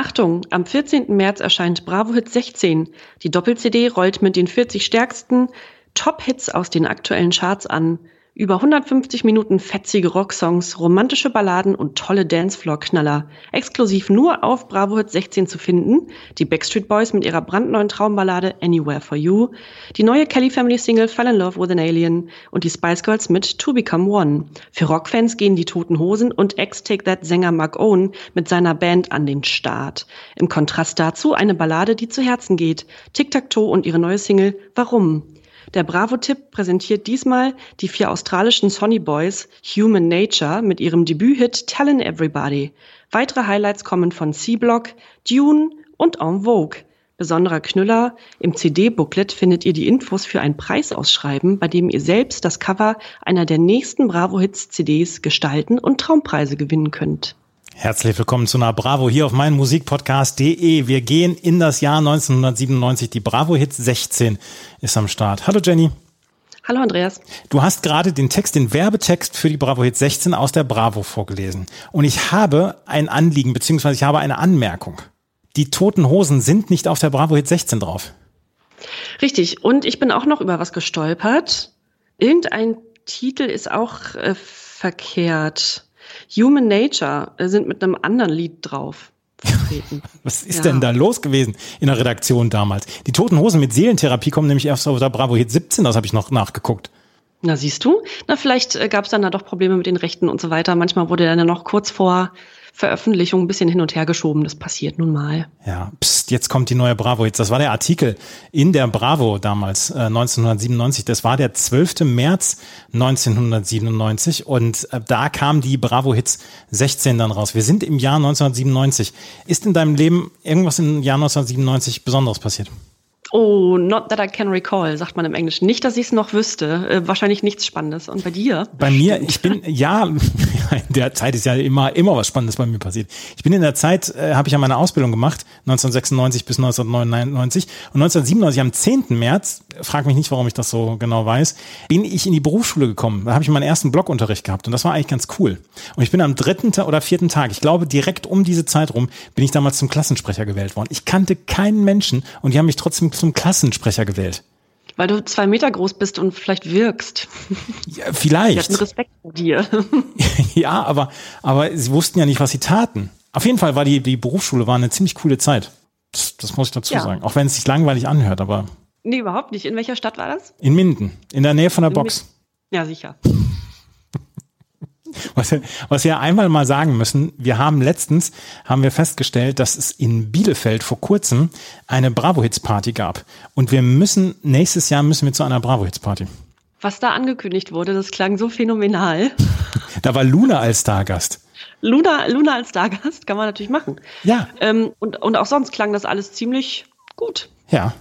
Achtung, am 14. März erscheint Bravo Hit 16. Die Doppel-CD rollt mit den 40 stärksten Top-Hits aus den aktuellen Charts an. Über 150 Minuten fetzige Rocksongs, romantische Balladen und tolle Dancefloor-Knaller. Exklusiv nur auf Bravo Hit 16 zu finden. Die Backstreet Boys mit ihrer brandneuen Traumballade Anywhere for You. Die neue Kelly Family Single Fall in Love with an Alien. Und die Spice Girls mit To Become One. Für Rockfans gehen die Toten Hosen und Ex-Take That Sänger Mark Owen mit seiner Band an den Start. Im Kontrast dazu eine Ballade, die zu Herzen geht. Tic-Tac-Toe und ihre neue Single Warum? Der Bravo-Tipp präsentiert diesmal die vier australischen Sonny Boys Human Nature mit ihrem Debüthit Tellin' Everybody. Weitere Highlights kommen von C-Block, Dune und En Vogue. Besonderer Knüller, im CD-Booklet findet ihr die Infos für ein Preisausschreiben, bei dem ihr selbst das Cover einer der nächsten Bravo-Hits-CDs gestalten und Traumpreise gewinnen könnt. Herzlich willkommen zu einer Bravo hier auf meinem Musikpodcast.de. Wir gehen in das Jahr 1997. Die Bravo Hits 16 ist am Start. Hallo Jenny. Hallo Andreas. Du hast gerade den Text, den Werbetext für die Bravo Hits 16 aus der Bravo vorgelesen. Und ich habe ein Anliegen, beziehungsweise ich habe eine Anmerkung. Die toten Hosen sind nicht auf der Bravo Hits 16 drauf. Richtig. Und ich bin auch noch über was gestolpert. Irgendein Titel ist auch äh, verkehrt. Human Nature äh, sind mit einem anderen Lied drauf. Was ist ja. denn da los gewesen in der Redaktion damals? Die Toten Hosen mit Seelentherapie kommen nämlich erst auf der Bravo Hit 17, das habe ich noch nachgeguckt. Na, siehst du? Na, vielleicht äh, gab es dann da doch Probleme mit den Rechten und so weiter. Manchmal wurde dann ja noch kurz vor Veröffentlichung ein bisschen hin und her geschoben. Das passiert nun mal. Ja, pst, jetzt kommt die neue Bravo. Jetzt, das war der Artikel in der Bravo damals, äh, 1997. Das war der 12. März 1997 und äh, da kam die Bravo Hits 16 dann raus. Wir sind im Jahr 1997. Ist in deinem Leben irgendwas im Jahr 1997 Besonderes passiert? Oh, not that I can recall, sagt man im Englischen. Nicht, dass ich es noch wüsste. Äh, wahrscheinlich nichts Spannendes. Und bei dir? Bei mir, ich bin, ja, in der Zeit ist ja immer, immer was Spannendes bei mir passiert. Ich bin in der Zeit, äh, habe ich ja meine Ausbildung gemacht, 1996 bis 1999. Und 1997, am 10. März, frag mich nicht, warum ich das so genau weiß, bin ich in die Berufsschule gekommen. Da habe ich meinen ersten Blockunterricht gehabt. Und das war eigentlich ganz cool. Und ich bin am dritten oder vierten Tag, ich glaube direkt um diese Zeit rum, bin ich damals zum Klassensprecher gewählt worden. Ich kannte keinen Menschen und die haben mich trotzdem zum Klassensprecher gewählt. Weil du zwei Meter groß bist und vielleicht wirkst. Ja, vielleicht. Sie hatten Respekt vor dir. ja, aber, aber sie wussten ja nicht, was sie taten. Auf jeden Fall war die, die Berufsschule war eine ziemlich coole Zeit. Das, das muss ich dazu ja. sagen. Auch wenn es sich langweilig anhört, aber. Nee, überhaupt nicht. In welcher Stadt war das? In Minden, in der Nähe von der in Box. Ja, sicher. Was, was wir einmal mal sagen müssen, wir haben letztens, haben wir festgestellt, dass es in Bielefeld vor kurzem eine Bravo-Hits-Party gab. Und wir müssen, nächstes Jahr müssen wir zu einer Bravo-Hits-Party. Was da angekündigt wurde, das klang so phänomenal. da war Luna als Stargast. Luna, Luna als Stargast kann man natürlich machen. Ja. Ähm, und, und auch sonst klang das alles ziemlich gut. Ja.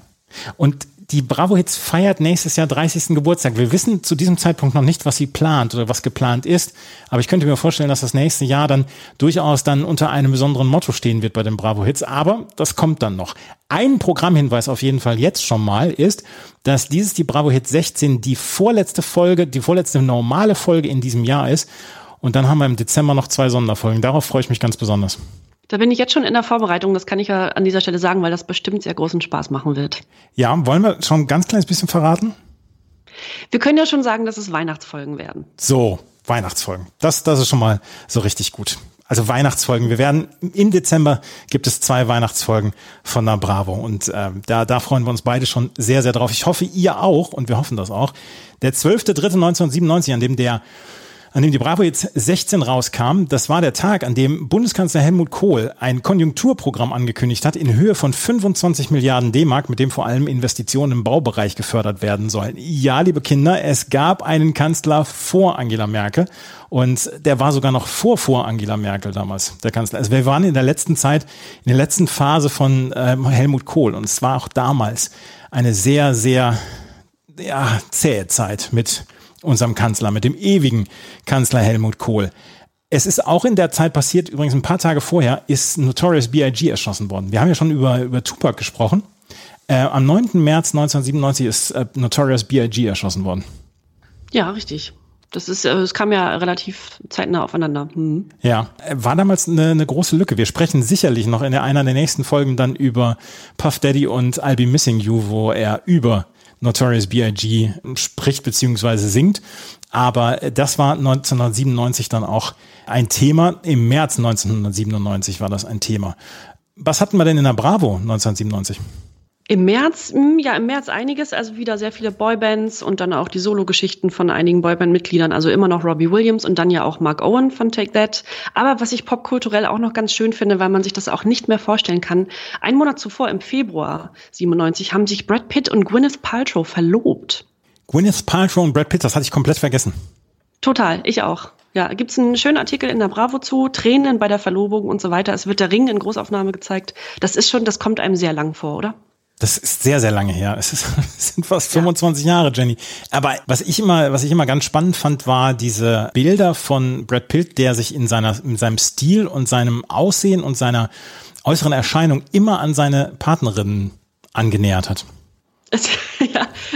Und die Bravo Hits feiert nächstes Jahr 30. Geburtstag. Wir wissen zu diesem Zeitpunkt noch nicht, was sie plant oder was geplant ist. Aber ich könnte mir vorstellen, dass das nächste Jahr dann durchaus dann unter einem besonderen Motto stehen wird bei den Bravo Hits. Aber das kommt dann noch. Ein Programmhinweis auf jeden Fall jetzt schon mal ist, dass dieses die Bravo Hits 16 die vorletzte Folge, die vorletzte normale Folge in diesem Jahr ist. Und dann haben wir im Dezember noch zwei Sonderfolgen. Darauf freue ich mich ganz besonders. Da bin ich jetzt schon in der Vorbereitung, das kann ich ja an dieser Stelle sagen, weil das bestimmt sehr großen Spaß machen wird. Ja, wollen wir schon ein ganz kleines bisschen verraten? Wir können ja schon sagen, dass es Weihnachtsfolgen werden. So, Weihnachtsfolgen. Das, das ist schon mal so richtig gut. Also Weihnachtsfolgen. Wir werden im Dezember gibt es zwei Weihnachtsfolgen von der Bravo und äh, da, da freuen wir uns beide schon sehr, sehr drauf. Ich hoffe, ihr auch und wir hoffen das auch. Der 12.3.1997, an dem der an dem die Bravo jetzt 16 rauskam, das war der Tag, an dem Bundeskanzler Helmut Kohl ein Konjunkturprogramm angekündigt hat in Höhe von 25 Milliarden D-Mark, mit dem vor allem Investitionen im Baubereich gefördert werden sollen. Ja, liebe Kinder, es gab einen Kanzler vor Angela Merkel und der war sogar noch vor vor Angela Merkel damals, der Kanzler. Also wir waren in der letzten Zeit, in der letzten Phase von ähm, Helmut Kohl und es war auch damals eine sehr, sehr ja, zähe Zeit mit unserem Kanzler, mit dem ewigen Kanzler Helmut Kohl. Es ist auch in der Zeit passiert, übrigens ein paar Tage vorher, ist Notorious B.I.G. erschossen worden. Wir haben ja schon über, über Tupac gesprochen. Äh, am 9. März 1997 ist äh, Notorious B.I.G. erschossen worden. Ja, richtig. Das ist, es kam ja relativ zeitnah aufeinander. Hm. Ja, war damals eine, eine, große Lücke. Wir sprechen sicherlich noch in einer der nächsten Folgen dann über Puff Daddy und I'll Be Missing You, wo er über Notorious B.I.G. spricht beziehungsweise singt. Aber das war 1997 dann auch ein Thema. Im März 1997 war das ein Thema. Was hatten wir denn in der Bravo 1997? Im März, hm, ja, im März einiges, also wieder sehr viele Boybands und dann auch die Solo-Geschichten von einigen Boyband-Mitgliedern, also immer noch Robbie Williams und dann ja auch Mark Owen von Take That. Aber was ich popkulturell auch noch ganz schön finde, weil man sich das auch nicht mehr vorstellen kann, ein Monat zuvor, im Februar 97, haben sich Brad Pitt und Gwyneth Paltrow verlobt. Gwyneth Paltrow und Brad Pitt, das hatte ich komplett vergessen. Total, ich auch. Ja, gibt's einen schönen Artikel in der Bravo zu, Tränen bei der Verlobung und so weiter. Es wird der Ring in Großaufnahme gezeigt. Das ist schon, das kommt einem sehr lang vor, oder? Das ist sehr, sehr lange her. Es, ist, es sind fast 25 ja. Jahre, Jenny. Aber was ich immer, was ich immer ganz spannend fand, war diese Bilder von Brad Pitt, der sich in seiner, in seinem Stil und seinem Aussehen und seiner äußeren Erscheinung immer an seine Partnerinnen angenähert hat.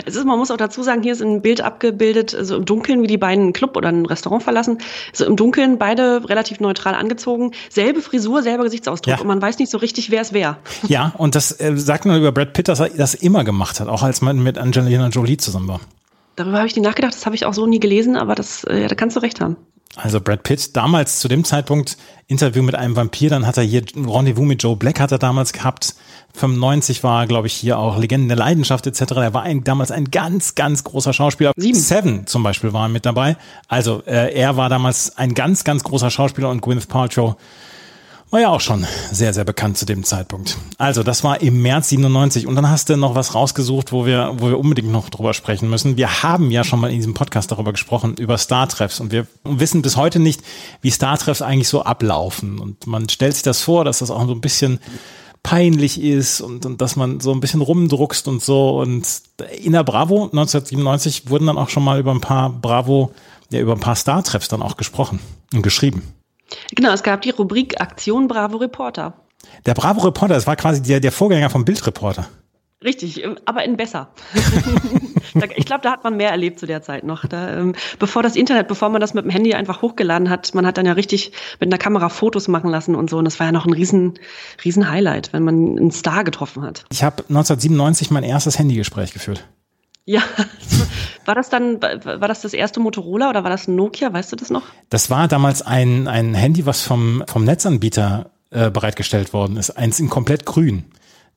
es ist, man muss auch dazu sagen, hier ist ein Bild abgebildet, also im Dunkeln, wie die beiden einen Club oder ein Restaurant verlassen. Also im Dunkeln beide relativ neutral angezogen, selbe Frisur, selber Gesichtsausdruck ja. und man weiß nicht so richtig, wer es wer. Ja, und das äh, sagt man über Brad Pitt, dass er das immer gemacht hat, auch als man mit Angelina Jolie zusammen war. Darüber habe ich nie nachgedacht, das habe ich auch so nie gelesen, aber das, äh, ja, da kannst du recht haben. Also Brad Pitt, damals zu dem Zeitpunkt Interview mit einem Vampir, dann hat er hier ein Rendezvous mit Joe Black hat er damals gehabt. 95 war, glaube ich, hier auch Legenden der Leidenschaft etc. Er war ein, damals ein ganz, ganz großer Schauspieler. Sieben. Seven zum Beispiel war mit dabei. Also äh, er war damals ein ganz, ganz großer Schauspieler und Gwyneth Paltrow war ja auch schon sehr, sehr bekannt zu dem Zeitpunkt. Also, das war im März 97. Und dann hast du noch was rausgesucht, wo wir, wo wir unbedingt noch drüber sprechen müssen. Wir haben ja schon mal in diesem Podcast darüber gesprochen, über Star-Treffs. Und wir wissen bis heute nicht, wie Star-Treffs eigentlich so ablaufen. Und man stellt sich das vor, dass das auch so ein bisschen peinlich ist und, und dass man so ein bisschen rumdruckst und so. Und in der Bravo 1997 wurden dann auch schon mal über ein paar Bravo, ja, über ein paar Star-Treffs dann auch gesprochen und geschrieben. Genau, es gab die Rubrik Aktion Bravo Reporter. Der Bravo Reporter, das war quasi der, der Vorgänger vom Bildreporter. Richtig, ähm, aber in besser. ich glaube, da hat man mehr erlebt zu der Zeit noch. Da, ähm, bevor das Internet, bevor man das mit dem Handy einfach hochgeladen hat, man hat dann ja richtig mit einer Kamera Fotos machen lassen und so. Und das war ja noch ein riesen, riesen Highlight, wenn man einen Star getroffen hat. Ich habe 1997 mein erstes Handygespräch geführt. Ja, war das dann, war das das erste Motorola oder war das Nokia? Weißt du das noch? Das war damals ein, ein Handy, was vom, vom Netzanbieter äh, bereitgestellt worden ist. Eins in komplett grün.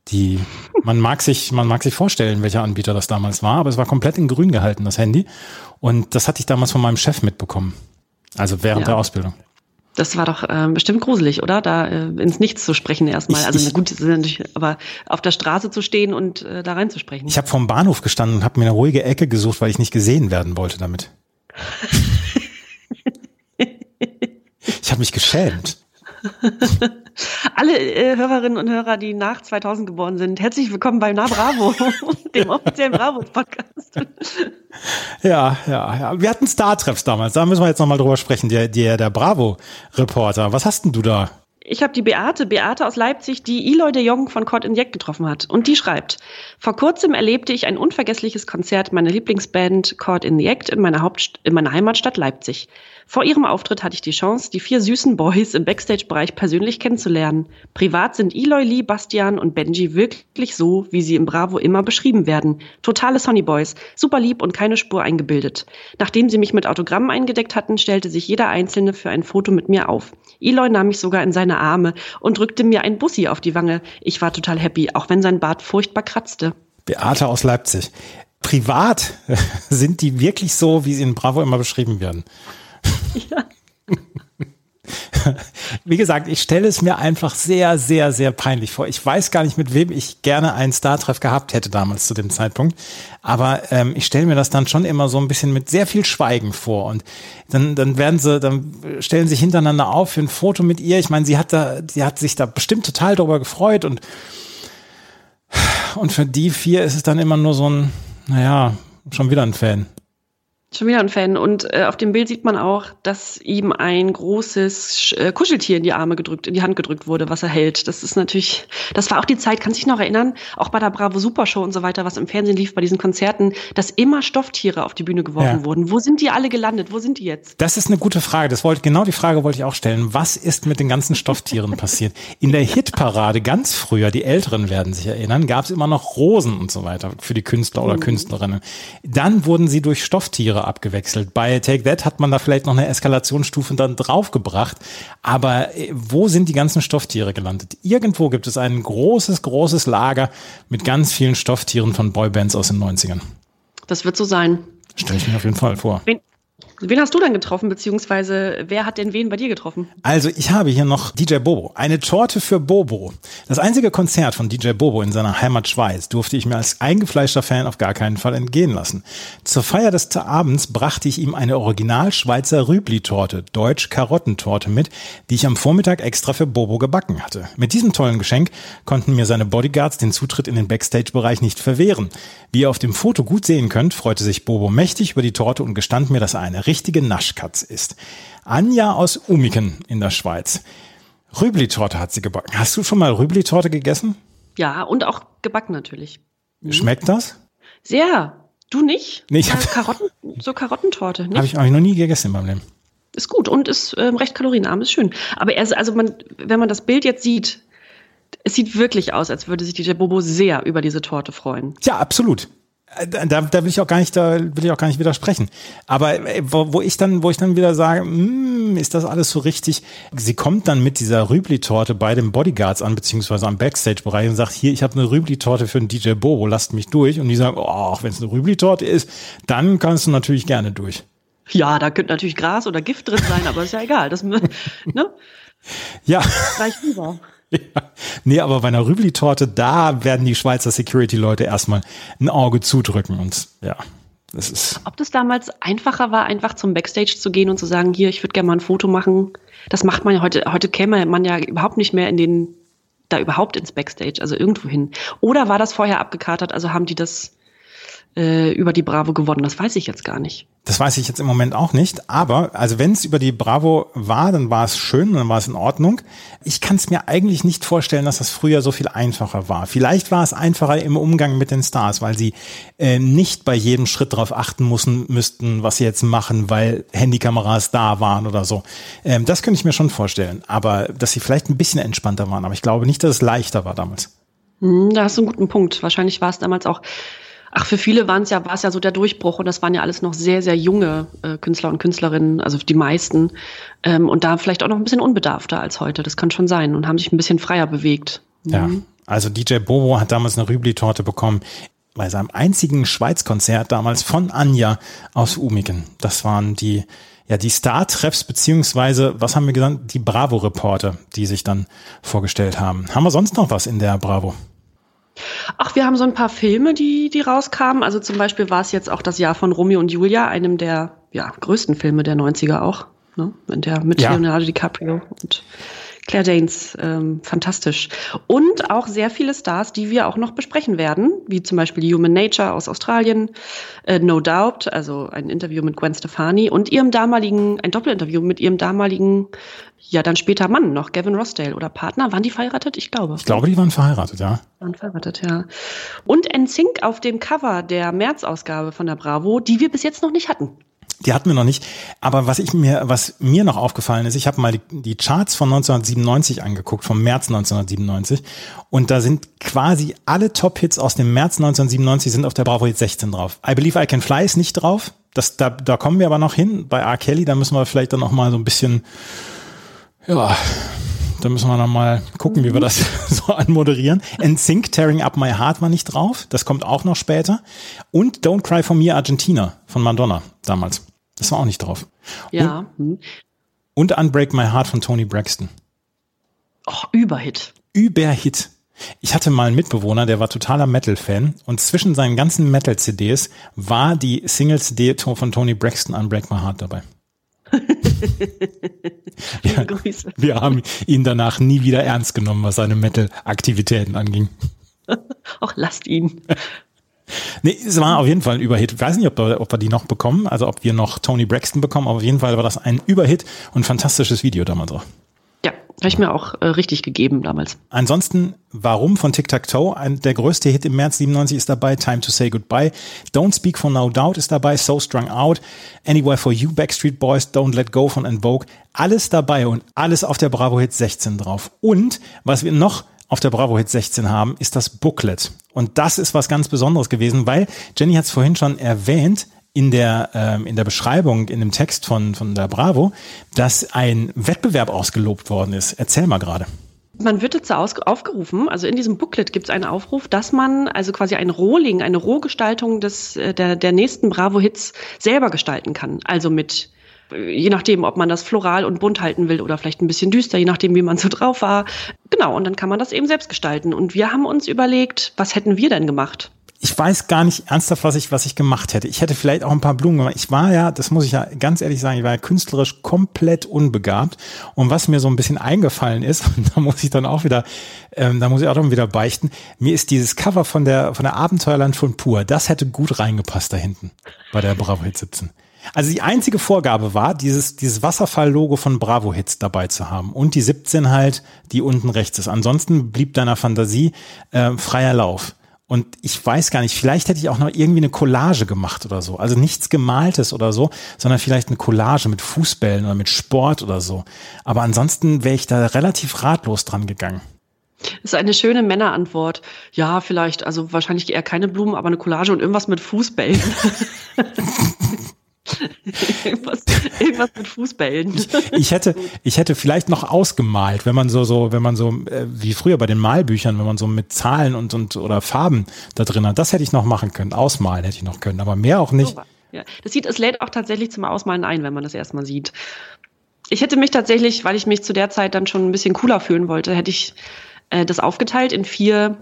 Die, man mag sich, man mag sich vorstellen, welcher Anbieter das damals war, aber es war komplett in grün gehalten, das Handy. Und das hatte ich damals von meinem Chef mitbekommen. Also während ja. der Ausbildung. Das war doch äh, bestimmt gruselig, oder? Da äh, ins Nichts zu sprechen erstmal. Ich, also gut, aber auf der Straße zu stehen und äh, da reinzusprechen. Ich habe vom Bahnhof gestanden und habe mir eine ruhige Ecke gesucht, weil ich nicht gesehen werden wollte damit. ich habe mich geschämt. Alle äh, Hörerinnen und Hörer, die nach 2000 geboren sind, herzlich willkommen bei Na Bravo, dem offiziellen Bravo-Podcast. Ja, ja, ja. Wir hatten Star-Treffs damals, da müssen wir jetzt nochmal drüber sprechen, der, der, der Bravo-Reporter. Was hast denn du da? Ich habe die Beate, Beate aus Leipzig, die Eloy de Jong von Cort Inject getroffen hat. Und die schreibt, vor kurzem erlebte ich ein unvergessliches Konzert meiner Lieblingsband Cort Inject in meiner, Haupt in meiner Heimatstadt Leipzig. Vor ihrem Auftritt hatte ich die Chance, die vier süßen Boys im Backstage-Bereich persönlich kennenzulernen. Privat sind Eloy, Lee, Bastian und Benji wirklich so, wie sie im Bravo immer beschrieben werden. Totale Sonny Boys, super lieb und keine Spur eingebildet. Nachdem sie mich mit Autogrammen eingedeckt hatten, stellte sich jeder Einzelne für ein Foto mit mir auf. Eloy nahm mich sogar in seine Arme und drückte mir ein Bussi auf die Wange. Ich war total happy, auch wenn sein Bart furchtbar kratzte. Beate aus Leipzig. Privat sind die wirklich so, wie sie in Bravo immer beschrieben werden. Wie gesagt, ich stelle es mir einfach sehr, sehr, sehr peinlich vor. Ich weiß gar nicht, mit wem ich gerne einen Star-Treff gehabt hätte damals zu dem Zeitpunkt. Aber ähm, ich stelle mir das dann schon immer so ein bisschen mit sehr viel Schweigen vor. Und dann, dann werden sie, dann stellen sich hintereinander auf für ein Foto mit ihr. Ich meine, sie hat da, sie hat sich da bestimmt total darüber gefreut und und für die vier ist es dann immer nur so ein, naja, schon wieder ein Fan. Schon wieder ein Fan. Und äh, auf dem Bild sieht man auch, dass ihm ein großes äh, Kuscheltier in die Arme gedrückt, in die Hand gedrückt wurde, was er hält. Das ist natürlich, das war auch die Zeit, kann sich noch erinnern, auch bei der Bravo Super Show und so weiter, was im Fernsehen lief bei diesen Konzerten, dass immer Stofftiere auf die Bühne geworfen ja. wurden. Wo sind die alle gelandet? Wo sind die jetzt? Das ist eine gute Frage. Das wollte, genau die Frage wollte ich auch stellen. Was ist mit den ganzen Stofftieren passiert? In der Hitparade ganz früher, die Älteren werden sich erinnern, gab es immer noch Rosen und so weiter für die Künstler oder mhm. Künstlerinnen. Dann wurden sie durch Stofftiere abgewechselt. Bei Take That hat man da vielleicht noch eine Eskalationsstufe dann draufgebracht. Aber äh, wo sind die ganzen Stofftiere gelandet? Irgendwo gibt es ein großes, großes Lager mit ganz vielen Stofftieren von Boybands aus den 90ern. Das wird so sein. Stelle ich mir auf jeden Fall vor. Wen, Wen hast du dann getroffen, beziehungsweise wer hat denn wen bei dir getroffen? Also ich habe hier noch DJ Bobo. Eine Torte für Bobo. Das einzige Konzert von DJ Bobo in seiner Heimat Schweiz durfte ich mir als eingefleischter Fan auf gar keinen Fall entgehen lassen. Zur Feier des Abends brachte ich ihm eine original Schweizer Rübli-Torte, deutsch Karottentorte mit, die ich am Vormittag extra für Bobo gebacken hatte. Mit diesem tollen Geschenk konnten mir seine Bodyguards den Zutritt in den Backstage-Bereich nicht verwehren. Wie ihr auf dem Foto gut sehen könnt, freute sich Bobo mächtig über die Torte und gestand mir das eine richtige Naschkatz ist. Anja aus Umiken in der Schweiz. Rübli-Torte hat sie gebacken. Hast du schon mal Rübli-Torte gegessen? Ja, und auch gebacken natürlich. Mhm. Schmeckt das? Sehr. Du nicht? Nee, ich hab, Karotten, so Karottentorte. Habe ich, hab ich noch nie gegessen in meinem Leben. Ist gut und ist ähm, recht kalorienarm, ist schön. Aber er, also man, wenn man das Bild jetzt sieht, es sieht wirklich aus, als würde sich DJ Bobo sehr über diese Torte freuen. Ja, absolut. Äh, da, da will ich auch gar nicht, da will ich auch gar nicht widersprechen. Aber äh, wo, wo ich dann, wo ich dann wieder sage, mm, ist das alles so richtig? Sie kommt dann mit dieser Rübli-Torte bei den Bodyguards an, beziehungsweise am Backstage-Bereich und sagt, hier, ich habe eine Rübli-Torte für den DJ Bobo, lasst mich durch. Und die sagen, oh, wenn es eine Rübli-Torte ist, dann kannst du natürlich gerne durch. Ja, da könnte natürlich Gras oder Gift drin sein, aber ist ja egal. Das, ne? Ja. Gleich rüber. Ja. Nee, aber bei einer Rübli-Torte, da werden die Schweizer Security-Leute erstmal ein Auge zudrücken und ja. Das ist Ob das damals einfacher war, einfach zum Backstage zu gehen und zu sagen, hier, ich würde gerne mal ein Foto machen. Das macht man ja heute, heute käme man ja überhaupt nicht mehr in den, da überhaupt ins Backstage, also irgendwo hin. Oder war das vorher abgekatert, also haben die das äh, über die Bravo gewonnen. Das weiß ich jetzt gar nicht. Das weiß ich jetzt im Moment auch nicht. Aber also wenn es über die Bravo war, dann war es schön, dann war es in Ordnung. Ich kann es mir eigentlich nicht vorstellen, dass das früher so viel einfacher war. Vielleicht war es einfacher im Umgang mit den Stars, weil sie äh, nicht bei jedem Schritt darauf achten müssen, müssten, was sie jetzt machen, weil Handykameras da waren oder so. Ähm, das könnte ich mir schon vorstellen. Aber dass sie vielleicht ein bisschen entspannter waren. Aber ich glaube nicht, dass es leichter war damals. Hm, da hast du einen guten Punkt. Wahrscheinlich war es damals auch Ach, für viele waren es ja, war es ja so der Durchbruch und das waren ja alles noch sehr, sehr junge äh, Künstler und Künstlerinnen, also die meisten. Ähm, und da vielleicht auch noch ein bisschen unbedarfter als heute. Das kann schon sein und haben sich ein bisschen freier bewegt. Mhm. Ja. Also DJ Bobo hat damals eine Rübli-Torte bekommen bei seinem einzigen Schweiz-Konzert damals von Anja aus Umigen. Das waren die, ja, die Star-Treffs, beziehungsweise, was haben wir gesagt, die Bravo-Reporter, die sich dann vorgestellt haben. Haben wir sonst noch was in der Bravo? Ach, wir haben so ein paar Filme, die, die rauskamen. Also zum Beispiel war es jetzt auch das Jahr von Romeo und Julia, einem der ja, größten Filme der 90er auch. Ne? Der mit ja. Leonardo DiCaprio und Claire Danes, ähm, fantastisch. Und auch sehr viele Stars, die wir auch noch besprechen werden, wie zum Beispiel Human Nature aus Australien, äh, No Doubt, also ein Interview mit Gwen Stefani und ihrem damaligen, ein Doppelinterview mit ihrem damaligen, ja dann später Mann noch, Gavin Rossdale oder Partner. Waren die verheiratet? Ich glaube. Ich glaube, die waren verheiratet, ja. Waren verheiratet, ja. Und NSYNC auf dem Cover der März-Ausgabe von der Bravo, die wir bis jetzt noch nicht hatten. Die hatten wir noch nicht. Aber was ich mir, was mir noch aufgefallen ist, ich habe mal die, die, Charts von 1997 angeguckt, vom März 1997. Und da sind quasi alle Top-Hits aus dem März 1997 sind auf der Bravo Hit 16 drauf. I Believe I Can Fly ist nicht drauf. Das, da, da kommen wir aber noch hin. Bei R. Kelly, da müssen wir vielleicht dann noch mal so ein bisschen, ja, da müssen wir noch mal gucken, wie wir das so anmoderieren. NSYNC, Tearing Up My Heart war nicht drauf. Das kommt auch noch später. Und Don't Cry For Me Argentina von Madonna damals. Das war auch nicht drauf. Ja. Und, und Unbreak My Heart von Tony Braxton. Oh, Überhit. Überhit. Ich hatte mal einen Mitbewohner, der war totaler Metal-Fan und zwischen seinen ganzen Metal-CDs war die Single-CD von Tony Braxton Unbreak My Heart dabei wir, wir haben ihn danach nie wieder ernst genommen, was seine Metal-Aktivitäten anging. Ach, lasst ihn. Nee, es war auf jeden Fall ein Überhit. Ich weiß nicht, ob, ob wir die noch bekommen, also ob wir noch Tony Braxton bekommen, aber auf jeden Fall war das ein Überhit und ein fantastisches Video damals auch. Habe ich mir auch äh, richtig gegeben damals. Ansonsten, warum von Tic Tac Toe? Ein, der größte Hit im März 97 ist dabei. Time to Say Goodbye. Don't Speak for No Doubt ist dabei. So Strung Out. Anywhere for You, Backstreet Boys, Don't Let Go von Invoke. Alles dabei und alles auf der Bravo Hit 16 drauf. Und was wir noch auf der Bravo Hit 16 haben, ist das Booklet. Und das ist was ganz Besonderes gewesen, weil Jenny hat es vorhin schon erwähnt, in der, ähm, in der Beschreibung, in dem Text von, von der Bravo, dass ein Wettbewerb ausgelobt worden ist. Erzähl mal gerade. Man wird dazu aufgerufen, also in diesem Booklet gibt es einen Aufruf, dass man also quasi ein Rohling, eine Rohgestaltung des, äh, der, der nächsten Bravo-Hits selber gestalten kann. Also mit je nachdem, ob man das floral und bunt halten will oder vielleicht ein bisschen düster, je nachdem, wie man so drauf war. Genau, und dann kann man das eben selbst gestalten. Und wir haben uns überlegt, was hätten wir denn gemacht? Ich weiß gar nicht ernsthaft, was ich, was ich gemacht hätte. Ich hätte vielleicht auch ein paar Blumen gemacht. Ich war ja, das muss ich ja ganz ehrlich sagen, ich war ja künstlerisch komplett unbegabt. Und was mir so ein bisschen eingefallen ist, da muss ich dann auch wieder, ähm, da muss ich auch dann wieder beichten, mir ist dieses Cover von der, von der Abenteuerland von Pur, das hätte gut reingepasst da hinten bei der Bravo Hit 17. Also die einzige Vorgabe war, dieses, dieses Wasserfall-Logo von Bravo Hits dabei zu haben und die 17 halt, die unten rechts ist. Ansonsten blieb deiner Fantasie äh, freier Lauf. Und ich weiß gar nicht, vielleicht hätte ich auch noch irgendwie eine Collage gemacht oder so. Also nichts Gemaltes oder so, sondern vielleicht eine Collage mit Fußbällen oder mit Sport oder so. Aber ansonsten wäre ich da relativ ratlos dran gegangen. Das ist eine schöne Männerantwort. Ja, vielleicht, also wahrscheinlich eher keine Blumen, aber eine Collage und irgendwas mit Fußbällen. irgendwas, irgendwas, mit Fußbällen. Ich, hätte, ich hätte vielleicht noch ausgemalt, wenn man so, so, wenn man so, äh, wie früher bei den Malbüchern, wenn man so mit Zahlen und, und oder Farben da drin hat, das hätte ich noch machen können. Ausmalen hätte ich noch können, aber mehr auch nicht. Ja, das sieht, es lädt auch tatsächlich zum Ausmalen ein, wenn man das erstmal sieht. Ich hätte mich tatsächlich, weil ich mich zu der Zeit dann schon ein bisschen cooler fühlen wollte, hätte ich äh, das aufgeteilt in vier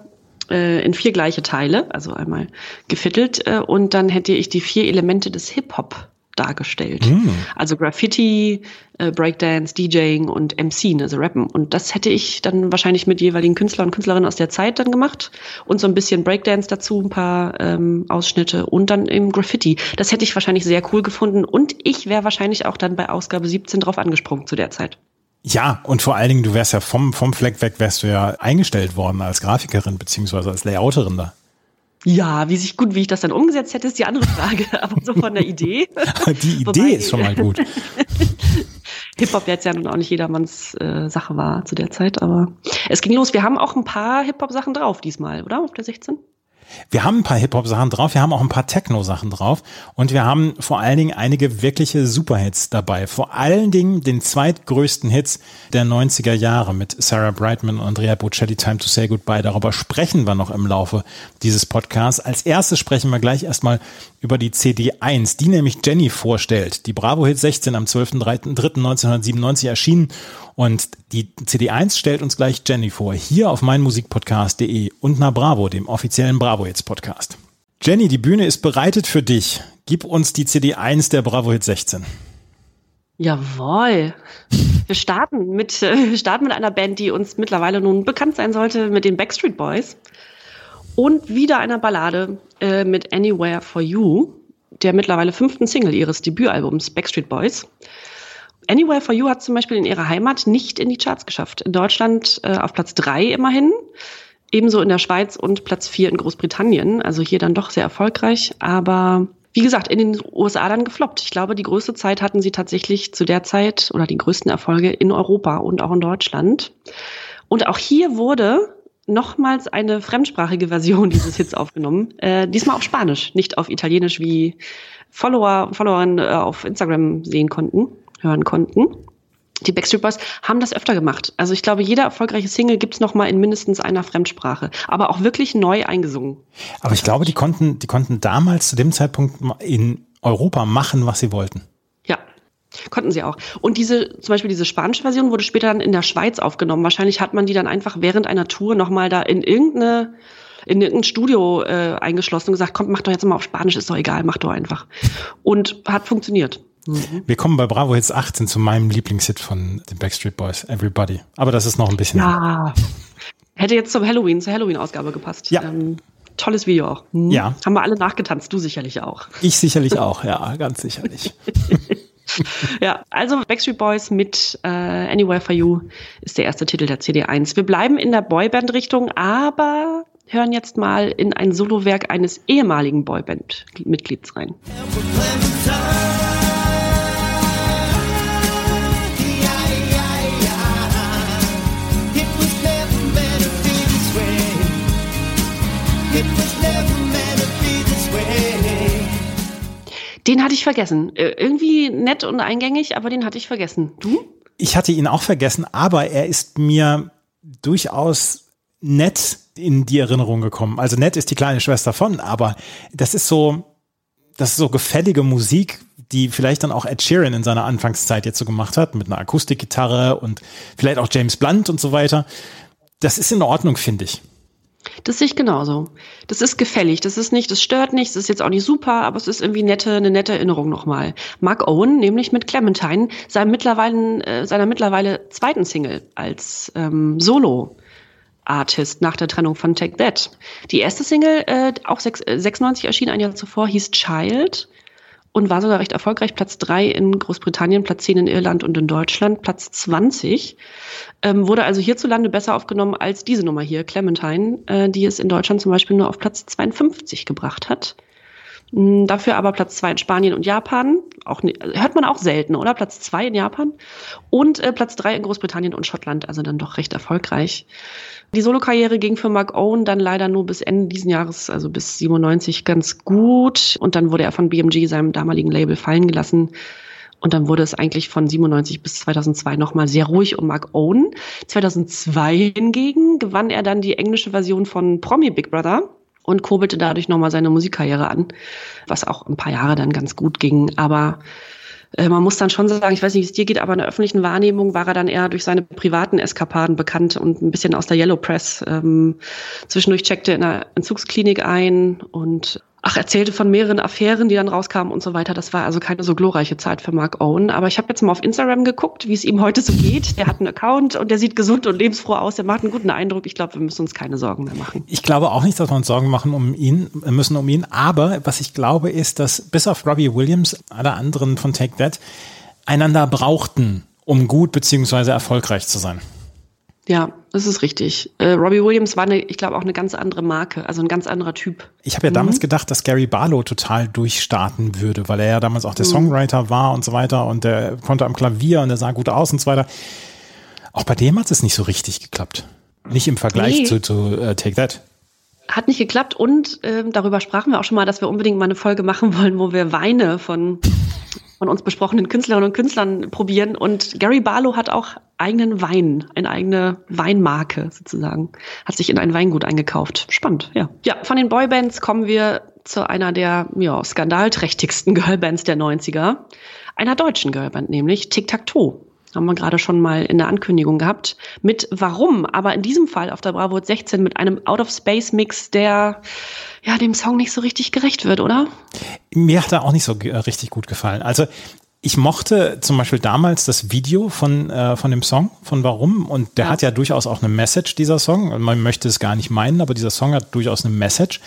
äh, in vier gleiche Teile, also einmal gefittelt äh, und dann hätte ich die vier Elemente des Hip-Hop dargestellt. Mm. Also Graffiti, äh, Breakdance, DJing und MC, also Rappen. Und das hätte ich dann wahrscheinlich mit jeweiligen Künstler und Künstlerinnen aus der Zeit dann gemacht und so ein bisschen Breakdance dazu, ein paar ähm, Ausschnitte und dann im Graffiti. Das hätte ich wahrscheinlich sehr cool gefunden und ich wäre wahrscheinlich auch dann bei Ausgabe 17 drauf angesprungen zu der Zeit. Ja, und vor allen Dingen, du wärst ja vom, vom Fleck weg, wärst du ja eingestellt worden als Grafikerin beziehungsweise als Layouterin da. Ja, wie sich gut, wie ich das dann umgesetzt hätte, ist die andere Frage. Aber so von der Idee. die Idee Wobei, ist schon mal gut. Hip-Hop jetzt ja nun auch nicht jedermanns äh, Sache war zu der Zeit, aber es ging los. Wir haben auch ein paar Hip-Hop-Sachen drauf diesmal, oder? Auf der 16? Wir haben ein paar Hip-Hop-Sachen drauf, wir haben auch ein paar Techno-Sachen drauf und wir haben vor allen Dingen einige wirkliche Superhits dabei. Vor allen Dingen den zweitgrößten Hits der 90er Jahre mit Sarah Brightman und Andrea Bocelli Time to Say Goodbye. Darüber sprechen wir noch im Laufe dieses Podcasts. Als erstes sprechen wir gleich erstmal über die CD1, die nämlich Jenny vorstellt. Die Bravo Hit 16 am 12.03.1997 erschienen und die CD1 stellt uns gleich Jenny vor, hier auf meinmusikpodcast.de und na Bravo, dem offiziellen Bravo Hits Podcast. Jenny, die Bühne ist bereitet für dich. Gib uns die CD1 der Bravo Hit 16. Jawohl. Wir starten mit, äh, wir starten mit einer Band, die uns mittlerweile nun bekannt sein sollte, mit den Backstreet Boys. Und wieder einer Ballade äh, mit Anywhere for You, der mittlerweile fünften Single ihres Debütalbums Backstreet Boys. Anywhere for You hat zum Beispiel in ihrer Heimat nicht in die Charts geschafft. In Deutschland äh, auf Platz drei immerhin, ebenso in der Schweiz und Platz vier in Großbritannien. Also hier dann doch sehr erfolgreich, aber wie gesagt, in den USA dann gefloppt. Ich glaube, die größte Zeit hatten sie tatsächlich zu der Zeit oder die größten Erfolge in Europa und auch in Deutschland. Und auch hier wurde nochmals eine fremdsprachige Version dieses Hits aufgenommen. Äh, diesmal auf Spanisch, nicht auf Italienisch, wie Follower Followerinnen äh, auf Instagram sehen konnten, hören konnten. Die Backstreet Boys haben das öfter gemacht. Also ich glaube, jeder erfolgreiche Single gibt's noch mal in mindestens einer Fremdsprache, aber auch wirklich neu eingesungen. Aber ich glaube, die konnten, die konnten damals zu dem Zeitpunkt in Europa machen, was sie wollten. Konnten sie auch. Und diese, zum Beispiel diese spanische Version wurde später dann in der Schweiz aufgenommen. Wahrscheinlich hat man die dann einfach während einer Tour nochmal da in irgendeine, in irgendein Studio äh, eingeschlossen und gesagt, komm, mach doch jetzt mal auf Spanisch, ist doch egal, mach doch einfach. Und hat funktioniert. Mhm. Wir kommen bei Bravo jetzt 18 zu meinem Lieblingshit von den Backstreet Boys, Everybody. Aber das ist noch ein bisschen. Ja. Hätte jetzt zum Halloween, zur Halloween-Ausgabe gepasst. Ja. Ähm, tolles Video auch. Hm? Ja. Haben wir alle nachgetanzt, du sicherlich auch. Ich sicherlich auch, ja, ganz sicherlich. ja, also Backstreet Boys mit äh, Anywhere for You ist der erste Titel der CD1. Wir bleiben in der Boyband-Richtung, aber hören jetzt mal in ein Solowerk eines ehemaligen Boyband-Mitglieds rein. Den hatte ich vergessen. Äh, irgendwie nett und eingängig, aber den hatte ich vergessen. Du? Ich hatte ihn auch vergessen, aber er ist mir durchaus nett in die Erinnerung gekommen. Also nett ist die kleine Schwester von, aber das ist so, das ist so gefällige Musik, die vielleicht dann auch Ed Sheeran in seiner Anfangszeit jetzt so gemacht hat, mit einer Akustikgitarre und vielleicht auch James Blunt und so weiter. Das ist in Ordnung, finde ich. Das sehe ich genauso. Das ist gefällig. Das ist nicht, das stört nicht, das ist jetzt auch nicht super, aber es ist irgendwie nette, eine nette Erinnerung nochmal. Mark Owen, nämlich mit Clementine, seinem mittlerweile, äh, seiner mittlerweile zweiten Single als ähm, Solo. Artist nach der Trennung von Take That. Die erste Single, äh, auch 6, äh, 96 erschien ein Jahr zuvor, hieß Child und war sogar recht erfolgreich. Platz drei in Großbritannien, Platz zehn in Irland und in Deutschland, Platz 20. Ähm, wurde also hierzulande besser aufgenommen als diese Nummer hier, Clementine, äh, die es in Deutschland zum Beispiel nur auf Platz 52 gebracht hat. Mm, Dafür aber Platz zwei in Spanien und Japan. Auch, hört man auch selten, oder? Platz zwei in Japan. Und äh, Platz drei in Großbritannien und Schottland, also dann doch recht erfolgreich. Die Solokarriere ging für Mark Owen dann leider nur bis Ende diesen Jahres, also bis 97, ganz gut. Und dann wurde er von BMG, seinem damaligen Label, fallen gelassen. Und dann wurde es eigentlich von 97 bis 2002 nochmal sehr ruhig um Mark Owen. 2002 hingegen gewann er dann die englische Version von Promi Big Brother und kurbelte dadurch nochmal seine Musikkarriere an, was auch ein paar Jahre dann ganz gut ging. Aber äh, man muss dann schon sagen, ich weiß nicht, wie es dir geht, aber in der öffentlichen Wahrnehmung war er dann eher durch seine privaten Eskapaden bekannt und ein bisschen aus der Yellow Press. Ähm, zwischendurch checkte er in einer Entzugsklinik ein und ach, erzählte von mehreren Affären, die dann rauskamen und so weiter. Das war also keine so glorreiche Zeit für Mark Owen. Aber ich habe jetzt mal auf Instagram geguckt, wie es ihm heute so geht. Der hat einen Account und der sieht gesund und lebensfroh aus. Der macht einen guten Eindruck. Ich glaube, wir müssen uns keine Sorgen mehr machen. Ich glaube auch nicht, dass wir uns Sorgen machen um ihn, müssen um ihn. Aber was ich glaube, ist, dass bis auf Robbie Williams, alle anderen von Take That, einander brauchten, um gut beziehungsweise erfolgreich zu sein. Ja, das ist richtig. Äh, Robbie Williams war, eine, ich glaube, auch eine ganz andere Marke, also ein ganz anderer Typ. Ich habe ja damals gedacht, dass Gary Barlow total durchstarten würde, weil er ja damals auch der Songwriter war und so weiter und der konnte am Klavier und der sah gut aus und so weiter. Auch bei dem hat es nicht so richtig geklappt. Nicht im Vergleich Nee. zu, zu äh, Take That. Hat nicht geklappt und ähm, darüber sprachen wir auch schon mal, dass wir unbedingt mal eine Folge machen wollen, wo wir Weine von, von uns besprochenen Künstlerinnen und Künstlern probieren. Und Gary Barlow hat auch eigenen Wein, eine eigene Weinmarke sozusagen, hat sich in ein Weingut eingekauft. Spannend, ja. Ja, von den Boybands kommen wir zu einer der ja, skandalträchtigsten Girlbands der 90er. Einer deutschen Girlband, nämlich Tic Tac Toe. Haben wir gerade schon mal in der Ankündigung gehabt. Mit Warum, aber in diesem Fall auf der Bravo 16 mit einem Out-of-Space-Mix, der ja dem Song nicht so richtig gerecht wird, oder? Mir hat er auch nicht so äh, richtig gut gefallen. Also ich mochte zum Beispiel damals das Video von, äh, von dem Song, von Warum. Und der Ja. hat ja durchaus auch eine Message, dieser Song. Man möchte es gar nicht meinen, aber dieser Song hat durchaus eine Message.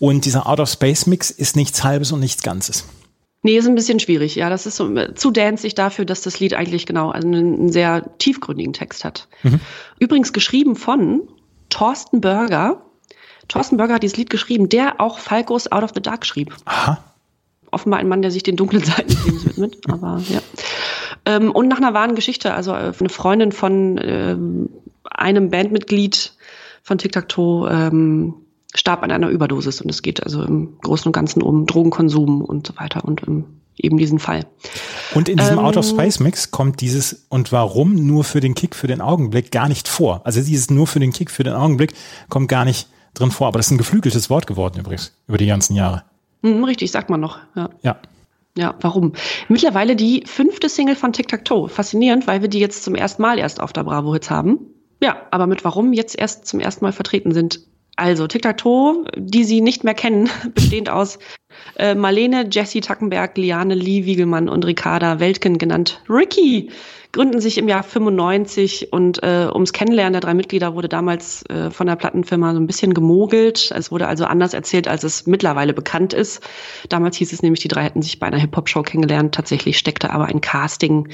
Und dieser Out-of-Space-Mix ist nichts Halbes und nichts Ganzes. Nee, ist ein bisschen schwierig. Ja, das ist so äh, zu danzig dafür, dass das Lied eigentlich genau einen, sehr tiefgründigen Text hat. Übrigens geschrieben von Thorsten Berger. Thorsten Berger hat dieses Lied geschrieben, der auch Falcos Out of the Dark schrieb. Aha. offenbar ein Mann, der sich den dunklen Seiten des Lebens widmet, aber ja. Ähm, und nach einer wahren Geschichte, also äh, eine Freundin von ähm, einem Bandmitglied von Tic Tac Toe ähm, starb an einer Überdosis und es geht also im Großen und Ganzen um Drogenkonsum und so weiter und um eben diesen Fall. Und in diesem Ähm, Out-of-Space-Mix kommt dieses und warum nur für den Kick für den Augenblick gar nicht vor. Also dieses nur für den Kick für den Augenblick kommt gar nicht drin vor. Aber das ist ein geflügeltes Wort geworden übrigens über die ganzen Jahre. Hm, richtig, sagt man noch. Ja. Ja. Ja, warum? Mittlerweile die fünfte Single von Tic Tac Toe. Faszinierend, weil wir die jetzt zum ersten Mal erst auf der Bravo Hits haben. Ja, aber mit warum jetzt erst zum ersten Mal vertreten sind. Also Tic-Tac-Toe, die Sie nicht mehr kennen, bestehend aus äh, Marlene, Jessie Tackenberg, Liane, Lee Wiegelmann und Ricarda Weltgen genannt Ricky gründen sich im Jahr 95 und äh, ums Kennenlernen der drei Mitglieder wurde damals äh, von der Plattenfirma so ein bisschen gemogelt. Es wurde also anders erzählt, als es mittlerweile bekannt ist. Damals hieß es nämlich, die drei hätten sich bei einer Hip-Hop-Show kennengelernt. Tatsächlich steckte aber ein Casting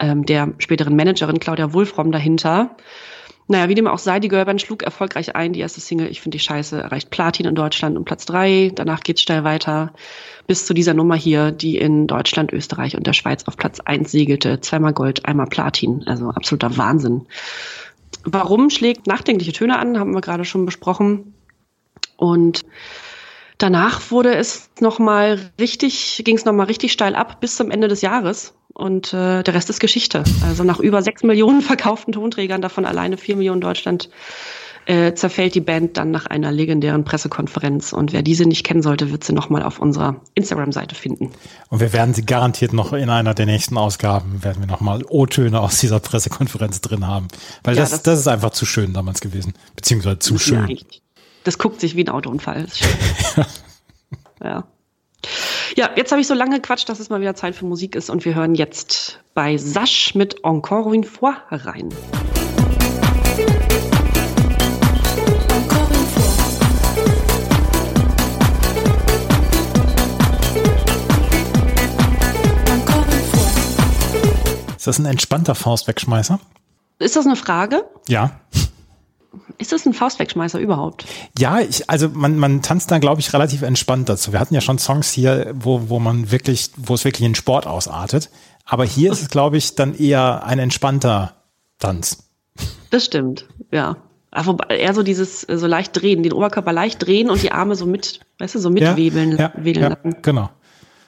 ähm, der späteren Managerin Claudia Wulfrom dahinter. Naja, wie dem auch sei, die Girlband schlug erfolgreich ein. Die erste Single, ich finde die Scheiße, erreicht Platin in Deutschland und Platz drei. Danach geht's steil weiter bis zu dieser Nummer hier, die in Deutschland, Österreich und der Schweiz auf Platz eins segelte. Zweimal Gold, einmal Platin. Also absoluter Wahnsinn. Warum schlägt nachdenkliche Töne an, haben wir gerade schon besprochen. Und danach wurde es nochmal richtig, ging es nochmal richtig steil ab bis zum Ende des Jahres. Und äh, der Rest ist Geschichte. Also nach über sechs Millionen verkauften Tonträgern, davon alleine vier Millionen Deutschland, äh, zerfällt die Band dann nach einer legendären Pressekonferenz. Und wer diese nicht kennen sollte, wird sie nochmal auf unserer Instagram-Seite finden. Und wir werden sie garantiert noch in einer der nächsten Ausgaben, werden wir nochmal O-Töne aus dieser Pressekonferenz drin haben. Weil ja, das, das, das, ist einfach zu schön damals gewesen. Beziehungsweise zu schön. Ja, das guckt sich wie ein Autounfall. ja. Ja, jetzt habe ich so lange gequatscht, dass es mal wieder Zeit für Musik ist und wir hören jetzt bei Sasch mit Encore une fois rein. Ist das ein entspannter Faustwegschmeißer? Ist das eine Frage? Ja. Ist das ein Faustwegschmeißer überhaupt? Ja, ich, also man, man tanzt da, glaube ich, relativ entspannt dazu. Wir hatten ja schon Songs hier, wo, wo man wirklich, wo es wirklich in Sport ausartet. Aber hier ist es, glaube ich, dann eher ein entspannter Tanz. Das stimmt, ja. Aber eher so dieses, so leicht drehen, den Oberkörper leicht drehen und die Arme so mit, weißt du, so mitwebeln, ja, ja, ja, Genau.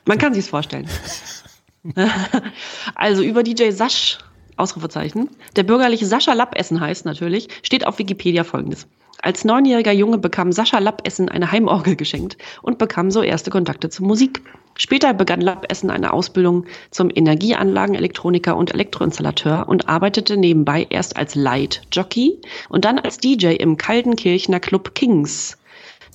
Man kann sich's vorstellen. also über DJ Sasch Ausrufezeichen. Der bürgerliche Sascha Lappessen heißt natürlich, steht auf Wikipedia folgendes. Als neunjähriger Junge bekam Sascha Lappessen eine Heimorgel geschenkt und bekam so erste Kontakte zur Musik. Später begann Lappessen eine Ausbildung zum Energieanlagenelektroniker und Elektroinstallateur und arbeitete nebenbei erst als Light Jockey und dann als DJ im Kaldenkirchner Club Kings.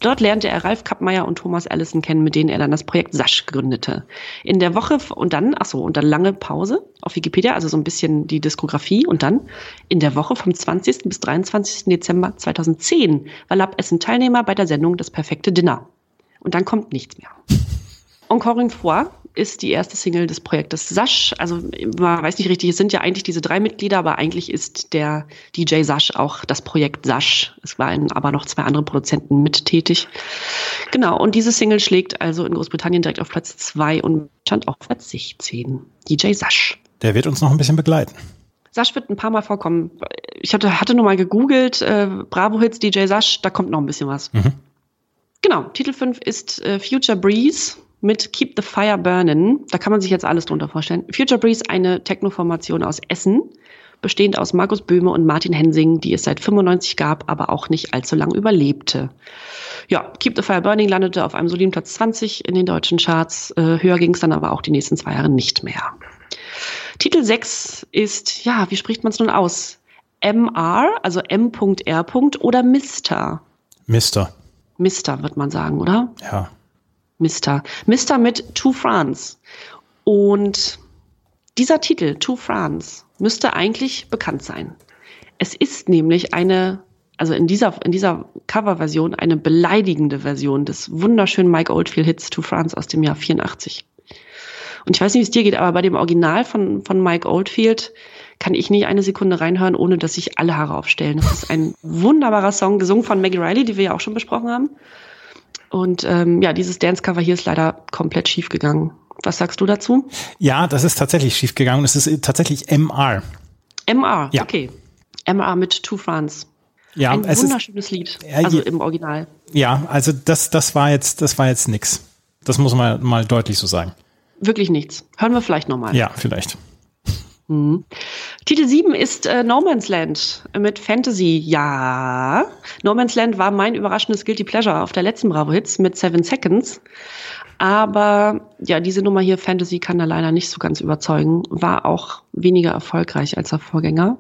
Dort lernte er Ralf Kappmeier und Thomas Allison kennen, mit denen er dann das Projekt Sasch gründete. In der Woche und dann, ach so, und dann lange Pause auf Wikipedia, also so ein bisschen die Diskografie und dann in der Woche vom 20. bis 23. Dezember 2010 war Lab Essen Teilnehmer bei der Sendung Das perfekte Dinner. Und dann kommt nichts mehr. Encore une fois ist die erste Single des Projektes Sasch. Also man weiß nicht richtig, es sind ja eigentlich diese drei Mitglieder, aber eigentlich ist der DJ Sasch auch das Projekt Sasch. Es waren aber noch zwei andere Produzenten mit tätig. Genau, und diese Single schlägt also in Großbritannien direkt auf Platz zwei und stand auf Platz 16. DJ Sasch. Der wird uns noch ein bisschen begleiten. Sasch wird ein paar Mal vorkommen. Ich hatte, hatte nur mal gegoogelt, äh, Bravo Hits DJ Sasch, da kommt noch ein bisschen was. Mhm. Genau, Titel 5 ist äh, Future Breeze mit Keep the Fire Burnin'. Da kann man sich jetzt alles drunter vorstellen. Future Breeze, eine Techno-Formation aus Essen, bestehend aus Markus Böhme und Martin Hensing, die es seit 95 gab, aber auch nicht allzu lang überlebte. Ja, Keep the Fire Burning landete auf einem soliden Platz 20 in den deutschen Charts. Äh, höher ging es dann aber auch die nächsten zwei Jahre nicht mehr. Titel 6 ist, ja, wie spricht man es nun aus? MR, also M.R. oder Mr. Mr. Mr. wird man sagen, oder? Ja. Mister. Mister mit To France. Und dieser Titel, To France, müsste eigentlich bekannt sein. Es ist nämlich eine, also in dieser, in dieser Coverversion eine beleidigende Version des wunderschönen Mike Oldfield Hits To France aus dem Jahr 84. Und ich weiß nicht, wie es dir geht, aber bei dem Original von, von Mike Oldfield kann ich nicht eine Sekunde reinhören, ohne dass sich alle Haare aufstellen. Das ist ein wunderbarer Song, gesungen von Maggie Riley, die wir ja auch schon besprochen haben. Und ähm, ja, dieses Dance-Cover hier ist leider komplett schief gegangen. Was sagst du dazu? Ja, das ist tatsächlich schief gegangen. Es ist tatsächlich MR. MR, ja. okay. MR mit Two France. Ja, ein es wunderschönes ist, Lied, also ja, im Original. Ja, also das, das war jetzt, das war jetzt nix. Das muss man mal deutlich so sagen. Wirklich nichts. Hören wir vielleicht nochmal. Ja, vielleicht. Mhm. Titel 7 ist äh, No Man's Land mit Fantasy. Ja, No Man's Land war mein überraschendes Guilty Pleasure auf der letzten Bravo Hits mit Seven Seconds. Aber ja, diese Nummer hier, Fantasy, kann da leider nicht so ganz überzeugen. War auch weniger erfolgreich als der Vorgänger.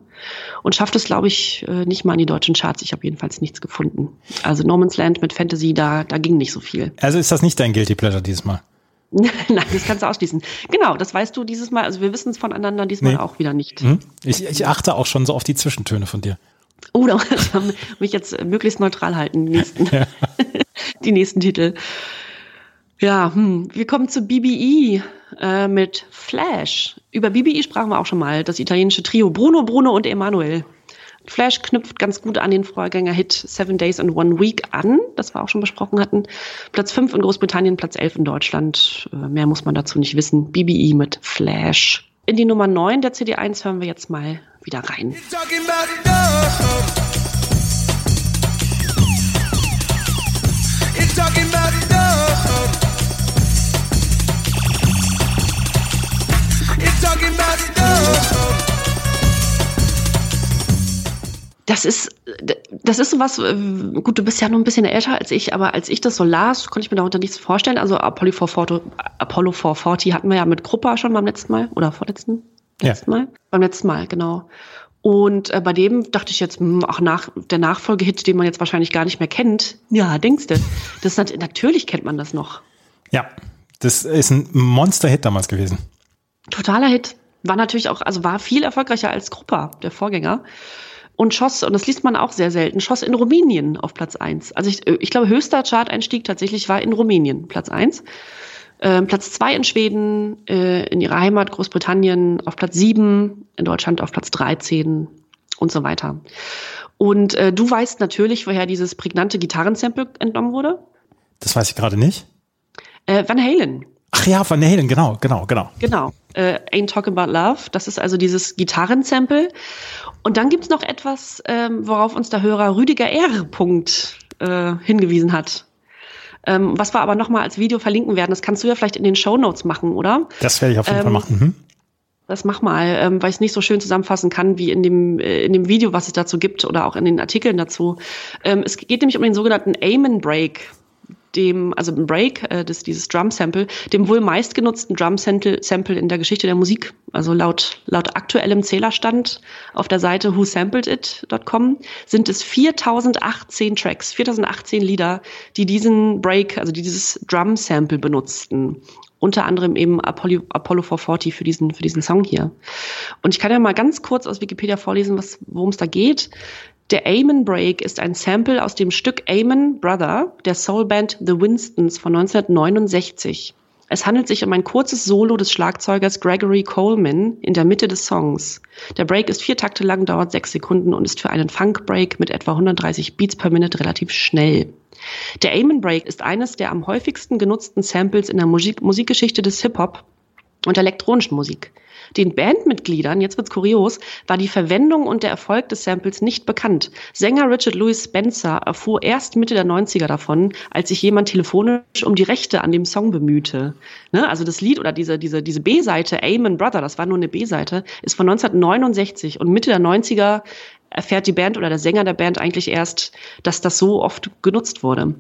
Und schafft es, glaube ich, äh, nicht mal in die deutschen Charts. Ich habe jedenfalls nichts gefunden. Also No Man's Land mit Fantasy, da, da ging nicht so viel. Also ist das nicht dein Guilty Pleasure dieses Mal? Nein, das kannst du ausschließen. Genau, das weißt du dieses Mal. Also wir wissen es voneinander diesmal nee. auch wieder nicht. Hm? Ich, ich achte auch schon so auf die Zwischentöne von dir. Oh, da muss ich mich jetzt möglichst neutral halten, die nächsten, ja. die nächsten Titel. Ja, hm. wir kommen zu BBE äh, mit Flash. Über BBE sprachen wir auch schon mal, das italienische Trio Bruno, Bruno und Emanuel. Flash knüpft ganz gut an den Vorgänger-Hit Seven Days and One Week an, das wir auch schon besprochen hatten. Platz 5 in Großbritannien, Platz 11 in Deutschland. Äh, mehr muss man dazu nicht wissen. BBE mit Flash. In die Nummer 9 der CD1 hören wir jetzt mal wieder rein. talking about Das ist, das ist sowas, äh, gut, du bist ja nur ein bisschen älter als ich, aber als ich das so las, konnte ich mir darunter nichts vorstellen. Also Apollo 440, Apollo 440 hatten wir ja mit Kruppa schon beim letzten Mal oder vorletzten letzten ja. Mal? Beim letzten Mal, genau. Und äh, bei dem dachte ich jetzt, mh, hm, auch nach der Nachfolgehit, den man jetzt wahrscheinlich gar nicht mehr kennt. Ja, denkst du? Das ist, natürlich kennt man das noch. Ja, das ist ein Monster-Hit damals gewesen. Totaler Hit. War natürlich auch, also war viel erfolgreicher als Kruppa, der Vorgänger. Und schoss, und das liest man auch sehr selten, schoss in Rumänien auf Platz eins. Also ich, ich glaube, höchster Chart-Einstieg tatsächlich war in Rumänien, Platz eins. Ähm, Platz zwei in Schweden, äh, in ihrer Heimat Großbritannien auf Platz sieben, in Deutschland auf Platz 13 und so weiter. Und äh, du weißt natürlich, woher dieses prägnante Gitarrensample entnommen wurde? Das weiß ich gerade nicht. Äh, Van Halen. Ach ja, Van Halen, genau, genau, genau. Genau. Äh, Ain't Talking About Love. Das ist also dieses Gitarrensample. Und dann gibt's noch etwas, ähm, worauf uns der Hörer Rüdiger R. Punkt, äh, hingewiesen hat. Ähm, was wir aber nochmal als Video verlinken werden. Das kannst du ja vielleicht in den Show Notes machen, oder? Das werde ich auf jeden ähm, Fall machen. Mhm. Das mach mal, ähm, weil ich es nicht so schön zusammenfassen kann wie in dem, äh, in dem Video, was es dazu gibt oder auch in den Artikeln dazu. Ähm, es geht nämlich um den sogenannten Amen Break dem, also im Break, äh, das, dieses Drum-Sample, dem wohl meistgenutzten Drum-Sample in der Geschichte der Musik. Also laut, laut aktuellem Zählerstand auf der Seite whosampledit.com sind es 4018 Tracks, 4018 Lieder, die diesen Break, also die dieses Drum-Sample benutzten unter anderem eben Apollo, Apollo 440 für diesen, für diesen Song hier. Und ich kann ja mal ganz kurz aus Wikipedia vorlesen, worum es da geht. Der Amen Break ist ein Sample aus dem Stück Amen Brother der Soulband The Winstons von 1969. Es handelt sich um ein kurzes Solo des Schlagzeugers Gregory Coleman in der Mitte des Songs. Der Break ist vier Takte lang, dauert sechs Sekunden und ist für einen Funk Break mit etwa 130 Beats per Minute relativ schnell. Der Amen Break ist eines der am häufigsten genutzten Samples in der Musik Musikgeschichte des Hip-Hop und der elektronischen Musik. Den Bandmitgliedern, jetzt wird's kurios, war die Verwendung und der Erfolg des Samples nicht bekannt. Sänger Richard Louis Spencer erfuhr erst Mitte der 90er davon, als sich jemand telefonisch um die Rechte an dem Song bemühte. Ne? Also das Lied oder diese, diese, diese B-Seite, Amen Brother, das war nur eine B-Seite, ist von 1969 und Mitte der 90er erfährt die Band oder der Sänger der Band eigentlich erst, dass das so oft genutzt wurde.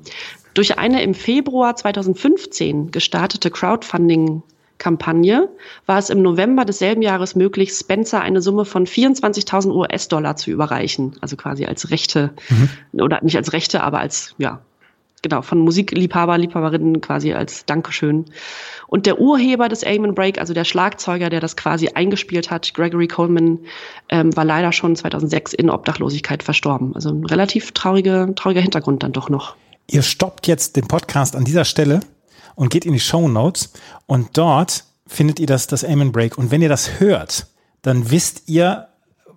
Durch eine im Februar 2015 gestartete Crowdfunding Kampagne war es im November desselben Jahres möglich, Spencer eine Summe von 24.000 US-Dollar zu überreichen. Also quasi als Rechte, mhm. oder nicht als Rechte, aber als, ja, genau, von Musikliebhaber, Liebhaberinnen quasi als Dankeschön. Und der Urheber des Amen Break, also der Schlagzeuger, der das quasi eingespielt hat, Gregory Coleman, ähm, war leider schon 2006 in Obdachlosigkeit verstorben. Also ein relativ trauriger, trauriger Hintergrund dann doch noch. Ihr stoppt jetzt den Podcast an dieser Stelle und geht in die Show Notes und dort findet ihr das, das Amen Break. Und wenn ihr das hört, dann wisst ihr,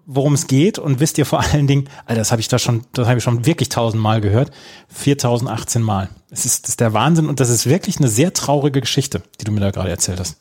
worum es geht und wisst ihr vor allen Dingen, Alter, das habe ich da schon, das habe ich schon wirklich tausendmal gehört, 4018 Mal. Es ist, das ist der Wahnsinn und das ist wirklich eine sehr traurige Geschichte, die du mir da gerade erzählt hast.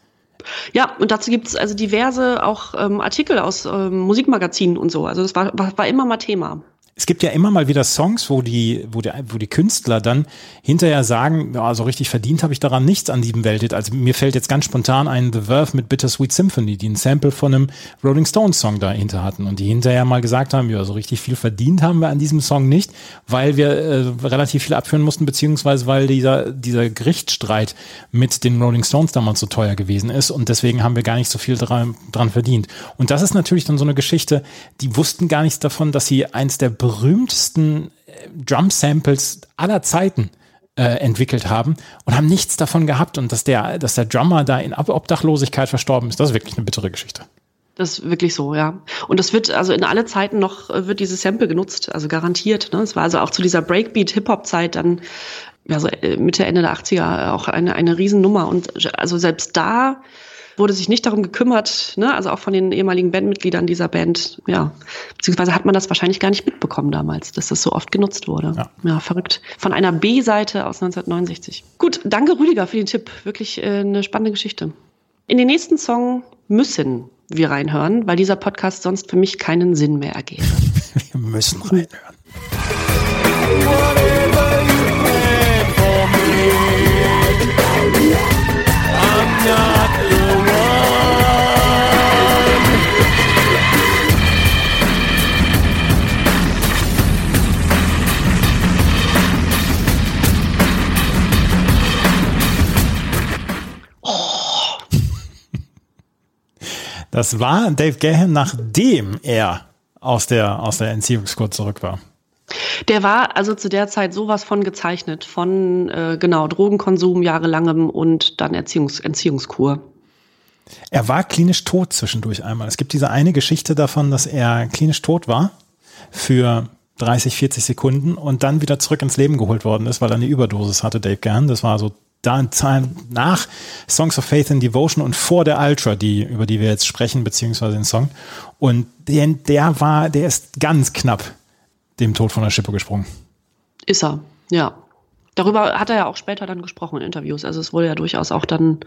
Ja, und dazu gibt es also diverse auch ähm, Artikel aus ähm, Musikmagazinen und so. Also das war, war, war immer mal Thema. Es gibt ja immer mal wieder Songs, wo die, wo die, wo die Künstler dann hinterher sagen, ja, so richtig verdient habe ich daran nichts an diesem Welthit. Also mir fällt jetzt ganz spontan ein The Verve mit Bittersweet Symphony, die ein Sample von einem Rolling Stones Song dahinter hatten und die hinterher mal gesagt haben, ja, so richtig viel verdient haben wir an diesem Song nicht, weil wir äh, relativ viel abführen mussten, beziehungsweise weil dieser, dieser Gerichtsstreit mit den Rolling Stones damals so teuer gewesen ist und deswegen haben wir gar nicht so viel dran, dran verdient. Und das ist natürlich dann so eine Geschichte, die wussten gar nichts davon, dass sie eins der berühmtesten äh, Drum-Samples aller Zeiten äh, entwickelt haben und haben nichts davon gehabt und dass der, dass der Drummer da in Obdachlosigkeit verstorben ist, das ist wirklich eine bittere Geschichte. Das ist wirklich so, ja. Und das wird also in alle Zeiten noch äh, wird dieses Sample genutzt, also garantiert. Ne? Es war also auch zu dieser Breakbeat-Hip-Hop-Zeit dann, also Mitte, Ende der 80er auch eine, eine Riesennummer. Und also selbst da wurde sich nicht darum gekümmert, ne? also auch von den ehemaligen Bandmitgliedern dieser Band, ja, beziehungsweise hat man das wahrscheinlich gar nicht mitbekommen damals, dass das so oft genutzt wurde. Ja, ja verrückt. Von einer B-Seite aus 1969. Gut, danke Rüdiger für den Tipp. Wirklich äh, eine spannende Geschichte. In den nächsten Song müssen wir reinhören, weil dieser Podcast sonst für mich keinen Sinn mehr ergäbe. wir müssen reinhören. I'm not Das war Dave Gahan, nachdem er aus der, aus der Entziehungskur zurück war. Der war also zu der Zeit sowas von gezeichnet, von äh, genau Drogenkonsum jahrelangem und dann Erziehungs Entziehungskur. Er war klinisch tot zwischendurch einmal. Es gibt diese eine Geschichte davon, dass er klinisch tot war für 30, 40 Sekunden und dann wieder zurück ins Leben geholt worden ist, weil er eine Überdosis hatte, Dave Gahan. Das war so nach Songs of Faith and Devotion und vor der Ultra, die, über die wir jetzt sprechen, beziehungsweise den Song. Und der, der war, der ist ganz knapp dem Tod von der Schippe gesprungen. Ist er, ja. Darüber hat er ja auch später dann gesprochen in Interviews. Also es wurde ja durchaus auch dann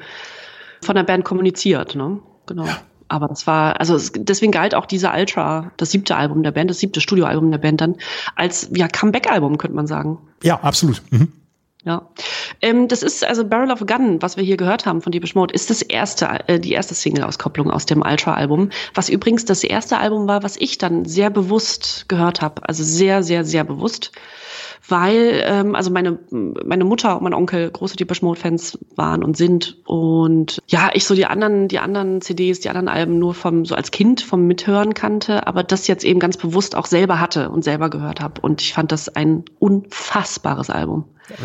von der Band kommuniziert, ne? Genau. Ja. Aber das war, also es, deswegen galt auch dieser Ultra, das siebte Album der Band, das siebte Studioalbum der Band dann, als ja Comeback-Album, könnte man sagen. Ja, absolut. Mhm. Ja, ähm, das ist also Barrel of a Gun, was wir hier gehört haben von Deepish Mode, ist das erste, äh, die erste Single-Auskopplung aus dem Ultra-Album, was übrigens das erste Album war, was ich dann sehr bewusst gehört habe, also sehr, sehr, sehr bewusst weil ähm, also meine meine Mutter und mein Onkel große Deepish Mode Fans waren und sind. Und ja ich so die anderen die anderen CDs die anderen Alben nur vom so als Kind vom Mithören kannte aber das jetzt eben ganz bewusst auch selber hatte und selber gehört habe und ich fand das ein unfassbares Album.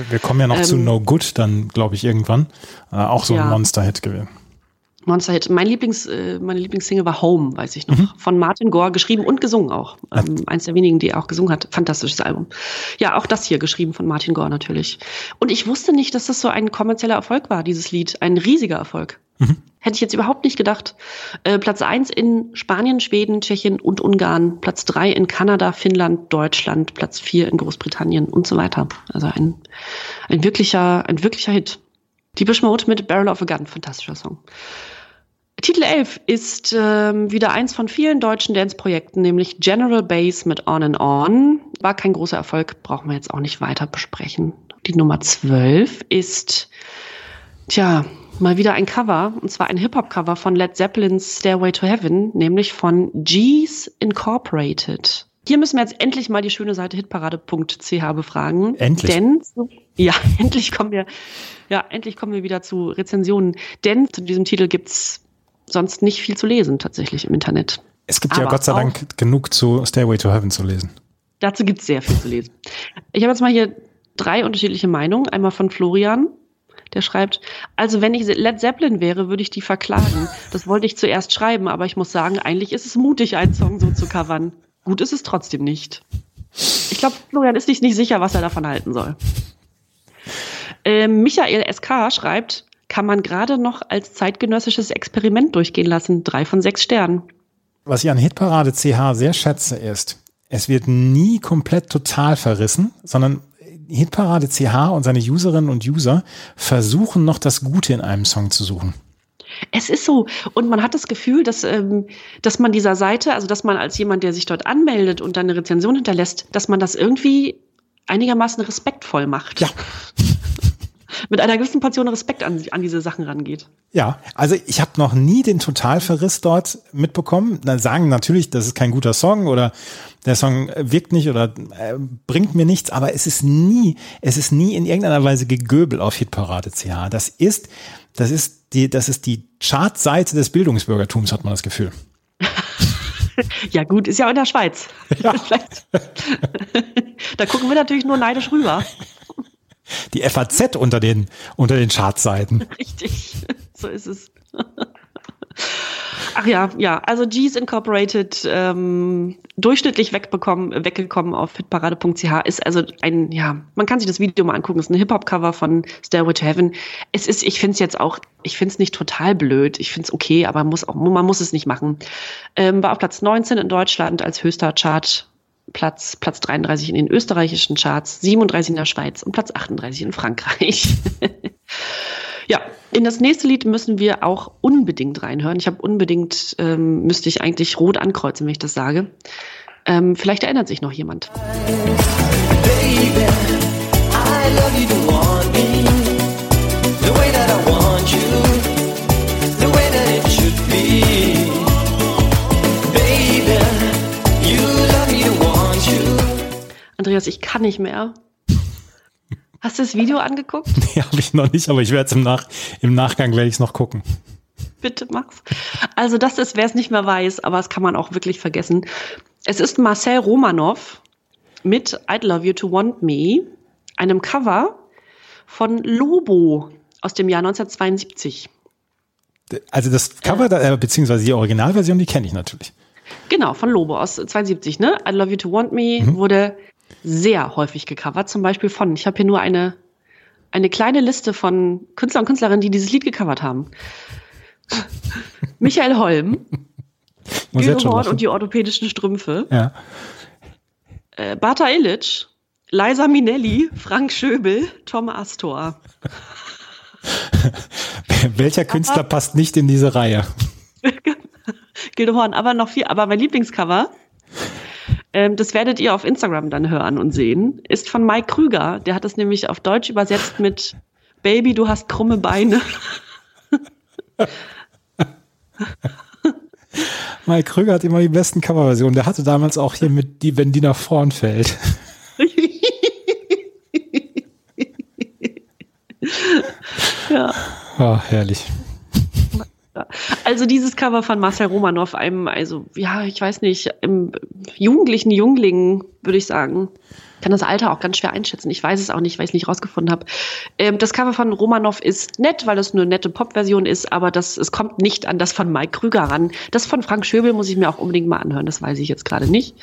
Wir kommen ja noch ähm, zu No Good dann glaube ich irgendwann. Äh, auch so ja. ein Monster Hit gewesen Monster Hit. Mein Lieblings, äh, meine Lieblingssingle war Home, weiß ich noch. Mhm. Von Martin Gore, geschrieben und gesungen auch. Ähm, eins der wenigen, die er auch gesungen hat. Fantastisches Album. Ja, auch das hier, geschrieben von Martin Gore natürlich. Und ich wusste nicht, dass das so ein kommerzieller Erfolg war, dieses Lied. Ein riesiger Erfolg. Mhm. Hätte ich jetzt überhaupt nicht gedacht. Äh, Platz eins in Spanien, Schweden, Tschechien und Ungarn. Platz drei in Kanada, Finnland, Deutschland. Platz vier in Großbritannien und so weiter. Also ein, ein wirklicher, ein wirklicher Hit. Die Mode mit Barrel of a Gun, fantastischer Song. Titel 11 ist ähm, wieder eins von vielen deutschen Dance-Projekten, nämlich General Bass mit On and On. War kein großer Erfolg, brauchen wir jetzt auch nicht weiter besprechen. Die Nummer 12 ist, tja, mal wieder ein Cover, und zwar ein Hip-Hop-Cover von Led Zeppelins Stairway to Heaven, nämlich von G's Incorporated. Hier müssen wir jetzt endlich mal die schöne Seite hitparade.ch befragen. Endlich. Denn, ja, endlich kommen wir, ja, endlich kommen wir wieder zu Rezensionen. Denn zu diesem Titel gibt's sonst nicht viel zu lesen tatsächlich im Internet. Es gibt Aber ja Gott sei Dank genug zu Stairway to Heaven zu lesen. Dazu gibt es sehr viel zu lesen. Ich habe jetzt mal hier drei unterschiedliche Meinungen. Einmal von Florian, der schreibt, also wenn ich Led Zeppelin wäre, würde ich die verklagen. Das wollte ich zuerst schreiben, aber ich muss sagen, eigentlich ist es mutig, einen Song so zu covern. Gut ist es trotzdem nicht. Ich glaube, Florian ist sich nicht sicher, was er davon halten soll. Äh, Michael SK schreibt, kann man gerade noch als zeitgenössisches Experiment durchgehen lassen. Drei von sechs Sternen. Was ich an Hitparade CH sehr schätze, ist, es wird nie komplett total verrissen, sondern Hitparade CH und seine Userinnen und User versuchen noch das Gute in einem Song zu suchen. Es ist so. Und man hat das Gefühl, dass, ähm, dass man dieser Seite, also dass man als jemand, der sich dort anmeldet und dann eine Rezension hinterlässt, dass man das irgendwie einigermaßen respektvoll macht. Ja. Mit einer gewissen Portion Respekt an, an diese Sachen rangeht. Ja, also ich habe noch nie den Totalverriss dort mitbekommen. Dann sagen natürlich, das ist kein guter Song oder der Song wirkt nicht oder äh, bringt mir nichts, aber es ist nie, es ist nie in irgendeiner Weise Gegöbel auf Hitparade CH. Das ist, das ist die, das ist die Chartseite des Bildungsbürgertums, hat man das Gefühl. ja gut, ist ja in der Schweiz. Ja. da gucken wir natürlich nur neidisch rüber. Die FAZ unter den, unter den Chartseiten. Richtig, so ist es. Ach ja, ja, also G's Incorporated ähm, durchschnittlich wegbekommen, weggekommen auf hitparade.ch ist also ein, ja, man kann sich das Video mal angucken, ist ein Hip-Hop-Cover von Stairway to Heaven. Es ist, ich finde es jetzt auch, ich finde es nicht total blöd, ich finde es okay, aber muss auch, man muss es nicht machen. Ähm, war auf Platz 19 in Deutschland als höchster Chart Platz, Platz 33 in den österreichischen Charts, 37 in der Schweiz und Platz 38 in Frankreich. ja, in das nächste Lied müssen wir auch unbedingt reinhören. Ich habe unbedingt, ähm, müsste ich eigentlich rot ankreuzen, wenn ich das sage. Ähm, vielleicht erinnert sich noch jemand. Baby, I love you Andreas, ich kann nicht mehr. Hast du das Video angeguckt? Nee, habe ich noch nicht, aber ich werde es im, Nach im Nachgang werde ich es noch gucken. Bitte mach's. Also das ist, wer es nicht mehr weiß, aber das kann man auch wirklich vergessen. Es ist Marcel Romanov mit I'd Love You to Want Me, einem Cover von Lobo aus dem Jahr 1972. Also das Cover, äh, beziehungsweise die Originalversion, die kenne ich natürlich. Genau, von Lobo aus 72, ne? I Love You to Want Me mhm. wurde sehr häufig gecovert, zum Beispiel von, ich habe hier nur eine, eine kleine Liste von Künstlern und Künstlerinnen, die dieses Lied gecovert haben. Michael Holm, Horn und die orthopädischen Strümpfe, ja. äh, Bata Illich, Liza Minelli, Frank Schöbel, Tom Astor. Welcher Künstler aber, passt nicht in diese Reihe? Horn, aber noch viel, aber mein Lieblingscover ähm, das werdet ihr auf Instagram dann hören und sehen, ist von Mike Krüger. Der hat das nämlich auf Deutsch übersetzt mit Baby, du hast krumme Beine. Mike Krüger hat immer die besten Coverversionen. Der hatte damals auch hier mit die, wenn die nach vorn fällt. ja. Oh, herrlich. Also dieses Cover von Marcel Romanov, einem, also ja, ich weiß nicht, im jugendlichen Jungling, würde ich sagen. Kann das Alter auch ganz schwer einschätzen. Ich weiß es auch nicht, weil ich es nicht rausgefunden habe. Ähm, das Cover von Romanov ist nett, weil es eine nette Pop-Version ist, aber das, es kommt nicht an das von Mike Krüger ran. Das von Frank Schöbel muss ich mir auch unbedingt mal anhören, das weiß ich jetzt gerade nicht.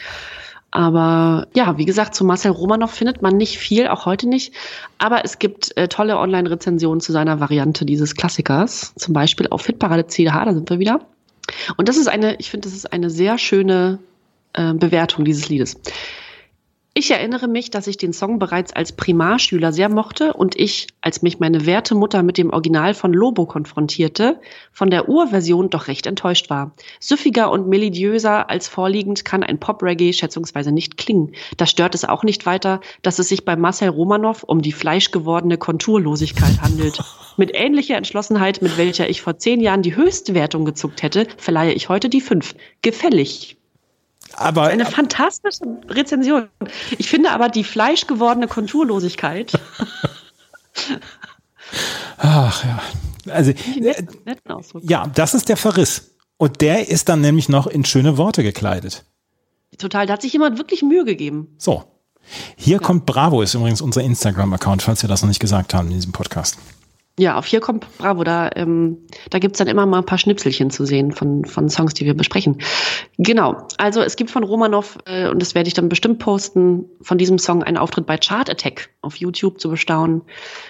Aber ja, wie gesagt, zu Marcel Romanov findet man nicht viel, auch heute nicht. Aber es gibt äh, tolle Online-Rezensionen zu seiner Variante dieses Klassikers. Zum Beispiel auf Hitparade CDH, da sind wir wieder. Und das ist eine, ich finde, das ist eine sehr schöne äh, Bewertung dieses Liedes. Ich erinnere mich, dass ich den Song bereits als Primarschüler sehr mochte und ich, als mich meine werte Mutter mit dem Original von Lobo konfrontierte, von der Urversion doch recht enttäuscht war. Süffiger und melodiöser als vorliegend kann ein Pop-Reggae schätzungsweise nicht klingen. Da stört es auch nicht weiter, dass es sich bei Marcel Romanov um die fleischgewordene Konturlosigkeit handelt. Mit ähnlicher Entschlossenheit, mit welcher ich vor zehn Jahren die höchste Wertung gezuckt hätte, verleihe ich heute die fünf. Gefällig. Aber, eine fantastische Rezension. Ich finde aber die fleischgewordene Konturlosigkeit. Ach ja. Also, äh, ja, das ist der Verriss. Und der ist dann nämlich noch in schöne Worte gekleidet. Total, da hat sich jemand wirklich Mühe gegeben. So. Hier ja. kommt Bravo, ist übrigens unser Instagram-Account, falls wir das noch nicht gesagt haben in diesem Podcast. Ja, auf hier kommt Bravo. Da, ähm, da gibt's dann immer mal ein paar Schnipselchen zu sehen von, von Songs, die wir besprechen. Genau. Also es gibt von Romanov, äh, und das werde ich dann bestimmt posten, von diesem Song einen Auftritt bei Chart Attack auf YouTube zu bestaunen.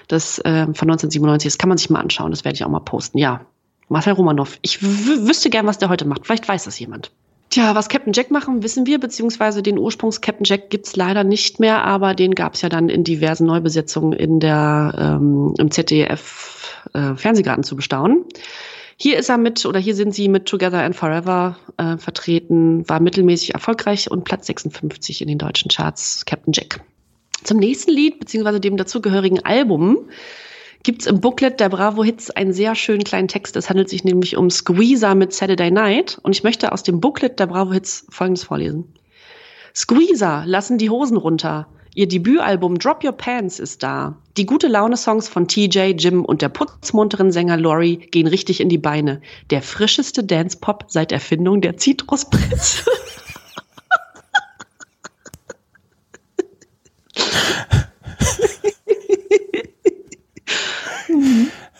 Das äh, von 1997. Das kann man sich mal anschauen. Das werde ich auch mal posten. Ja. Marcel Romanov. Ich wüsste gern, was der heute macht. Vielleicht weiß das jemand. Tja, was Captain Jack machen, wissen wir, beziehungsweise den Ursprungs Captain Jack gibt's leider nicht mehr, aber den gab's ja dann in diversen Neubesetzungen in der ähm, im ZDF äh, Fernsehgarten zu bestaunen. Hier ist er mit, oder hier sind sie mit Together and Forever äh, vertreten, war mittelmäßig erfolgreich und Platz 56 in den deutschen Charts, Captain Jack. Zum nächsten Lied, beziehungsweise dem dazugehörigen Album, gibt's im Booklet der Bravo Hits einen sehr schönen kleinen Text. Es handelt sich nämlich um Squeezer mit Saturday Night. Und ich möchte aus dem Booklet der Bravo Hits Folgendes vorlesen. Squeezer lassen die Hosen runter. Ihr Debütalbum Drop Your Pants ist da. Die gute Laune-Songs von TJ, Jim und der putzmunteren Sänger Laurie gehen richtig in die Beine. Der frischeste Dance-Pop seit Erfindung der Zitruspresse.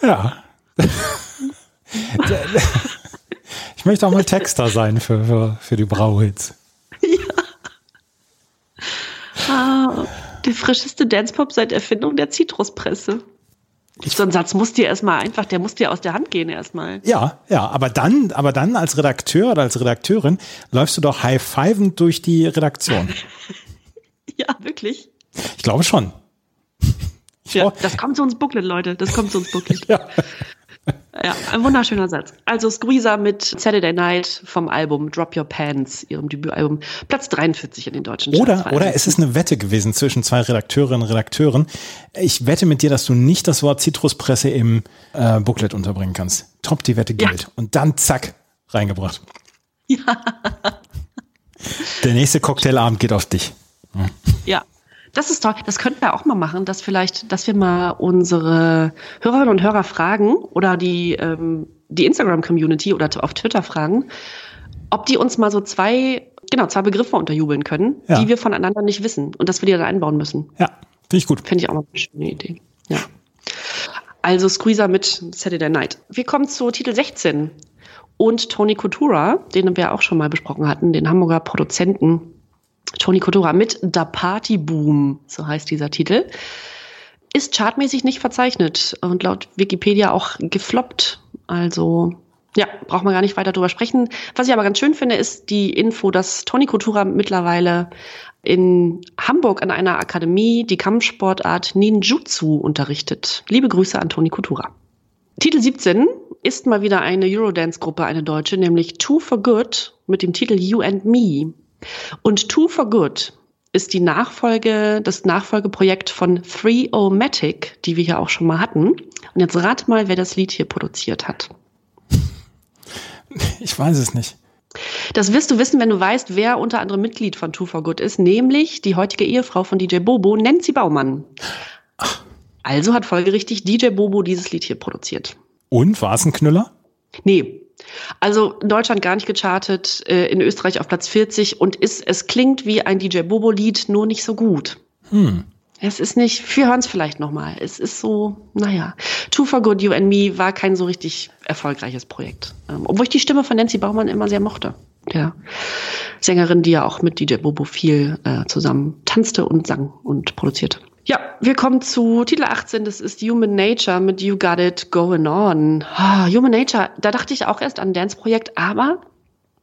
Ja. Ich möchte auch mal Texter sein für, für, für die Brauhits. Ah, der frischeste Dancepop seit Erfindung der Zitruspresse. so ein Satz muss dir erstmal einfach, der muss dir aus der Hand gehen erstmal. Ja, ja, aber dann, aber dann als Redakteur oder als Redakteurin läufst du doch high-fivend durch die Redaktion. ja, wirklich. Ich glaube schon. Ja, das kommt zu uns Booklet, Leute. Das kommt zu uns Booklet. ja. Ja, ein wunderschöner Satz. Also Squeezer mit Saturday Night vom Album Drop Your Pants, ihrem Debütalbum, Platz 43 in den deutschen Charts. Oder, oder es ist eine Wette gewesen zwischen zwei Redakteurinnen und Redakteuren. Ich wette mit dir, dass du nicht das Wort Zitruspresse im äh, Booklet unterbringen kannst. Top, die Wette gilt. Ja. Und dann zack, reingebracht. Ja. Der nächste Cocktailabend geht auf dich. Ja, das ist toll. Das könnten wir auch mal machen, dass vielleicht, dass wir mal unsere Hörerinnen und Hörer fragen oder die, ähm, die Instagram-Community oder auf Twitter fragen, ob die uns mal so zwei, genau, zwei Begriffe unterjubeln können, ja. die wir voneinander nicht wissen und dass wir die dann einbauen müssen. Ja, finde ich gut. Finde ich auch mal eine schöne Idee. Ja. Also Squeezer mit Saturday Night. Wir kommen zu Titel 16 und Tony Coutura, den wir auch schon mal besprochen hatten, den Hamburger Produzenten Tony Kotora mit Da Party Boom, so heißt dieser Titel, ist chartmäßig nicht verzeichnet und laut Wikipedia auch gefloppt. Also ja, braucht man gar nicht weiter drüber sprechen. Was ich aber ganz schön finde, ist die Info, dass Tony Kotura mittlerweile in Hamburg an einer Akademie die Kampfsportart Ninjutsu unterrichtet. Liebe Grüße an Tony Kotura. Titel 17 ist mal wieder eine Eurodance-Gruppe, eine deutsche, nämlich Two for Good mit dem Titel You and Me. Und Two for Good ist die Nachfolge, das Nachfolgeprojekt von 3-O-Matic, die wir hier auch schon mal hatten. Und jetzt rat mal, wer das Lied hier produziert hat. Ich weiß es nicht. Das wirst du wissen, wenn du weißt, wer unter anderem Mitglied von Two for Good ist, nämlich die heutige Ehefrau von DJ Bobo, Nancy Baumann. Ach. Also hat folgerichtig DJ Bobo dieses Lied hier produziert. Und war es ein Knüller? Nee, also in Deutschland gar nicht gechartet, äh, in Österreich auf Platz 40 und ist, es klingt wie ein DJ Bobo-Lied, nur nicht so gut. Hm. Es ist nicht, wir hören es vielleicht nochmal. Es ist so, naja. Two for Good, You and Me war kein so richtig erfolgreiches Projekt. Ähm, obwohl ich die Stimme von Nancy Baumann immer sehr mochte. Der Sängerin, die ja auch mit DJ Bobo viel äh, zusammen tanzte und sang und produzierte. Ja, wir kommen zu Titel 18, das ist Human Nature mit You Got It Going On. Oh, Human Nature, da dachte ich auch erst an Dance-Projekt, aber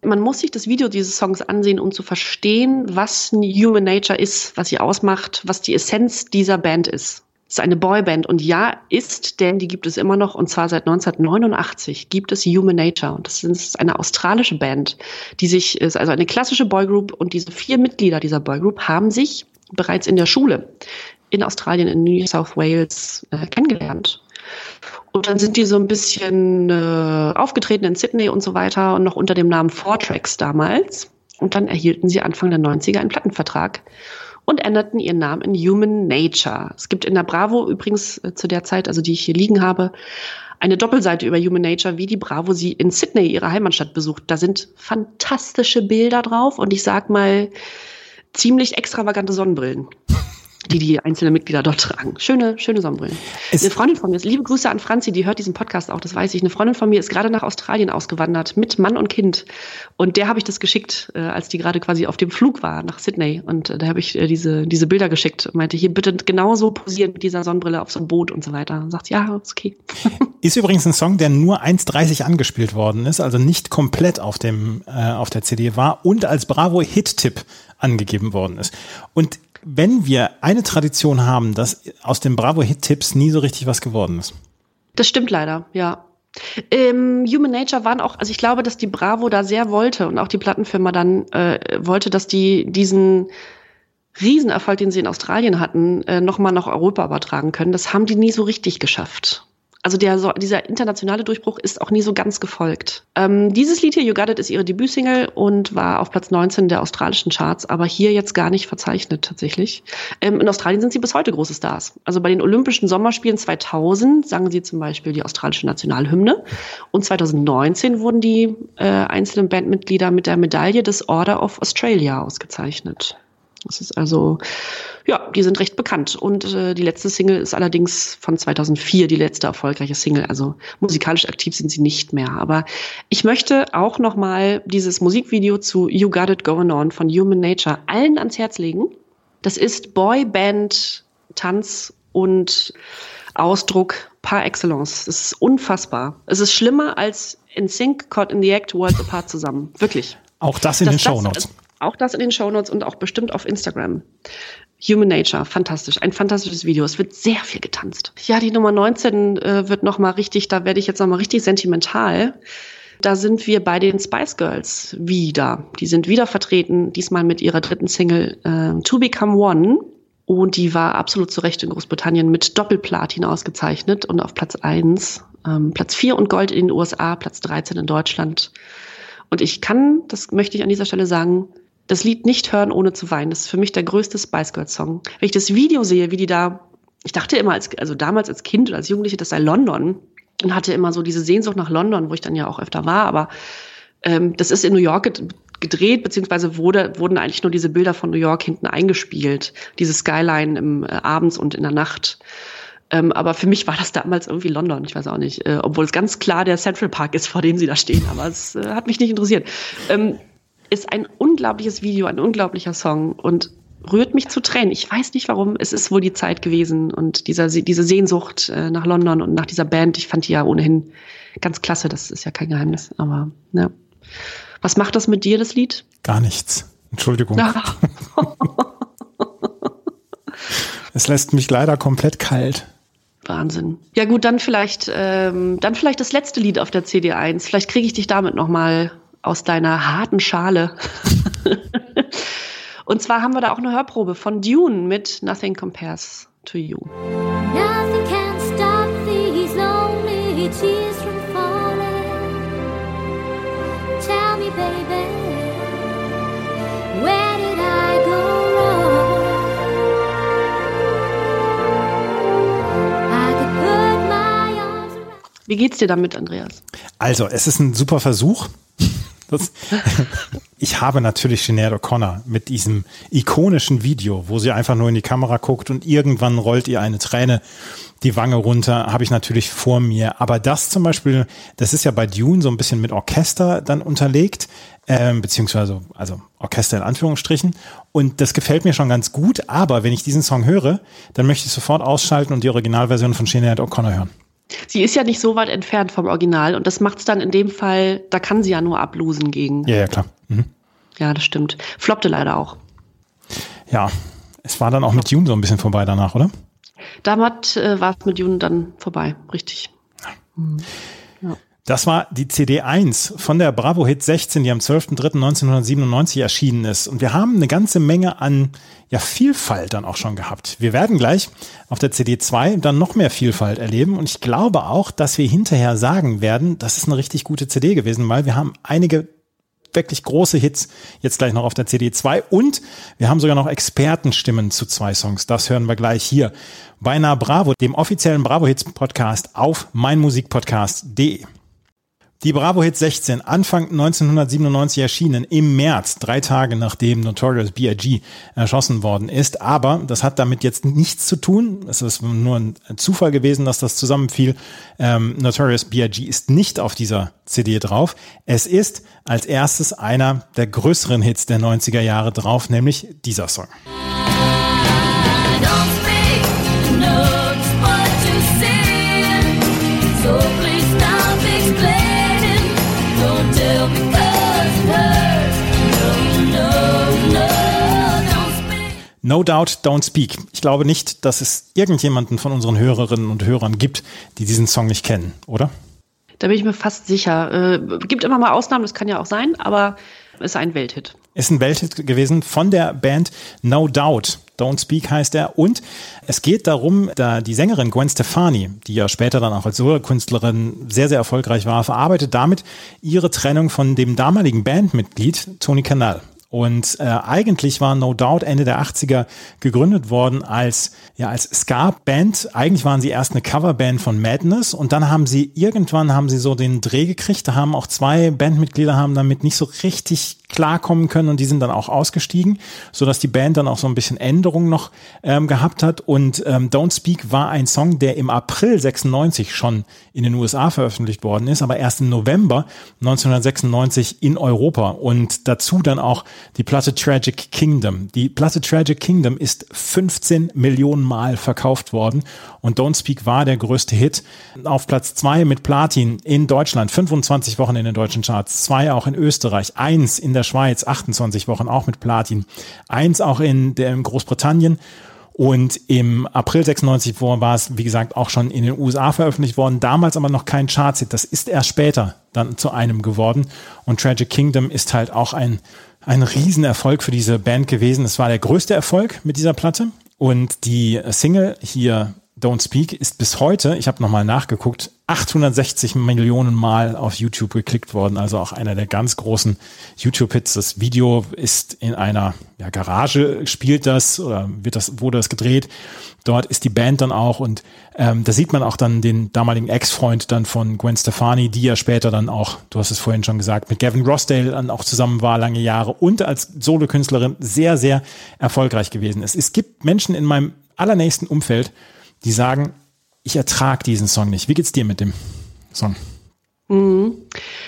man muss sich das Video dieses Songs ansehen, um zu verstehen, was Human Nature ist, was sie ausmacht, was die Essenz dieser Band ist. Es ist eine Boyband und ja, ist, denn die gibt es immer noch und zwar seit 1989 gibt es Human Nature und das ist eine australische Band, die sich ist also eine klassische Boygroup und diese vier Mitglieder dieser Boygroup haben sich bereits in der Schule in Australien, in New South Wales äh, kennengelernt. Und dann sind die so ein bisschen äh, aufgetreten in Sydney und so weiter und noch unter dem Namen Four Tracks damals. Und dann erhielten sie Anfang der 90er einen Plattenvertrag und änderten ihren Namen in Human Nature. Es gibt in der Bravo übrigens äh, zu der Zeit, also die ich hier liegen habe, eine Doppelseite über Human Nature, wie die Bravo sie in Sydney, ihre Heimatstadt, besucht. Da sind fantastische Bilder drauf und ich sag mal ziemlich extravagante Sonnenbrillen die die einzelnen Mitglieder dort tragen. Schöne, schöne Sonnenbrillen. Es eine Freundin von mir, liebe Grüße an Franzi, die hört diesen Podcast auch, das weiß ich. Eine Freundin von mir ist gerade nach Australien ausgewandert mit Mann und Kind. Und der habe ich das geschickt, äh, als die gerade quasi auf dem Flug war nach Sydney. Und äh, da habe ich äh, diese, diese Bilder geschickt und meinte, hier bitte genauso posieren mit dieser Sonnenbrille auf so einem Boot und so weiter. Und sagt, ja, ist okay. Ist übrigens ein Song, der nur 1,30 angespielt worden ist, also nicht komplett auf dem, äh, auf der CD war und als Bravo Hit-Tipp angegeben worden ist. Und wenn wir eine Tradition haben, dass aus den Bravo-Hit-Tipps nie so richtig was geworden ist. Das stimmt leider, ja. Ähm, Human Nature waren auch, also ich glaube, dass die Bravo da sehr wollte und auch die Plattenfirma dann äh, wollte, dass die diesen Riesenerfolg, den sie in Australien hatten, äh, nochmal nach Europa übertragen können. Das haben die nie so richtig geschafft. Also der, dieser internationale Durchbruch ist auch nie so ganz gefolgt. Ähm, dieses Lied hier, You Got It, ist ihre Debütsingle und war auf Platz 19 der australischen Charts, aber hier jetzt gar nicht verzeichnet tatsächlich. Ähm, in Australien sind sie bis heute große Stars. Also bei den Olympischen Sommerspielen 2000 sangen sie zum Beispiel die australische Nationalhymne und 2019 wurden die äh, einzelnen Bandmitglieder mit der Medaille des Order of Australia ausgezeichnet. Das ist also, ja, die sind recht bekannt. Und äh, die letzte Single ist allerdings von 2004, die letzte erfolgreiche Single. Also musikalisch aktiv sind sie nicht mehr. Aber ich möchte auch noch mal dieses Musikvideo zu You Got It Going On von Human Nature allen ans Herz legen. Das ist Boyband, Tanz und Ausdruck par excellence. Es ist unfassbar. Es ist schlimmer als in Sync, Caught in the Act, Worlds Apart zusammen. Wirklich. Auch das in das, den Show Notes. Auch das in den Shownotes und auch bestimmt auf Instagram. Human Nature, fantastisch. Ein fantastisches Video. Es wird sehr viel getanzt. Ja, die Nummer 19 äh, wird nochmal richtig, da werde ich jetzt nochmal richtig sentimental. Da sind wir bei den Spice Girls wieder. Die sind wieder vertreten, diesmal mit ihrer dritten Single äh, To Become One. Und die war absolut zu Recht in Großbritannien mit Doppelplatin ausgezeichnet und auf Platz 1. Ähm, Platz 4 und Gold in den USA, Platz 13 in Deutschland. Und ich kann, das möchte ich an dieser Stelle sagen, das Lied nicht hören, ohne zu weinen. Das ist für mich der größte Spice Girls Song. Wenn ich das Video sehe, wie die da, ich dachte immer, als, also damals als Kind oder als Jugendliche, das sei London und hatte immer so diese Sehnsucht nach London, wo ich dann ja auch öfter war, aber ähm, das ist in New York gedreht, beziehungsweise wurde, wurden eigentlich nur diese Bilder von New York hinten eingespielt. Diese Skyline im, äh, abends und in der Nacht. Ähm, aber für mich war das damals irgendwie London, ich weiß auch nicht. Äh, obwohl es ganz klar der Central Park ist, vor dem sie da stehen. Aber es äh, hat mich nicht interessiert. Ähm, ist ein unglaubliches Video, ein unglaublicher Song und rührt mich zu Tränen. Ich weiß nicht warum. Es ist wohl die Zeit gewesen und dieser, diese Sehnsucht äh, nach London und nach dieser Band. Ich fand die ja ohnehin ganz klasse. Das ist ja kein Geheimnis. Aber ja. Was macht das mit dir, das Lied? Gar nichts. Entschuldigung. es lässt mich leider komplett kalt. Wahnsinn. Ja gut, dann vielleicht, ähm, dann vielleicht das letzte Lied auf der CD1. Vielleicht kriege ich dich damit noch mal aus deiner harten Schale. Und zwar haben wir da auch eine Hörprobe von Dune mit Nothing Compares to You. Nothing can stop these lonely tears from falling. Tell me, baby, where did I go wrong? I could put my arms around Wie geht's dir damit, Andreas? Also, es ist ein super Versuch. Das, ich habe natürlich Sinead O'Connor mit diesem ikonischen Video, wo sie einfach nur in die Kamera guckt und irgendwann rollt ihr eine Träne die Wange runter, habe ich natürlich vor mir. Aber das zum Beispiel, das ist ja bei Dune so ein bisschen mit Orchester dann unterlegt, ähm, beziehungsweise also Orchester in Anführungsstrichen. Und das gefällt mir schon ganz gut. Aber wenn ich diesen Song höre, dann möchte ich sofort ausschalten und die Originalversion von Sinead O'Connor hören. Sie ist ja nicht so weit entfernt vom Original und das macht es dann in dem Fall, da kann sie ja nur ablosen gegen. Ja, ja, klar. Mhm. Ja, das stimmt. Floppte leider auch. Ja, es war dann auch mit June so ein bisschen vorbei danach, oder? Damals äh, war es mit June dann vorbei, richtig. Ja. Mhm. Das war die CD 1 von der Bravo Hit 16, die am 12.03.1997 erschienen ist. Und wir haben eine ganze Menge an ja, Vielfalt dann auch schon gehabt. Wir werden gleich auf der CD 2 dann noch mehr Vielfalt erleben. Und ich glaube auch, dass wir hinterher sagen werden, das ist eine richtig gute CD gewesen, weil wir haben einige wirklich große Hits jetzt gleich noch auf der CD 2 und wir haben sogar noch Expertenstimmen zu zwei Songs. Das hören wir gleich hier bei Na Bravo, dem offiziellen Bravo Hits Podcast auf meinmusikpodcast.de. Die Bravo Hit 16, Anfang 1997 erschienen, im März, drei Tage nachdem Notorious B.I.G. erschossen worden ist. Aber das hat damit jetzt nichts zu tun. Es ist nur ein Zufall gewesen, dass das zusammenfiel. Ähm, Notorious B.I.G. ist nicht auf dieser CD drauf. Es ist als erstes einer der größeren Hits der 90er Jahre drauf, nämlich dieser Song. No Doubt, Don't Speak. Ich glaube nicht, dass es irgendjemanden von unseren Hörerinnen und Hörern gibt, die diesen Song nicht kennen, oder? Da bin ich mir fast sicher. Äh, gibt immer mal Ausnahmen, das kann ja auch sein, aber ist ein Welthit. Ist ein Welthit gewesen von der Band No Doubt. Don't Speak heißt er. Und es geht darum, da die Sängerin Gwen Stefani, die ja später dann auch als Solokünstlerin sehr, sehr erfolgreich war, verarbeitet damit ihre Trennung von dem damaligen Bandmitglied Tony Canal. Und äh, eigentlich war No Doubt Ende der 80er gegründet worden als, ja, als Ska-Band. Eigentlich waren sie erst eine Coverband von Madness und dann haben sie irgendwann haben sie so den Dreh gekriegt. Da haben auch zwei Bandmitglieder haben damit nicht so richtig klarkommen können und die sind dann auch ausgestiegen, so dass die Band dann auch so ein bisschen Änderungen noch ähm, gehabt hat. Und ähm, Don't Speak war ein Song, der im April 96 schon in den USA veröffentlicht worden ist, aber erst im November 1996 in Europa und dazu dann auch die Platte Tragic Kingdom. Die Platte Tragic Kingdom ist 15 Millionen Mal verkauft worden und Don't Speak war der größte Hit. Auf Platz zwei mit Platin in Deutschland, 25 Wochen in den deutschen Charts, zwei auch in Österreich, eins in der Schweiz 28 Wochen auch mit Platin, eins auch in, der, in Großbritannien und im April 96 war es, wie gesagt, auch schon in den USA veröffentlicht worden, damals aber noch kein Chartshit. Das ist erst später dann zu einem geworden. Und Tragic Kingdom ist halt auch ein, ein Riesenerfolg für diese Band gewesen. Es war der größte Erfolg mit dieser Platte. Und die Single hier Don't Speak ist bis heute, ich habe nochmal nachgeguckt, 860 Millionen Mal auf YouTube geklickt worden. Also auch einer der ganz großen YouTube-Hits. Das Video ist in einer ja, Garage, spielt das oder wird das, wurde das gedreht. Dort ist die Band dann auch und ähm, da sieht man auch dann den damaligen Ex-Freund dann von Gwen Stefani, die ja später dann auch, du hast es vorhin schon gesagt, mit Gavin Rossdale dann auch zusammen war lange Jahre und als Solokünstlerin sehr, sehr erfolgreich gewesen ist. Es gibt Menschen in meinem allernächsten Umfeld, die sagen, ich ertrage diesen Song nicht. Wie geht's dir mit dem Song? Mhm.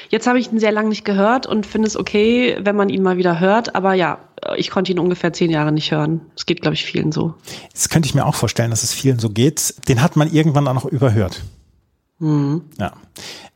Jetzt habe ich ihn sehr lange nicht gehört und finde es okay, wenn man ihn mal wieder hört. Aber ja, ich konnte ihn ungefähr zehn Jahre nicht hören. Es geht, glaube ich, vielen so. Das könnte ich mir auch vorstellen, dass es vielen so geht. Den hat man irgendwann auch noch überhört. Mhm. Ja.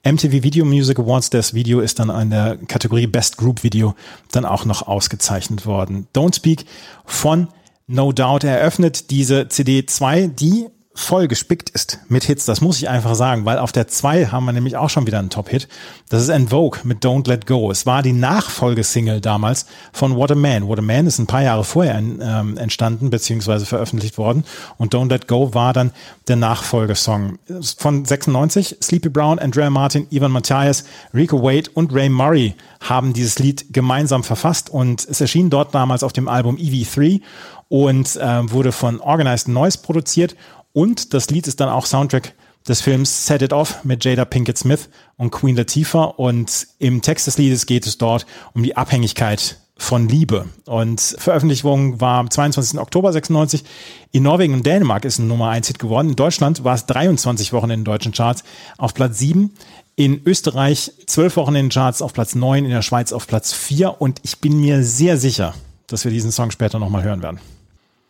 MTV Video Music Awards, das Video ist dann in der Kategorie Best Group Video dann auch noch ausgezeichnet worden. Don't Speak von No Doubt eröffnet diese CD 2, die voll gespickt ist mit Hits. Das muss ich einfach sagen, weil auf der 2 haben wir nämlich auch schon wieder einen Top-Hit. Das ist En Vogue mit Don't Let Go. Es war die Nachfolgesingle damals von What a Man. What a Man ist ein paar Jahre vorher ähm, entstanden bzw. veröffentlicht worden und Don't Let Go war dann der Nachfolgesong. Von 96, Sleepy Brown, Andrea Martin, Ivan Matthias, Rico Wade und Ray Murray haben dieses Lied gemeinsam verfasst und es erschien dort damals auf dem Album EV3 und äh, wurde von Organized Noise produziert und das Lied ist dann auch Soundtrack des Films Set It Off mit Jada Pinkett Smith und Queen Latifah. Und im Text des Liedes geht es dort um die Abhängigkeit von Liebe. Und Veröffentlichung war am 22. Oktober 96. In Norwegen und Dänemark ist ein Nummer 1 Hit geworden. In Deutschland war es 23 Wochen in den deutschen Charts auf Platz 7. In Österreich 12 Wochen in den Charts auf Platz 9, in der Schweiz auf Platz 4. Und ich bin mir sehr sicher, dass wir diesen Song später nochmal hören werden.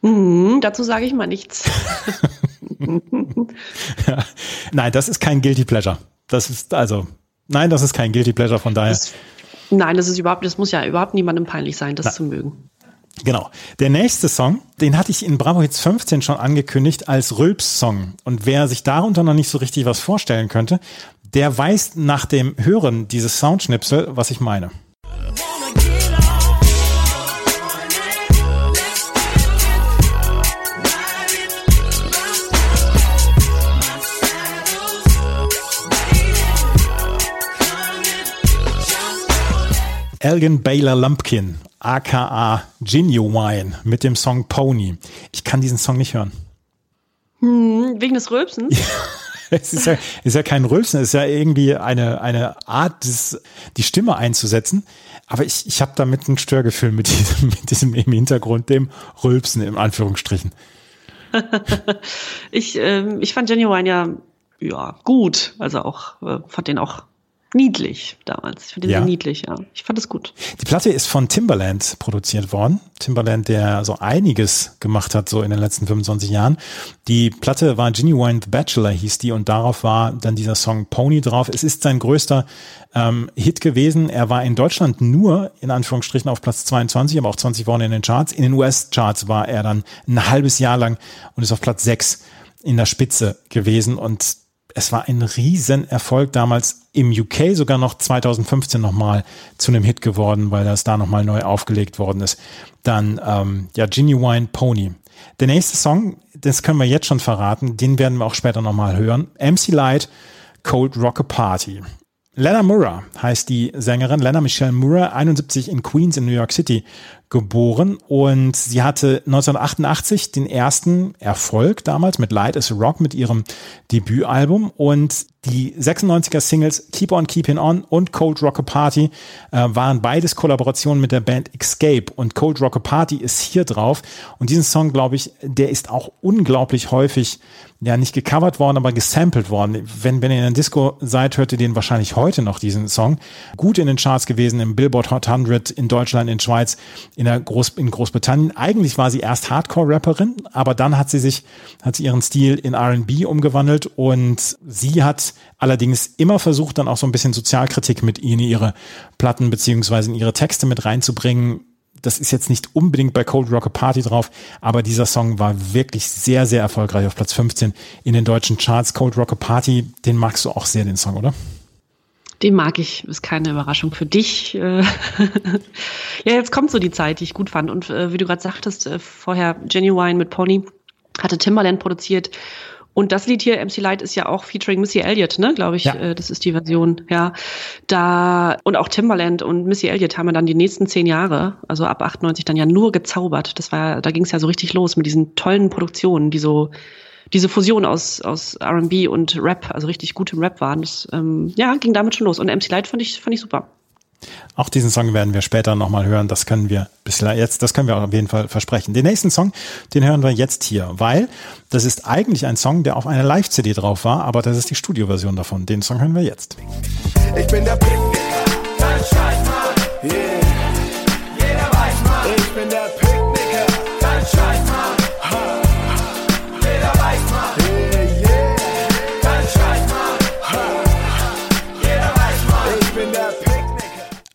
Mhm, dazu sage ich mal nichts. ja. Nein, das ist kein Guilty Pleasure. Das ist also, nein, das ist kein Guilty Pleasure, von daher. Das, nein, das ist überhaupt, das muss ja überhaupt niemandem peinlich sein, das Na. zu mögen. Genau. Der nächste Song, den hatte ich in Bravo Hits 15 schon angekündigt als Rülps-Song. Und wer sich darunter noch nicht so richtig was vorstellen könnte, der weiß nach dem Hören dieses Soundschnipsel, was ich meine. Elgin Baylor Lumpkin, aka Genuine, mit dem Song Pony. Ich kann diesen Song nicht hören. Hm, wegen des Rülpsens? es ist ja, ist ja kein Rülpsen, es ist ja irgendwie eine, eine Art, des, die Stimme einzusetzen. Aber ich, ich habe damit ein Störgefühl mit diesem, mit diesem im Hintergrund, dem Rülpsen im Anführungsstrichen. ich, ähm, ich fand Genuine ja, ja gut. Also auch, äh, fand den auch niedlich damals. Ich fand den ja. sehr niedlich, ja. Ich fand es gut. Die Platte ist von Timberland produziert worden. Timberland, der so einiges gemacht hat, so in den letzten 25 Jahren. Die Platte war Genuine The Bachelor, hieß die, und darauf war dann dieser Song Pony drauf. Es ist sein größter ähm, Hit gewesen. Er war in Deutschland nur, in Anführungsstrichen, auf Platz 22, aber auch 20 Wochen in den Charts. In den US-Charts war er dann ein halbes Jahr lang und ist auf Platz 6 in der Spitze gewesen und es war ein Riesenerfolg damals im UK, sogar noch 2015 nochmal zu einem Hit geworden, weil das da nochmal neu aufgelegt worden ist. Dann, ähm, ja, Genuine Pony. Der nächste Song, das können wir jetzt schon verraten, den werden wir auch später nochmal hören. MC Light, Cold Rock Party. Lena Murrah heißt die Sängerin, Lena Michelle Murrah, 71 in Queens in New York City geboren und sie hatte 1988 den ersten Erfolg damals mit Light is Rock mit ihrem Debütalbum und die 96er Singles Keep On Keeping On und Cold Rock Party äh, waren beides Kollaborationen mit der Band Escape und Cold Rock Party ist hier drauf und diesen Song, glaube ich, der ist auch unglaublich häufig ja nicht gecovert worden, aber gesampelt worden. Wenn, wenn ihr in der Disco seid, hört ihr den wahrscheinlich heute noch, diesen Song. Gut in den Charts gewesen, im Billboard Hot 100 in Deutschland, in Schweiz, in, der Groß, in Großbritannien. Eigentlich war sie erst Hardcore-Rapperin, aber dann hat sie sich, hat sie ihren Stil in R&B umgewandelt und sie hat allerdings immer versucht, dann auch so ein bisschen Sozialkritik mit in ihre Platten beziehungsweise in ihre Texte mit reinzubringen das ist jetzt nicht unbedingt bei Cold Rock Party drauf, aber dieser Song war wirklich sehr, sehr erfolgreich auf Platz 15 in den deutschen Charts. Cold Rock Party, den magst du auch sehr, den Song, oder? Den mag ich, ist keine Überraschung für dich. Ja, jetzt kommt so die Zeit, die ich gut fand. Und äh, wie du gerade sagtest, äh, vorher Genuine mit Pony hatte Timbaland produziert und das Lied hier, MC Light, ist ja auch featuring Missy Elliott, ne, glaube ich. Ja. Äh, das ist die Version, ja. Da, und auch Timbaland und Missy Elliott haben ja dann die nächsten zehn Jahre, also ab 98, dann ja nur gezaubert. Das war, da ging es ja so richtig los mit diesen tollen Produktionen, die so, diese Fusion aus, aus R&B und Rap, also richtig gutem Rap waren. Das, ähm, ja, ging damit schon los. Und MC Light fand ich, fand ich super. Auch diesen Song werden wir später nochmal hören. Das können wir bislang jetzt, das können wir auf jeden Fall versprechen. Den nächsten Song, den hören wir jetzt hier, weil das ist eigentlich ein Song, der auf einer Live-CD drauf war, aber das ist die Studioversion davon. Den Song hören wir jetzt. Ich bin der kein Scheißmann. Yeah.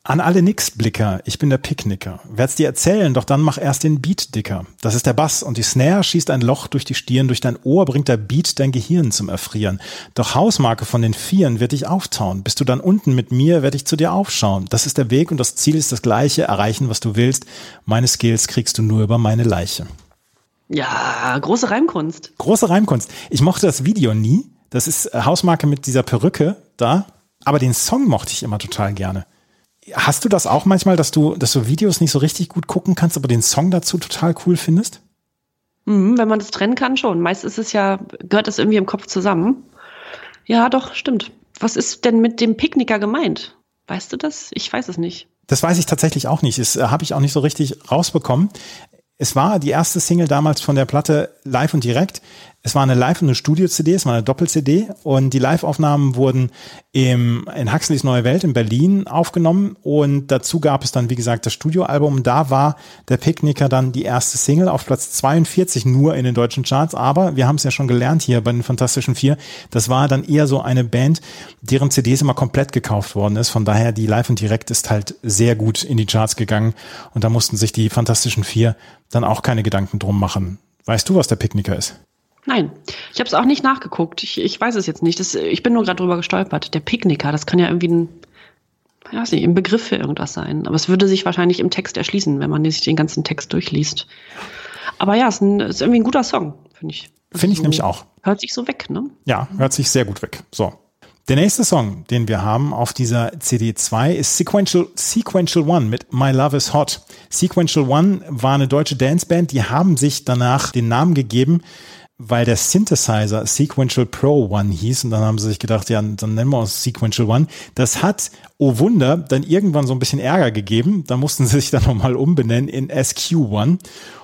An alle Nix-Blicker, ich bin der Picknicker. Werd's dir erzählen, doch dann mach erst den Beat dicker. Das ist der Bass und die Snare schießt ein Loch durch die Stirn, durch dein Ohr bringt der Beat dein Gehirn zum Erfrieren. Doch Hausmarke von den Vieren wird dich auftauen. Bist du dann unten mit mir, werd ich zu dir aufschauen. Das ist der Weg und das Ziel ist das gleiche, erreichen, was du willst. Meine Skills kriegst du nur über meine Leiche. Ja, große Reimkunst. Große Reimkunst. Ich mochte das Video nie. Das ist äh, Hausmarke mit dieser Perücke da. Aber den Song mochte ich immer total gerne. Hast du das auch manchmal, dass du, dass du Videos nicht so richtig gut gucken kannst, aber den Song dazu total cool findest? Mhm, wenn man das trennen kann, schon. Meist ist es ja, gehört das irgendwie im Kopf zusammen. Ja, doch, stimmt. Was ist denn mit dem Picknicker gemeint? Weißt du das? Ich weiß es nicht. Das weiß ich tatsächlich auch nicht. Das äh, habe ich auch nicht so richtig rausbekommen. Es war die erste Single damals von der Platte Live und Direkt. Es war eine Live- und eine Studio-CD, es war eine Doppel-CD und die Live-Aufnahmen wurden im, in Huxleys Neue Welt in Berlin aufgenommen und dazu gab es dann, wie gesagt, das Studioalbum. Da war der Picknicker dann die erste Single auf Platz 42 nur in den deutschen Charts, aber wir haben es ja schon gelernt hier bei den Fantastischen Vier, das war dann eher so eine Band, deren CDs immer komplett gekauft worden ist. Von daher die Live und Direkt ist halt sehr gut in die Charts gegangen und da mussten sich die Fantastischen Vier dann auch keine Gedanken drum machen. Weißt du, was der Picknicker ist? Nein, ich habe es auch nicht nachgeguckt. Ich, ich weiß es jetzt nicht. Das, ich bin nur gerade drüber gestolpert. Der Picknicker, das kann ja irgendwie ein, ich weiß nicht, ein Begriff für irgendwas sein. Aber es würde sich wahrscheinlich im Text erschließen, wenn man sich den ganzen Text durchliest. Aber ja, es ist, ein, ist irgendwie ein guter Song, finde ich. Finde ich so, nämlich auch. Hört sich so weg, ne? Ja, hört sich sehr gut weg. So. Der nächste Song, den wir haben auf dieser CD2 ist Sequential, Sequential One mit My Love is Hot. Sequential One war eine deutsche Danceband, die haben sich danach den Namen gegeben, weil der Synthesizer Sequential Pro One hieß und dann haben sie sich gedacht, ja, dann nennen wir uns Sequential One. Das hat, oh Wunder, dann irgendwann so ein bisschen Ärger gegeben. Da mussten sie sich dann nochmal umbenennen in SQ One.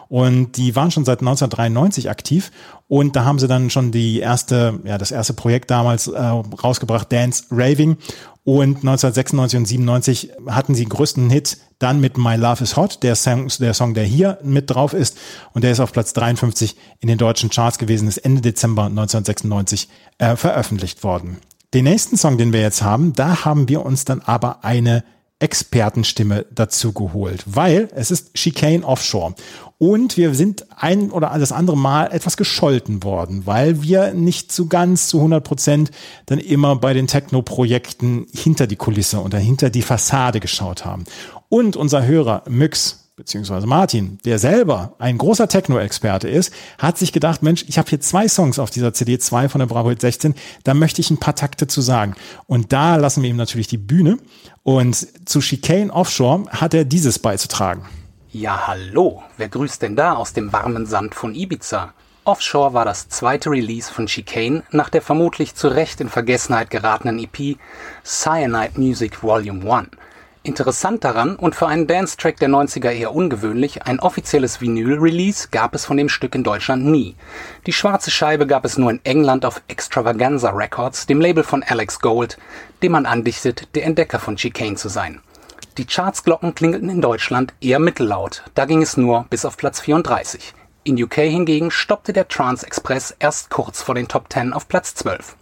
Und die waren schon seit 1993 aktiv und da haben sie dann schon die erste, ja, das erste Projekt damals äh, rausgebracht, Dance Raving. Und 1996 und 97 hatten sie größten Hit dann mit My Love is Hot, der Song, der Song, der hier mit drauf ist. Und der ist auf Platz 53 in den deutschen Charts gewesen, ist Ende Dezember 1996 äh, veröffentlicht worden. Den nächsten Song, den wir jetzt haben, da haben wir uns dann aber eine Expertenstimme dazu geholt, weil es ist Chicane Offshore. Und wir sind ein oder das andere Mal etwas gescholten worden, weil wir nicht zu ganz zu 100 Prozent dann immer bei den Techno-Projekten hinter die Kulisse oder hinter die Fassade geschaut haben. Und unser Hörer Myx beziehungsweise Martin, der selber ein großer Techno-Experte ist, hat sich gedacht, Mensch, ich habe hier zwei Songs auf dieser CD, zwei von der Bravo Hit 16, da möchte ich ein paar Takte zu sagen. Und da lassen wir ihm natürlich die Bühne. Und zu Chicane Offshore hat er dieses beizutragen. Ja, hallo. Wer grüßt denn da aus dem warmen Sand von Ibiza? Offshore war das zweite Release von Chicane nach der vermutlich zu Recht in Vergessenheit geratenen EP Cyanide Music Volume 1. Interessant daran und für einen Dance-Track der 90er eher ungewöhnlich, ein offizielles Vinyl-Release gab es von dem Stück in Deutschland nie. Die schwarze Scheibe gab es nur in England auf Extravaganza Records, dem Label von Alex Gold, dem man andichtet, der Entdecker von Chicane zu sein. Die Chartsglocken klingelten in Deutschland eher mittellaut, da ging es nur bis auf Platz 34. In UK hingegen stoppte der Trance Express erst kurz vor den Top 10 auf Platz 12.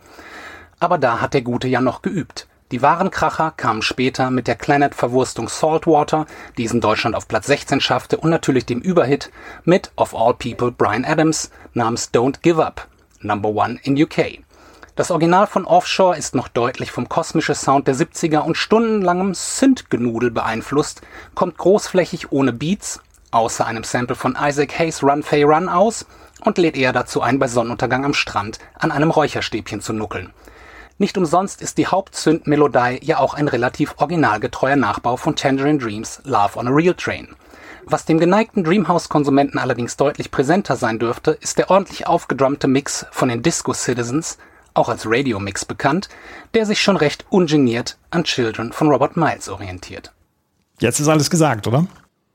Aber da hat der Gute ja noch geübt. Die wahren Kracher kamen später mit der Planet-Verwurstung Saltwater, die es in Deutschland auf Platz 16 schaffte, und natürlich dem Überhit mit Of All People Brian Adams namens Don't Give Up, Number One in UK. Das Original von Offshore ist noch deutlich vom kosmischen Sound der 70er und stundenlangem Synth-Genudel beeinflusst, kommt großflächig ohne Beats, außer einem Sample von Isaac Hayes Run Fay Run aus und lädt eher dazu ein, bei Sonnenuntergang am Strand an einem Räucherstäbchen zu nuckeln. Nicht umsonst ist die Hauptzündmelodie ja auch ein relativ originalgetreuer Nachbau von Tangerine Dreams Love on a Real Train. Was dem geneigten Dreamhouse-Konsumenten allerdings deutlich präsenter sein dürfte, ist der ordentlich aufgedrummte Mix von den Disco Citizens, auch als Radio-Mix bekannt, der sich schon recht ungeniert an Children von Robert Miles orientiert. Jetzt ist alles gesagt, oder?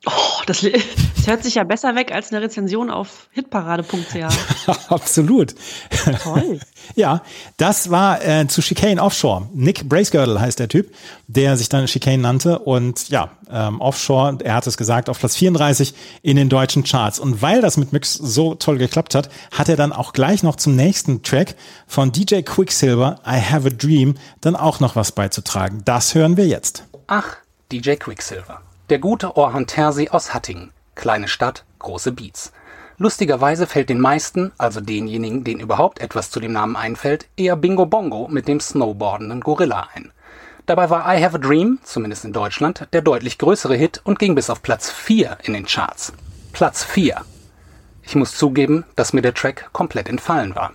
Oh, das, das, hört sich ja besser weg als eine Rezension auf hitparade.ch. Absolut. Toll. ja, das war äh, zu Chicane Offshore. Nick Bracegirdle heißt der Typ, der sich dann Chicane nannte. Und ja, ähm, Offshore, er hat es gesagt, auf Platz 34 in den deutschen Charts. Und weil das mit Mix so toll geklappt hat, hat er dann auch gleich noch zum nächsten Track von DJ Quicksilver, I Have a Dream, dann auch noch was beizutragen. Das hören wir jetzt. Ach, DJ Quicksilver. Der gute Orhan Terzi aus Hattingen. Kleine Stadt, große Beats. Lustigerweise fällt den meisten, also denjenigen, denen überhaupt etwas zu dem Namen einfällt, eher Bingo Bongo mit dem snowboardenden Gorilla ein. Dabei war I Have a Dream, zumindest in Deutschland, der deutlich größere Hit und ging bis auf Platz 4 in den Charts. Platz 4. Ich muss zugeben, dass mir der Track komplett entfallen war.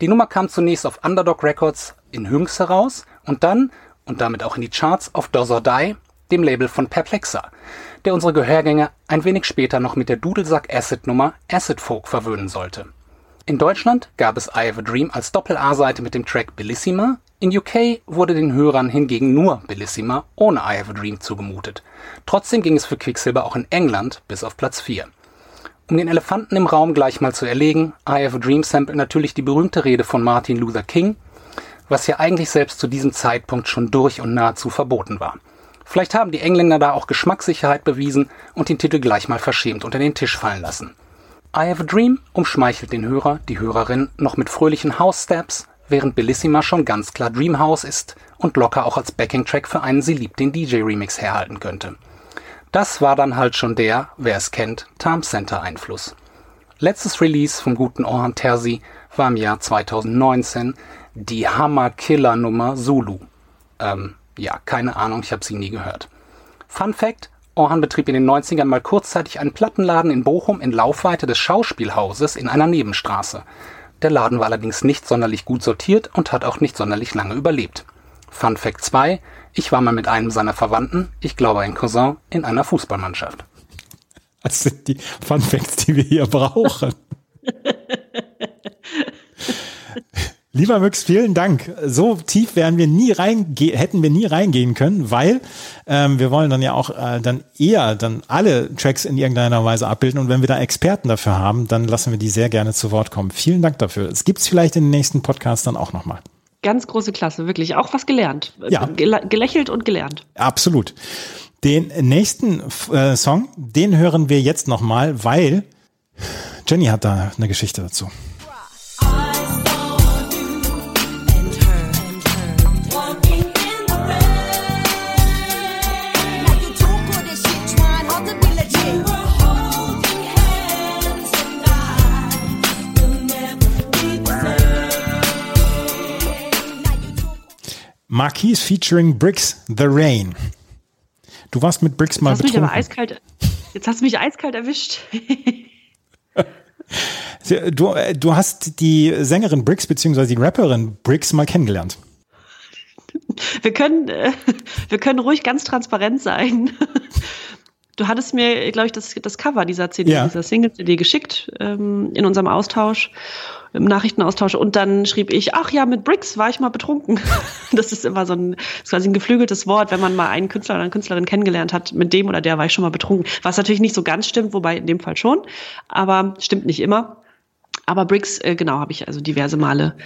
Die Nummer kam zunächst auf Underdog Records in Hünx heraus und dann, und damit auch in die Charts, auf Does or Die dem Label von Perplexa, der unsere Gehörgänge ein wenig später noch mit der Dudelsack-Acid-Nummer Acid Folk verwöhnen sollte. In Deutschland gab es I Have a Dream als Doppel-A-Seite mit dem Track Bellissima, in UK wurde den Hörern hingegen nur Bellissima ohne I Have a Dream zugemutet. Trotzdem ging es für Quicksilver auch in England bis auf Platz 4. Um den Elefanten im Raum gleich mal zu erlegen, I Have a Dream sample natürlich die berühmte Rede von Martin Luther King, was ja eigentlich selbst zu diesem Zeitpunkt schon durch und nahezu verboten war. Vielleicht haben die Engländer da auch Geschmackssicherheit bewiesen und den Titel gleich mal verschämt unter den Tisch fallen lassen. I Have a Dream umschmeichelt den Hörer, die Hörerin noch mit fröhlichen House Steps, während Bellissima schon ganz klar Dream House ist und locker auch als Backing-Track für einen Sie liebt den DJ-Remix herhalten könnte. Das war dann halt schon der, wer es kennt, Time Center Einfluss. Letztes Release vom guten Orhan Terzi war im Jahr 2019 die Hammer-Killer-Nummer Zulu. Ähm, ja, keine Ahnung, ich habe sie nie gehört. Fun Fact: Orhan betrieb in den 90ern mal kurzzeitig einen Plattenladen in Bochum in Laufweite des Schauspielhauses in einer Nebenstraße. Der Laden war allerdings nicht sonderlich gut sortiert und hat auch nicht sonderlich lange überlebt. Fun Fact 2: Ich war mal mit einem seiner Verwandten, ich glaube ein Cousin, in einer Fußballmannschaft. Das sind die Fun Facts, die wir hier brauchen. Lieber Müx, vielen Dank. So tief wären wir nie reinge hätten wir nie reingehen können, weil ähm, wir wollen dann ja auch äh, dann eher dann alle Tracks in irgendeiner Weise abbilden und wenn wir da Experten dafür haben, dann lassen wir die sehr gerne zu Wort kommen. Vielen Dank dafür. Es gibt's vielleicht in den nächsten Podcasts dann auch nochmal. Ganz große Klasse, wirklich. Auch was gelernt. Ja. Gelächelt und gelernt. Absolut. Den nächsten äh, Song, den hören wir jetzt nochmal, weil Jenny hat da eine Geschichte dazu. Marquis featuring Bricks, The Rain. Du warst mit Bricks mal Jetzt hast du mich aber eiskalt, jetzt hast du mich eiskalt erwischt. Du, äh, du hast die Sängerin Bricks beziehungsweise die Rapperin Bricks mal kennengelernt. Wir können, äh, wir können ruhig ganz transparent sein. Du hattest mir, glaube ich, das, das Cover dieser CD, Ja. dieser Single-CD geschickt ähm, in unserem Austausch, im Nachrichtenaustausch. Und dann schrieb ich, ach ja, mit Bricks war ich mal betrunken. Das ist immer so ein, ist quasi ein geflügeltes Wort, wenn man mal einen Künstler oder eine Künstlerin kennengelernt hat, mit dem oder der war ich schon mal betrunken. Was natürlich nicht so ganz stimmt, wobei in dem Fall schon, aber stimmt nicht immer. Aber Briggs, äh, genau, habe ich also diverse Male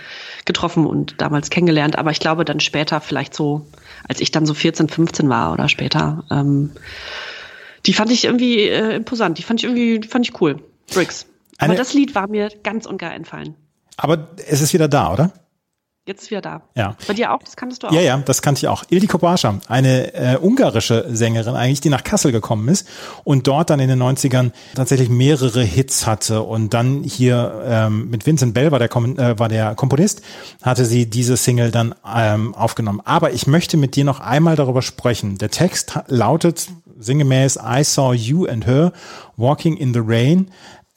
getroffen und damals kennengelernt. Aber ich glaube dann später, vielleicht so, als ich dann so 14, 15 war oder später, ähm, die fand ich irgendwie äh, imposant. Die fand ich irgendwie, die fand ich cool. Briggs. Aber Eine- das Lied war mir ganz und gar entfallen. Aber es ist wieder da, oder? Jetzt ist wieder da. Ja. Bei dir auch? Das kanntest du auch? Ja, ja, das kannte ich auch. Ildiko Bascha, eine äh, ungarische Sängerin eigentlich, die nach Kassel gekommen ist und dort dann in den 90ern tatsächlich mehrere Hits hatte und dann hier ähm, mit Vincent Bell war der, Kom äh, war der Komponist, hatte sie diese Single dann ähm, aufgenommen. Aber ich möchte mit dir noch einmal darüber sprechen. Der Text lautet sinngemäß I saw you and her walking in the rain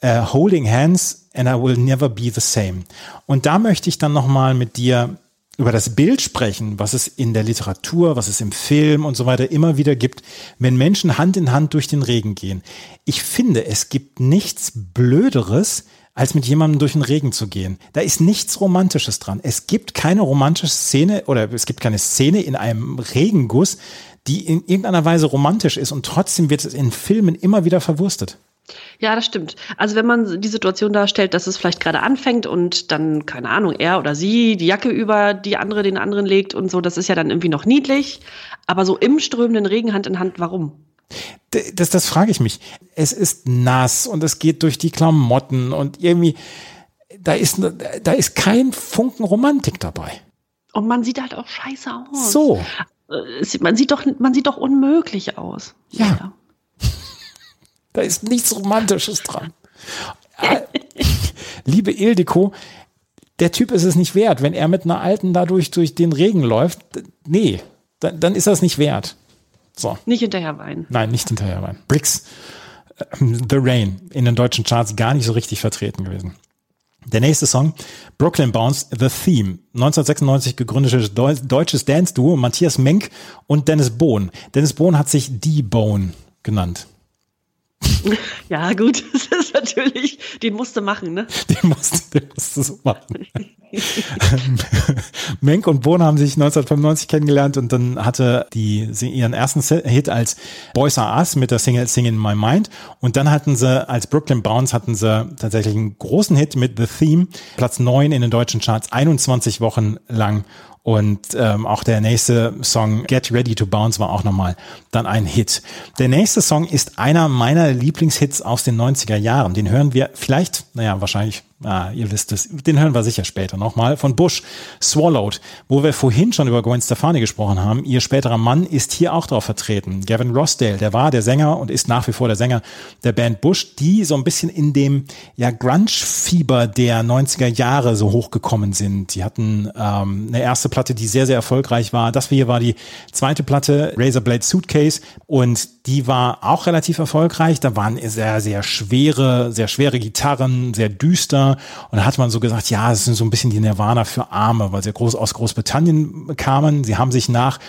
uh, holding hands and I will never be the same. Und da möchte ich dann nochmal mit dir über das Bild sprechen, was es in der Literatur, was es im Film und so weiter immer wieder gibt, wenn Menschen Hand in Hand durch den Regen gehen. Ich finde, es gibt nichts Blöderes, als mit jemandem durch den Regen zu gehen. Da ist nichts Romantisches dran. Es gibt keine romantische Szene oder es gibt keine Szene in einem Regenguss, die in irgendeiner Weise romantisch ist und trotzdem wird es in Filmen immer wieder verwurstet. Ja, das stimmt. Also wenn man die Situation darstellt, dass es vielleicht gerade anfängt und dann, keine Ahnung, er oder sie die Jacke über die andere den anderen legt und so, das ist ja dann irgendwie noch niedlich. Aber so im strömenden Regen Hand in Hand, warum? Das, das frage ich mich. Es ist nass und es geht durch die Klamotten und irgendwie, da ist, da ist kein Funken Romantik dabei. Und man sieht halt auch scheiße aus. So. Äh, Man sieht doch, man sieht doch unmöglich aus. Ja. Da ist nichts Romantisches dran. Äh, Liebe Ildiko, der Typ ist es nicht wert. Wenn er mit einer Alten dadurch durch den Regen läuft, nee, dann, dann ist das nicht wert. So, Nicht hinterher weinen. nein, nicht hinterher rein. Bricks, äh, The Rain, in den deutschen Charts gar nicht so richtig vertreten gewesen. Der nächste Song, Brooklyn Bounce, The Theme. 1996 gegründetes Deu- deutsches Dance-Duo, Matthias Menk und Dennis Bohn. Dennis Bohn hat sich D-Bone genannt. Ja, gut, das ist natürlich, den musste machen, ne? Den musste, den musste so machen. Menk und Bohn haben sich 1995 kennengelernt und dann hatte die ihren ersten Hit als Boys Are Us mit der Single Sing in My Mind und dann hatten sie als Brooklyn Bounce hatten sie tatsächlich einen großen Hit mit The Theme, Platz 9 in den deutschen Charts, 21 Wochen lang und ähm, auch der nächste Song Get Ready to Bounce war auch nochmal dann ein Hit. Der nächste Song ist einer meiner Lieblingshits aus den 90er Jahren. Den hören wir vielleicht, naja, wahrscheinlich, ah, ihr wisst es, den hören wir sicher später nochmal, von Bush, Swallowed, wo wir vorhin schon über Gwen Stefani gesprochen haben. Ihr späterer Mann ist hier auch drauf vertreten. Gavin Rossdale, der war der Sänger und ist nach wie vor der Sänger der Band Bush, die so ein bisschen in dem ja, Grunge-Fieber der 90er Jahre so hochgekommen sind. Die hatten ähm, eine erste Platte, die sehr, sehr erfolgreich war. Das hier war die zweite Platte, Razorblade Suitcase, und die war auch relativ erfolgreich. Da waren sehr, sehr schwere, sehr schwere Gitarren, sehr düster. Und da hat man so gesagt, ja, es sind so ein bisschen die Nirvana für Arme, weil sie groß aus Großbritannien kamen. Sie haben sich nach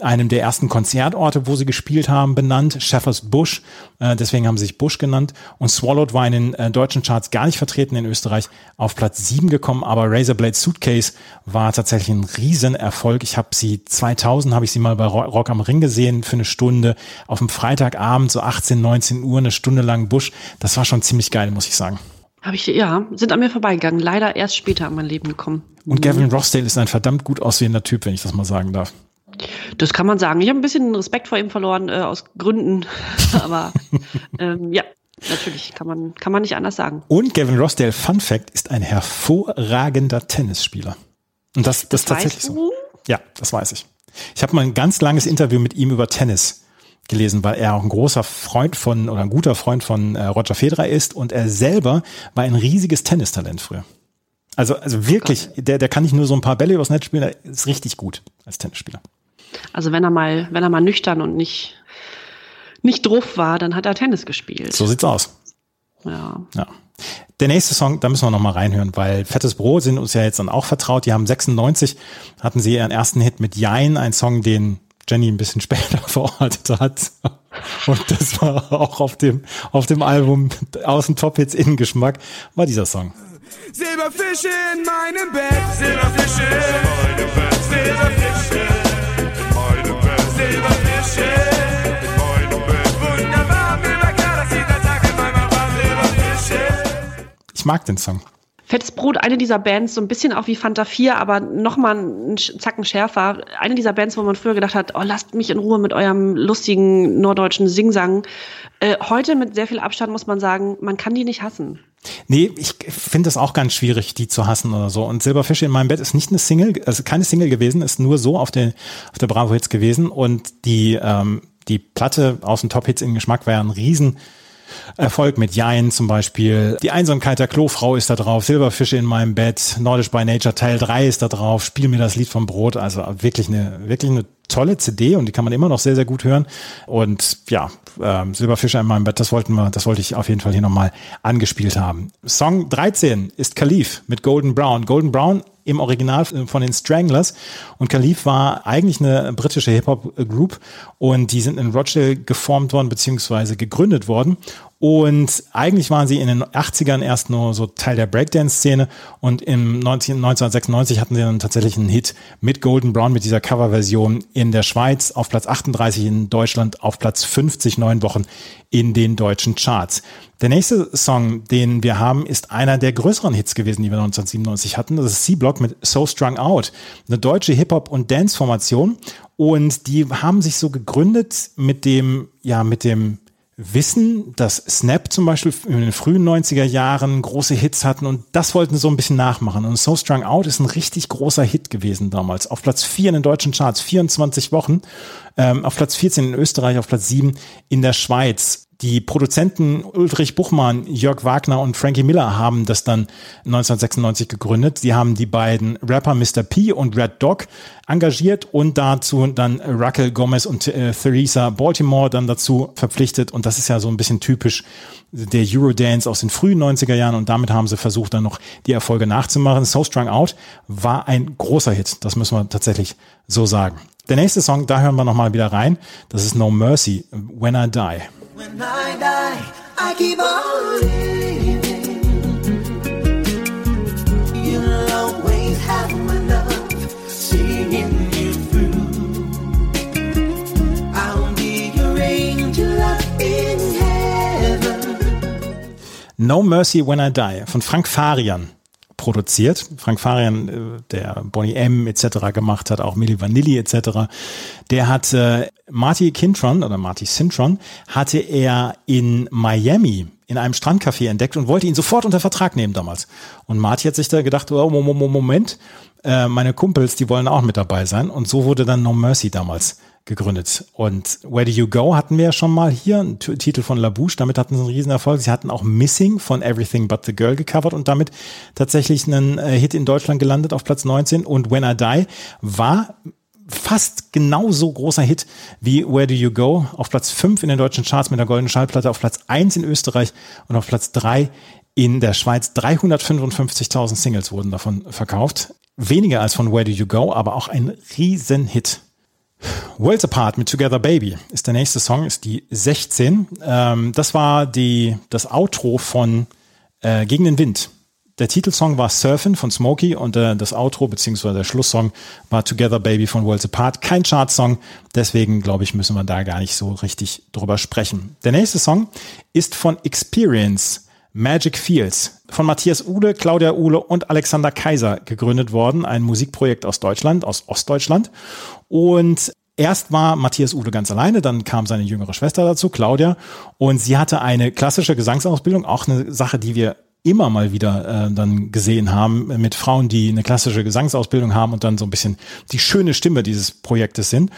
einem der ersten Konzertorte, wo sie gespielt haben, benannt, Shepherd's Bush. Äh, deswegen haben sie sich Bush genannt. Und Swallowed war in den äh, deutschen Charts gar nicht vertreten in Österreich, auf Platz 7 gekommen. Aber Razorblade Suitcase war tatsächlich ein Riesenerfolg. Ich habe sie 2000, habe ich sie mal bei Ro- Rock am Ring gesehen für eine Stunde. Auf dem Freitagabend, so 18, 19 Uhr, eine Stunde lang Bush. Das war schon ziemlich geil, muss ich sagen. Habe ich, ja, sind an mir vorbeigegangen. Leider erst später in mein Leben gekommen. Und Gavin Rossdale ist ein verdammt gut aussehender Typ, wenn ich das mal sagen darf. Das kann man sagen. Ich habe ein bisschen Respekt vor ihm verloren, äh, aus Gründen. Aber ähm, ja, natürlich kann man, kann man nicht anders sagen. Und Gavin Rossdale, Fun Fact, ist ein hervorragender Tennisspieler. Und das, das, ist tatsächlich so. Ja, das weiß ich. Ich habe mal ein ganz langes Interview mit ihm über Tennis gelesen, weil er auch ein großer Freund von oder ein guter Freund von äh, Roger Federer ist und er selber war ein riesiges Tennistalent früher. Also, also wirklich, der, der kann nicht nur so ein paar Bälle übers Netz spielen, der ist richtig gut als Tennisspieler. Also wenn er mal, wenn er mal nüchtern und nicht, nicht drauf war, dann hat er Tennis gespielt. So sieht's aus. Ja. Ja. Der nächste Song, da müssen wir noch mal reinhören, weil Fettes Brot sind uns ja jetzt dann auch vertraut. Die haben 96, hatten sie ihren ersten Hit mit Jein, ein Song, den Jenny ein bisschen später verortet hat. Und das war auch auf dem, auf dem Album Außen Top Hits Innen Geschmack, war dieser Song. Silberfische in meinem Bett, Silberfische Silberfische Silberfische. Wunderbar, mir war klar, dass dieser Tag in meinem Silberfische. Ich mag den Song. Fettes Brot, eine dieser Bands, so ein bisschen auch wie Fanta 4, aber nochmal einen Zacken schärfer. Eine dieser Bands, wo man früher gedacht hat, oh, lasst mich in Ruhe mit eurem lustigen norddeutschen Singsang. Äh, heute mit sehr viel Abstand muss man sagen, man kann die nicht hassen. Nee, ich finde es auch ganz schwierig, die zu hassen oder so. Und Silberfische in meinem Bett ist nicht eine Single, also keine Single gewesen, ist nur so auf der, auf der Bravo Hits gewesen. Und die, ähm, die Platte aus den Top Hits in Geschmack war ja ein riesen Erfolg mit Jein zum Beispiel. Die Einsamkeit der Klofrau ist da drauf. Silberfische in meinem Bett. Nordisch by Nature Teil 3 ist da drauf. Spiel mir das Lied vom Brot. Also wirklich eine, wirklich eine tolle CD und die kann man immer noch sehr, sehr gut hören. Und ja, ähm, Silberfischer in meinem Bett, das wollten wir, das wollte ich auf jeden Fall hier nochmal angespielt haben. Song 13 ist Khalif mit Golden Brown. Golden Brown im Original von den Stranglers. Und Khalif war eigentlich eine britische Hip-Hop-Group und die sind in Rochdale geformt worden beziehungsweise gegründet worden. Und eigentlich waren sie in den 80ern erst nur so Teil der Breakdance-Szene und im 19, 1996 hatten sie dann tatsächlich einen Hit mit Golden Brown, mit dieser Coverversion in der Schweiz auf Platz 38, in Deutschland auf Platz 50, neun Wochen in den deutschen Charts. Der nächste Song, den wir haben, ist einer der größeren Hits gewesen, die wir 1997 hatten. Das ist C-Block mit So Strung Out, eine deutsche Hip-Hop- und Dance-Formation. Und die haben sich so gegründet mit dem, ja, mit dem wissen, dass Snap zum Beispiel in den frühen 90er Jahren große Hits hatten und das wollten sie so ein bisschen nachmachen. Und So Strung Out ist ein richtig großer Hit gewesen damals. Auf Platz 4 in den deutschen Charts, 24 Wochen. Ähm, auf Platz 14 in Österreich, auf Platz 7 in der Schweiz. Die Produzenten Ulrich Buchmann, Jörg Wagner und Frankie Miller haben das dann 1996 gegründet. Sie haben die beiden Rapper Mr. P und Red Dog engagiert und dazu dann Raquel Gomez und äh, Theresa Baltimore dann dazu verpflichtet. Und das ist ja so ein bisschen typisch der Eurodance aus den frühen 90er Jahren und damit haben sie versucht, dann noch die Erfolge nachzumachen. So Strung Out war ein großer Hit, das müssen wir tatsächlich so sagen. Der nächste Song, da hören wir nochmal wieder rein, das ist No Mercy, When I Die. When I die, I keep on living. You'll always have my love, singing you through. I'll be your angel up in heaven. No Mercy When I Die von Frank Farian produziert. Frank Farian, äh, der Bonnie M. etc. gemacht hat, auch Milli Vanilli etc. Der hat äh, Marty Kintron oder Marty Sintron hatte er in Miami in einem Strandcafé entdeckt und wollte ihn sofort unter Vertrag nehmen damals. Und Marty hat sich da gedacht, oh, Moment, äh, meine Kumpels, die wollen auch mit dabei sein. Und so wurde dann No Mercy damals gegründet. Und Where Do You Go hatten wir ja schon mal hier, ein Titel von Labouche, damit hatten sie einen Riesenerfolg. Sie hatten auch Missing von Everything But the Girl gecovert und damit tatsächlich einen äh, Hit in Deutschland gelandet auf Platz 19. Und When I Die war fast genauso großer Hit wie Where Do You Go auf Platz 5 in den deutschen Charts mit der goldenen Schallplatte, auf Platz 1 in Österreich und auf Platz 3 in der Schweiz. 355.000 Singles wurden davon verkauft. Weniger als von Where Do You Go, aber auch ein Riesenhit. Worlds Apart mit Together Baby ist der nächste Song, ist die 16. Ähm, das war die, das Outro von äh, Gegen den Wind. Der Titelsong war Surfin von Smokey und äh, das Outro bzw. der Schlusssong war Together Baby von Worlds Apart. Kein Chartsong, deswegen glaube ich, müssen wir da gar nicht so richtig drüber sprechen. Der nächste Song ist von Experience. Magic Fields von Matthias Uhle, Claudia Uhle und Alexander Kaiser gegründet worden. Ein Musikprojekt aus Deutschland, aus Ostdeutschland. Und erst war Matthias Uhle ganz alleine, dann kam seine jüngere Schwester dazu, Claudia. Und sie hatte eine klassische Gesangsausbildung, auch eine Sache, die wir immer mal wieder äh, dann gesehen haben mit Frauen, die eine klassische Gesangsausbildung haben und dann so ein bisschen die schöne Stimme dieses Projektes sind.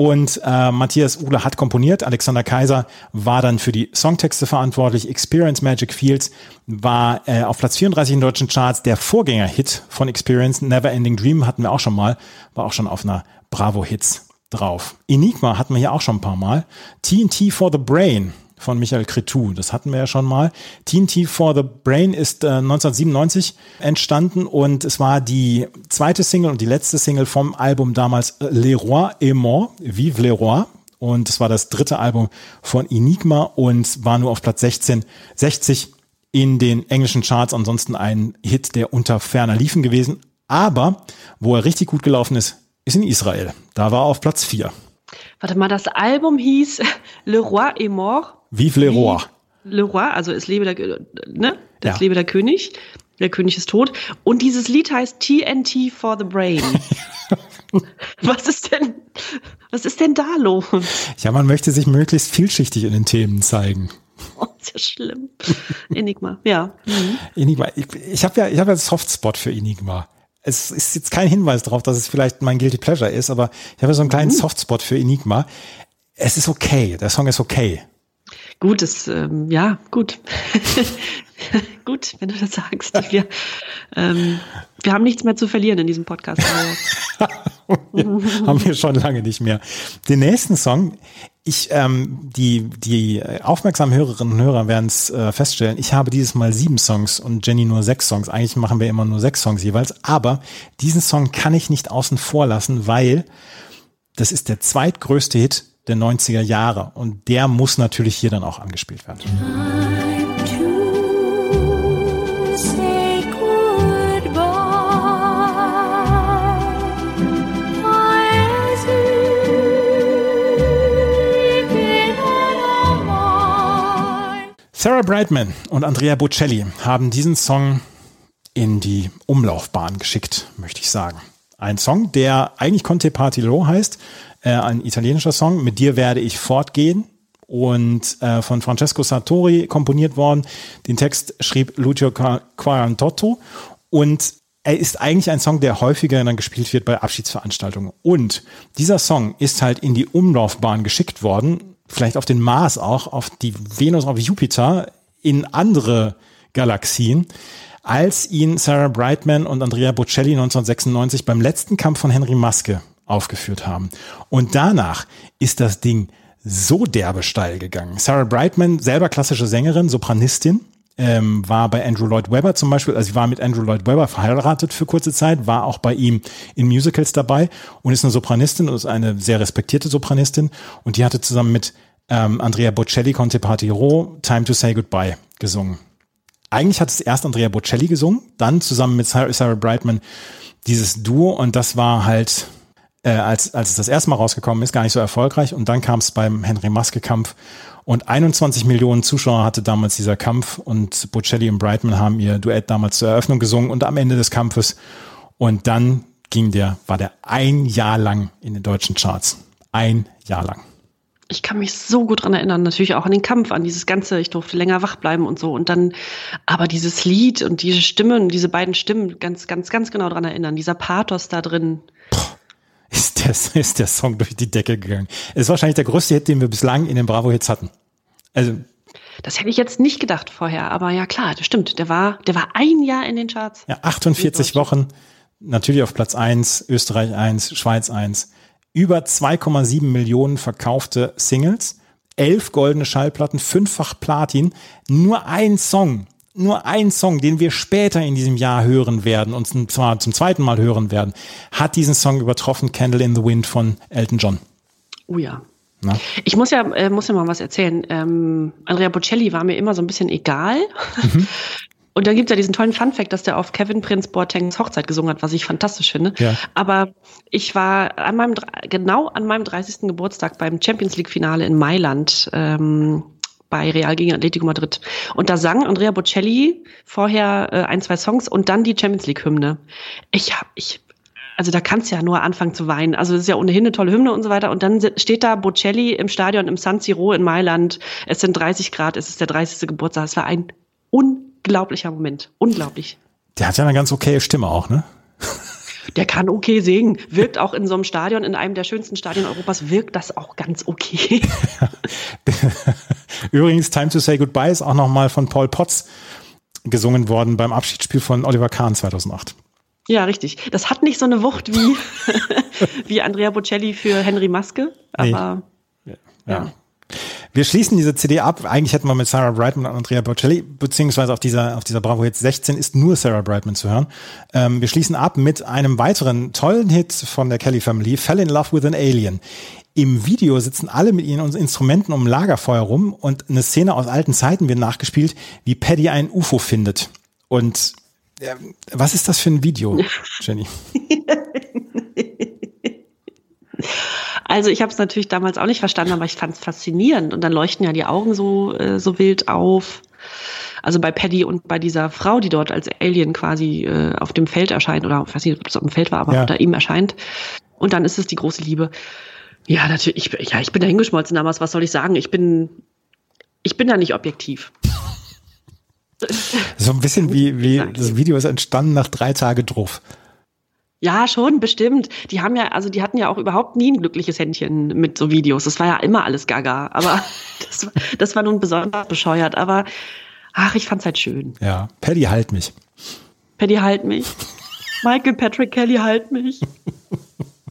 Und äh, Matthias Uhle hat komponiert. Alexander Kaiser war dann für die Songtexte verantwortlich. Experience Magic Fields war äh, auf Platz 34 in deutschen Charts. Der Vorgänger-Hit von Experience, Never Ending Dream, hatten wir auch schon mal. War auch schon auf einer Bravo Hits drauf. Enigma hatten wir hier auch schon ein paar Mal. TNT for the Brain von Michael Cretou. Das hatten wir ja schon mal. TNT for the Brain ist äh, 1997 entstanden und es war die zweite Single und die letzte Single vom Album damals äh, Les Rois et Morts, Vive les Rois. Und es war das dritte Album von Enigma und war nur auf Platz 16, 60 in den englischen Charts. Ansonsten ein Hit, der unter ferner liefen gewesen. Aber wo er richtig gut gelaufen ist, ist in Israel. Da war er auf Platz 4. Warte mal, das Album hieß Le Roi est mort. Vive les Rois. Le Roi, also es lebe der, ne? Das Ja. lebe der König. Der König ist tot. Und dieses Lied heißt TNT for the Brain. was ist denn, was ist denn da los? Ja, man möchte sich möglichst vielschichtig in den Themen zeigen. Oh, ist ja schlimm. Enigma, ja. Mhm. Enigma. Ich, ich habe ja, ich habe ja einen Softspot für Enigma. Es ist jetzt kein Hinweis darauf, dass es vielleicht mein Guilty Pleasure ist, aber ich habe so einen kleinen Softspot für Enigma. Es ist okay. Der Song ist okay. Gut, das, ähm, ja, gut. gut, wenn du das sagst. Wir, ähm, wir haben nichts mehr zu verlieren in diesem Podcast. Haben wir schon lange nicht mehr. Den nächsten Song, ich, ähm, die, die aufmerksamen Hörerinnen und Hörer werden es äh, feststellen, ich habe dieses Mal sieben Songs und Jenny nur sechs Songs. Eigentlich machen wir immer nur sechs Songs jeweils, aber diesen Song kann ich nicht außen vor lassen, weil das ist der zweitgrößte Hit der 90er Jahre und der muss natürlich hier dann auch angespielt werden. Sarah Brightman und Andrea Bocelli haben diesen Song in die Umlaufbahn geschickt, möchte ich sagen. Ein Song, der eigentlich Conte Partilo heißt, äh, ein italienischer Song. Mit dir werde ich fortgehen und äh, von Francesco Sartori komponiert worden. Den Text schrieb Lucio Qua- Quarantotto und er ist eigentlich ein Song, der häufiger dann gespielt wird bei Abschiedsveranstaltungen. Und dieser Song ist halt in die Umlaufbahn geschickt worden, vielleicht auf den Mars auch, auf die Venus, auf Jupiter, in andere Galaxien, als ihn Sarah Brightman und Andrea Bocelli 1996 beim letzten Kampf von Henry Maske aufgeführt haben. Und danach ist das Ding so derbe steil gegangen. Sarah Brightman, selber klassische Sängerin, Sopranistin, ähm, war bei Andrew Lloyd Webber zum Beispiel, also sie war mit Andrew Lloyd Webber verheiratet für kurze Zeit, war auch bei ihm in Musicals dabei und ist eine Sopranistin und ist eine sehr respektierte Sopranistin und die hatte zusammen mit ähm, Andrea Bocelli Conte Partiro Time to Say Goodbye gesungen. Eigentlich hat es erst Andrea Bocelli gesungen, dann zusammen mit Sarah, Sarah Brightman dieses Duo und das war halt, äh, als, als es das erste Mal rausgekommen ist, gar nicht so erfolgreich und dann kam es beim Henry Maske Kampf und 21 Millionen Zuschauer hatte damals dieser Kampf und Bocelli und Brightman haben ihr Duett damals zur Eröffnung gesungen und am Ende des Kampfes und dann ging der, war der ein Jahr lang in den deutschen Charts. Ein Jahr lang. ich kann mich so gut dran erinnern, natürlich auch an den Kampf, an dieses Ganze, ich durfte länger wach bleiben und so. Und dann, aber dieses Lied und diese Stimmen, diese beiden Stimmen, ganz, ganz, ganz genau dran erinnern, dieser Pathos da drin. Ist der, ist der Song durch die Decke gegangen. Es ist wahrscheinlich der größte Hit, den wir bislang in den Bravo-Hits hatten. Also, Das hätte ich jetzt nicht gedacht vorher, aber ja klar, das stimmt. Der war, der war ein Jahr in den Charts. ja, 48 Wochen, natürlich auf Platz 1, Österreich 1, Schweiz 1. Über 2,7 Millionen verkaufte Singles, elf goldene Schallplatten, fünffach Platin, nur ein Song, nur ein Song, den wir später in diesem Jahr hören werden, und zwar zum zweiten Mal hören werden, hat diesen Song übertroffen, Candle in the Wind von Elton John. Oh ja. Na? Ich muss ja, äh, muss ja mal was erzählen. Ähm, Andrea Bocelli war mir immer so ein bisschen egal. Mhm. Und dann gibt's ja diesen tollen Funfact, dass der auf Kevin Prince Boatengs Hochzeit gesungen hat, was ich fantastisch finde. Ja. Aber ich war an meinem, genau an meinem 30. Geburtstag beim Champions League Finale in Mailand. Ähm, bei Real gegen Atletico Madrid. Und da sang Andrea Bocelli vorher äh, ein, zwei Songs und dann die Champions League Hymne. Ich hab, ich, also da kannst du ja nur anfangen zu weinen. Also es ist ja ohnehin eine tolle Hymne und so weiter. Und dann steht da Bocelli im Stadion im San Siro in Mailand. Es sind 30 Grad, es ist der 30. Geburtstag. Es war ein unglaublicher Moment. Unglaublich. Der hat ja eine ganz okaye Stimme auch, ne? Der kann okay singen. Wirkt auch in so einem Stadion, in einem der schönsten Stadien Europas, wirkt das auch ganz okay. Übrigens, Time to Say Goodbye ist auch nochmal von Paul Potts gesungen worden beim Abschiedsspiel von Oliver Kahn 2008. Ja, richtig. Das hat nicht so eine Wucht wie, wie Andrea Bocelli für Henry Maske, Nee. aber Ja. Wir schließen diese CD ab. Eigentlich hätten wir mit Sarah Brightman und Andrea Bocelli, beziehungsweise auf dieser, auf dieser Bravo Hits 16 ist nur Sarah Brightman zu hören. Ähm, wir schließen ab mit einem weiteren tollen Hit von der Kelly Family, Fell in Love with an Alien. Im Video sitzen alle mit ihren Instrumenten um ein Lagerfeuer rum und eine Szene aus alten Zeiten wird nachgespielt, wie Paddy ein UFO findet. Und äh, was ist das für ein Video, Jenny? Also ich habe es natürlich damals auch nicht verstanden, aber ich fand es faszinierend. Und dann leuchten ja die Augen so, äh, so wild auf. Also bei Paddy und bei dieser Frau, die dort als Alien quasi äh, auf dem Feld erscheint, oder ich weiß nicht, ob es auf dem Feld war, aber Ja. unter ihm erscheint. Und dann ist es die große Liebe. Ja, natürlich, ich, ja, ich bin da hingeschmolzen damals, was soll ich sagen? Ich bin, ich bin da nicht objektiv. So ein bisschen wie, wie das Video ist entstanden nach drei Tage drauf. Ja, schon, bestimmt. Die haben ja, also die hatten ja auch überhaupt nie ein glückliches Händchen mit so Videos. Das war ja immer alles gaga. Aber das, war- das war nun besonders bescheuert. Aber ach, ich fand's halt schön. Ja, Paddy halt mich. Paddy, halt mich. Michael Patrick Kelly, halt mich.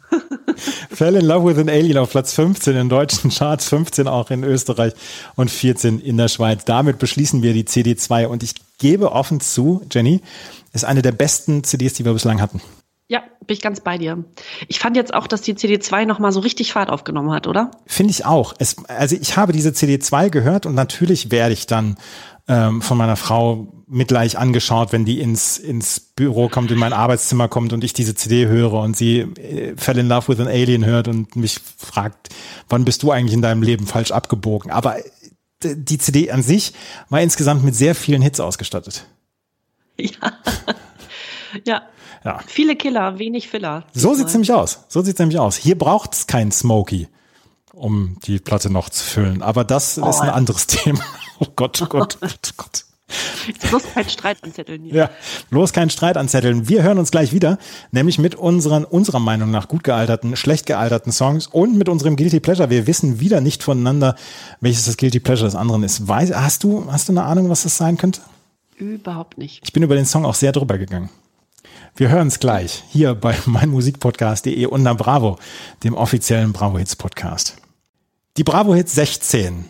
Fell in Love with an Alien auf Platz 15 in deutschen Charts, 15 auch in Österreich und 14 in der Schweiz. Damit beschließen wir die CD2 und ich gebe offen zu, Jenny, ist eine der besten CDs, die wir bislang hatten. Ja, bin ich ganz bei dir. Ich fand jetzt auch, dass die CD2 nochmal so richtig Fahrt aufgenommen hat, oder? Finde ich auch. Es, also ich habe diese CD2 gehört und natürlich werde ich dann ähm, von meiner Frau mitgleich angeschaut, wenn die ins, ins Büro kommt, in mein Arbeitszimmer kommt und ich diese CD höre und sie äh, Fell in Love with an Alien hört und mich fragt, wann bist du eigentlich in deinem Leben falsch abgebogen? Aber äh, die CD an sich war insgesamt mit sehr vielen Hits ausgestattet. Ja. ja. Ja. Viele Killer, wenig Filler. So sieht's nämlich aus. So sieht's nämlich aus. Hier braucht's kein Smokey, um die Platte noch zu füllen. Aber das ist ein anderes Thema. Oh Gott, oh Gott, oh Gott, oh Gott. Bloß kein Streit anzetteln hier. Ja, bloß keinen Streit anzetteln. Wir hören uns gleich wieder, nämlich mit unseren, unserer Meinung nach gut gealterten, schlecht gealterten Songs und mit unserem Guilty Pleasure. Wir wissen wieder nicht voneinander, welches das Guilty Pleasure des anderen ist. Weiß, hast du, hast du eine Ahnung, was das sein könnte? Überhaupt nicht. Ich bin über den Song auch sehr drüber gegangen. Wir hören es gleich hier bei meinmusikpodcast.de und na Bravo, dem offiziellen Bravo Hits Podcast. Die Bravo Hits 16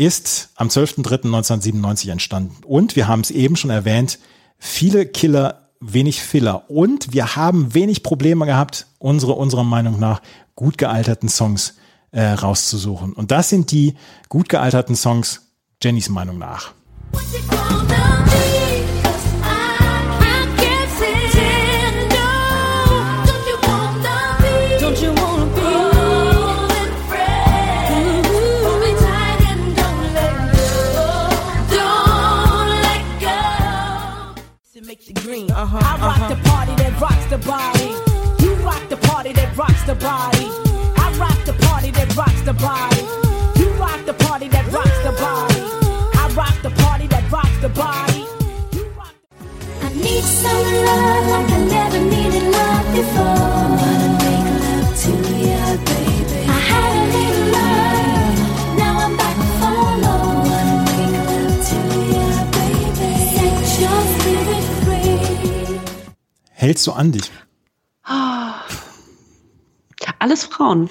ist am 12.03.1997 entstanden und wir haben es eben schon erwähnt, viele Killer, wenig Filler und wir haben wenig Probleme gehabt, unsere, unserer Meinung nach gut gealterten Songs äh, rauszusuchen. Und das sind die gut gealterten Songs Jennys Meinung nach. The body. You rock the party that rocks the body. I rock the party that rocks the body. You rock the party that rocks the body. I rock the party that rocks the body. I need some love like I never needed love before. Hältst du an dich? Alles Frauen.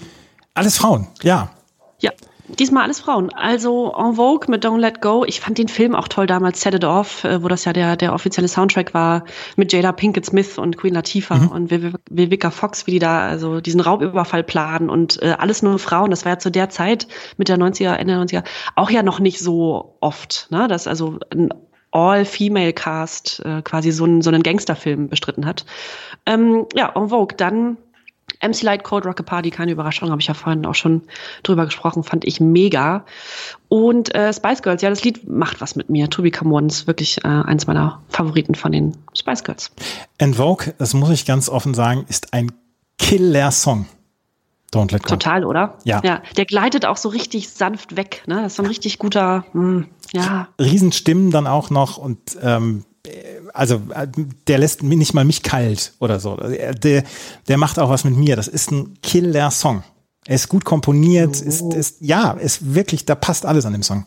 Alles Frauen, ja. Ja, diesmal alles Frauen. Also En Vogue mit Don't Let Go. Ich fand den Film auch toll damals, Set It Off, äh, wo das ja der, der offizielle Soundtrack war mit Jada Pinkett Smith und Queen Latifah und Viv- Vivica Fox, wie die da also diesen Raubüberfall planen und äh, alles nur Frauen. Das war ja zu der Zeit mit der 90er, Ende der 90er auch ja noch nicht so oft, ne? dass also ein All-Female-Cast äh, quasi so, einen so einen Gangsterfilm bestritten hat. Ähm, ja, En Vogue, dann MC Light Cold Rocket Party, keine Überraschung, habe ich ja vorhin auch schon drüber gesprochen, fand ich mega. Und äh, Spice Girls, ja, das Lied macht was mit mir. To Become One ist wirklich äh, eins meiner Favoriten von den Spice Girls. En Vogue, das muss ich ganz offen sagen, ist ein Killer-Song. Don't let go. Total, oder? Ja. Ja, der gleitet auch so richtig sanft weg. Ne? Das ist so ein richtig guter, hm, ja, Riesenstimmen dann auch noch und ähm, also der lässt nicht mal mich kalt oder so. Der, der macht auch was mit mir. Das ist ein Killer-Song. Er ist gut komponiert, ist, ist, ja, ist wirklich, da passt alles an dem Song.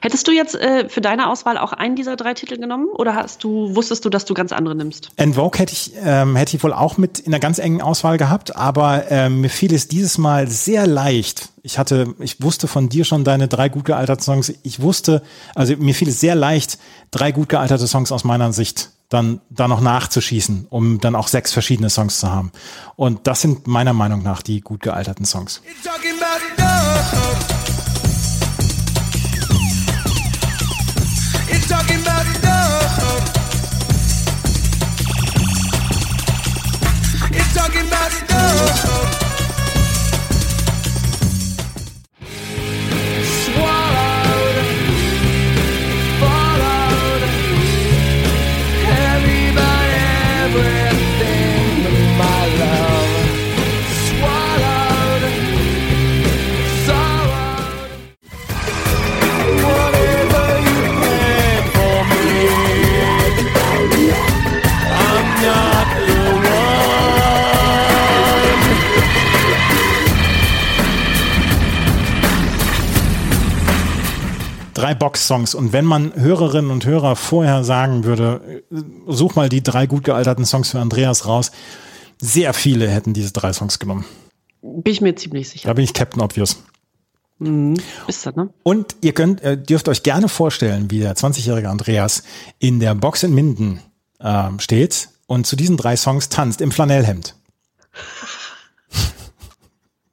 Hättest du jetzt äh, für deine Auswahl auch einen dieser drei Titel genommen oder hast du, wusstest du, dass du ganz andere nimmst? En Vogue hätte ich, ähm, hätte ich wohl auch mit in einer ganz engen Auswahl gehabt, aber ähm, mir fiel es dieses Mal sehr leicht. Ich hatte, ich wusste von dir schon deine drei gut gealterten Songs. Ich wusste, also mir fiel es sehr leicht, drei gut gealterte Songs aus meiner Sicht dann da noch nachzuschießen, um dann auch sechs verschiedene Songs zu haben. Und das sind meiner Meinung nach die gut gealterten Songs. Talking about love. Swallowed, drei Box-Songs. Und wenn man Hörerinnen und Hörer vorher sagen würde, äh, such mal die drei gut gealterten Songs für Andreas raus, sehr viele hätten diese drei Songs genommen. Bin ich mir ziemlich Da sicher. bin ich Captain Obvious. Ist das, ne? Und ihr könnt, äh, dürft euch gerne vorstellen, wie der 20-jährige Andreas in der Box in Minden ähm, steht und zu diesen drei Songs tanzt im Flanellhemd.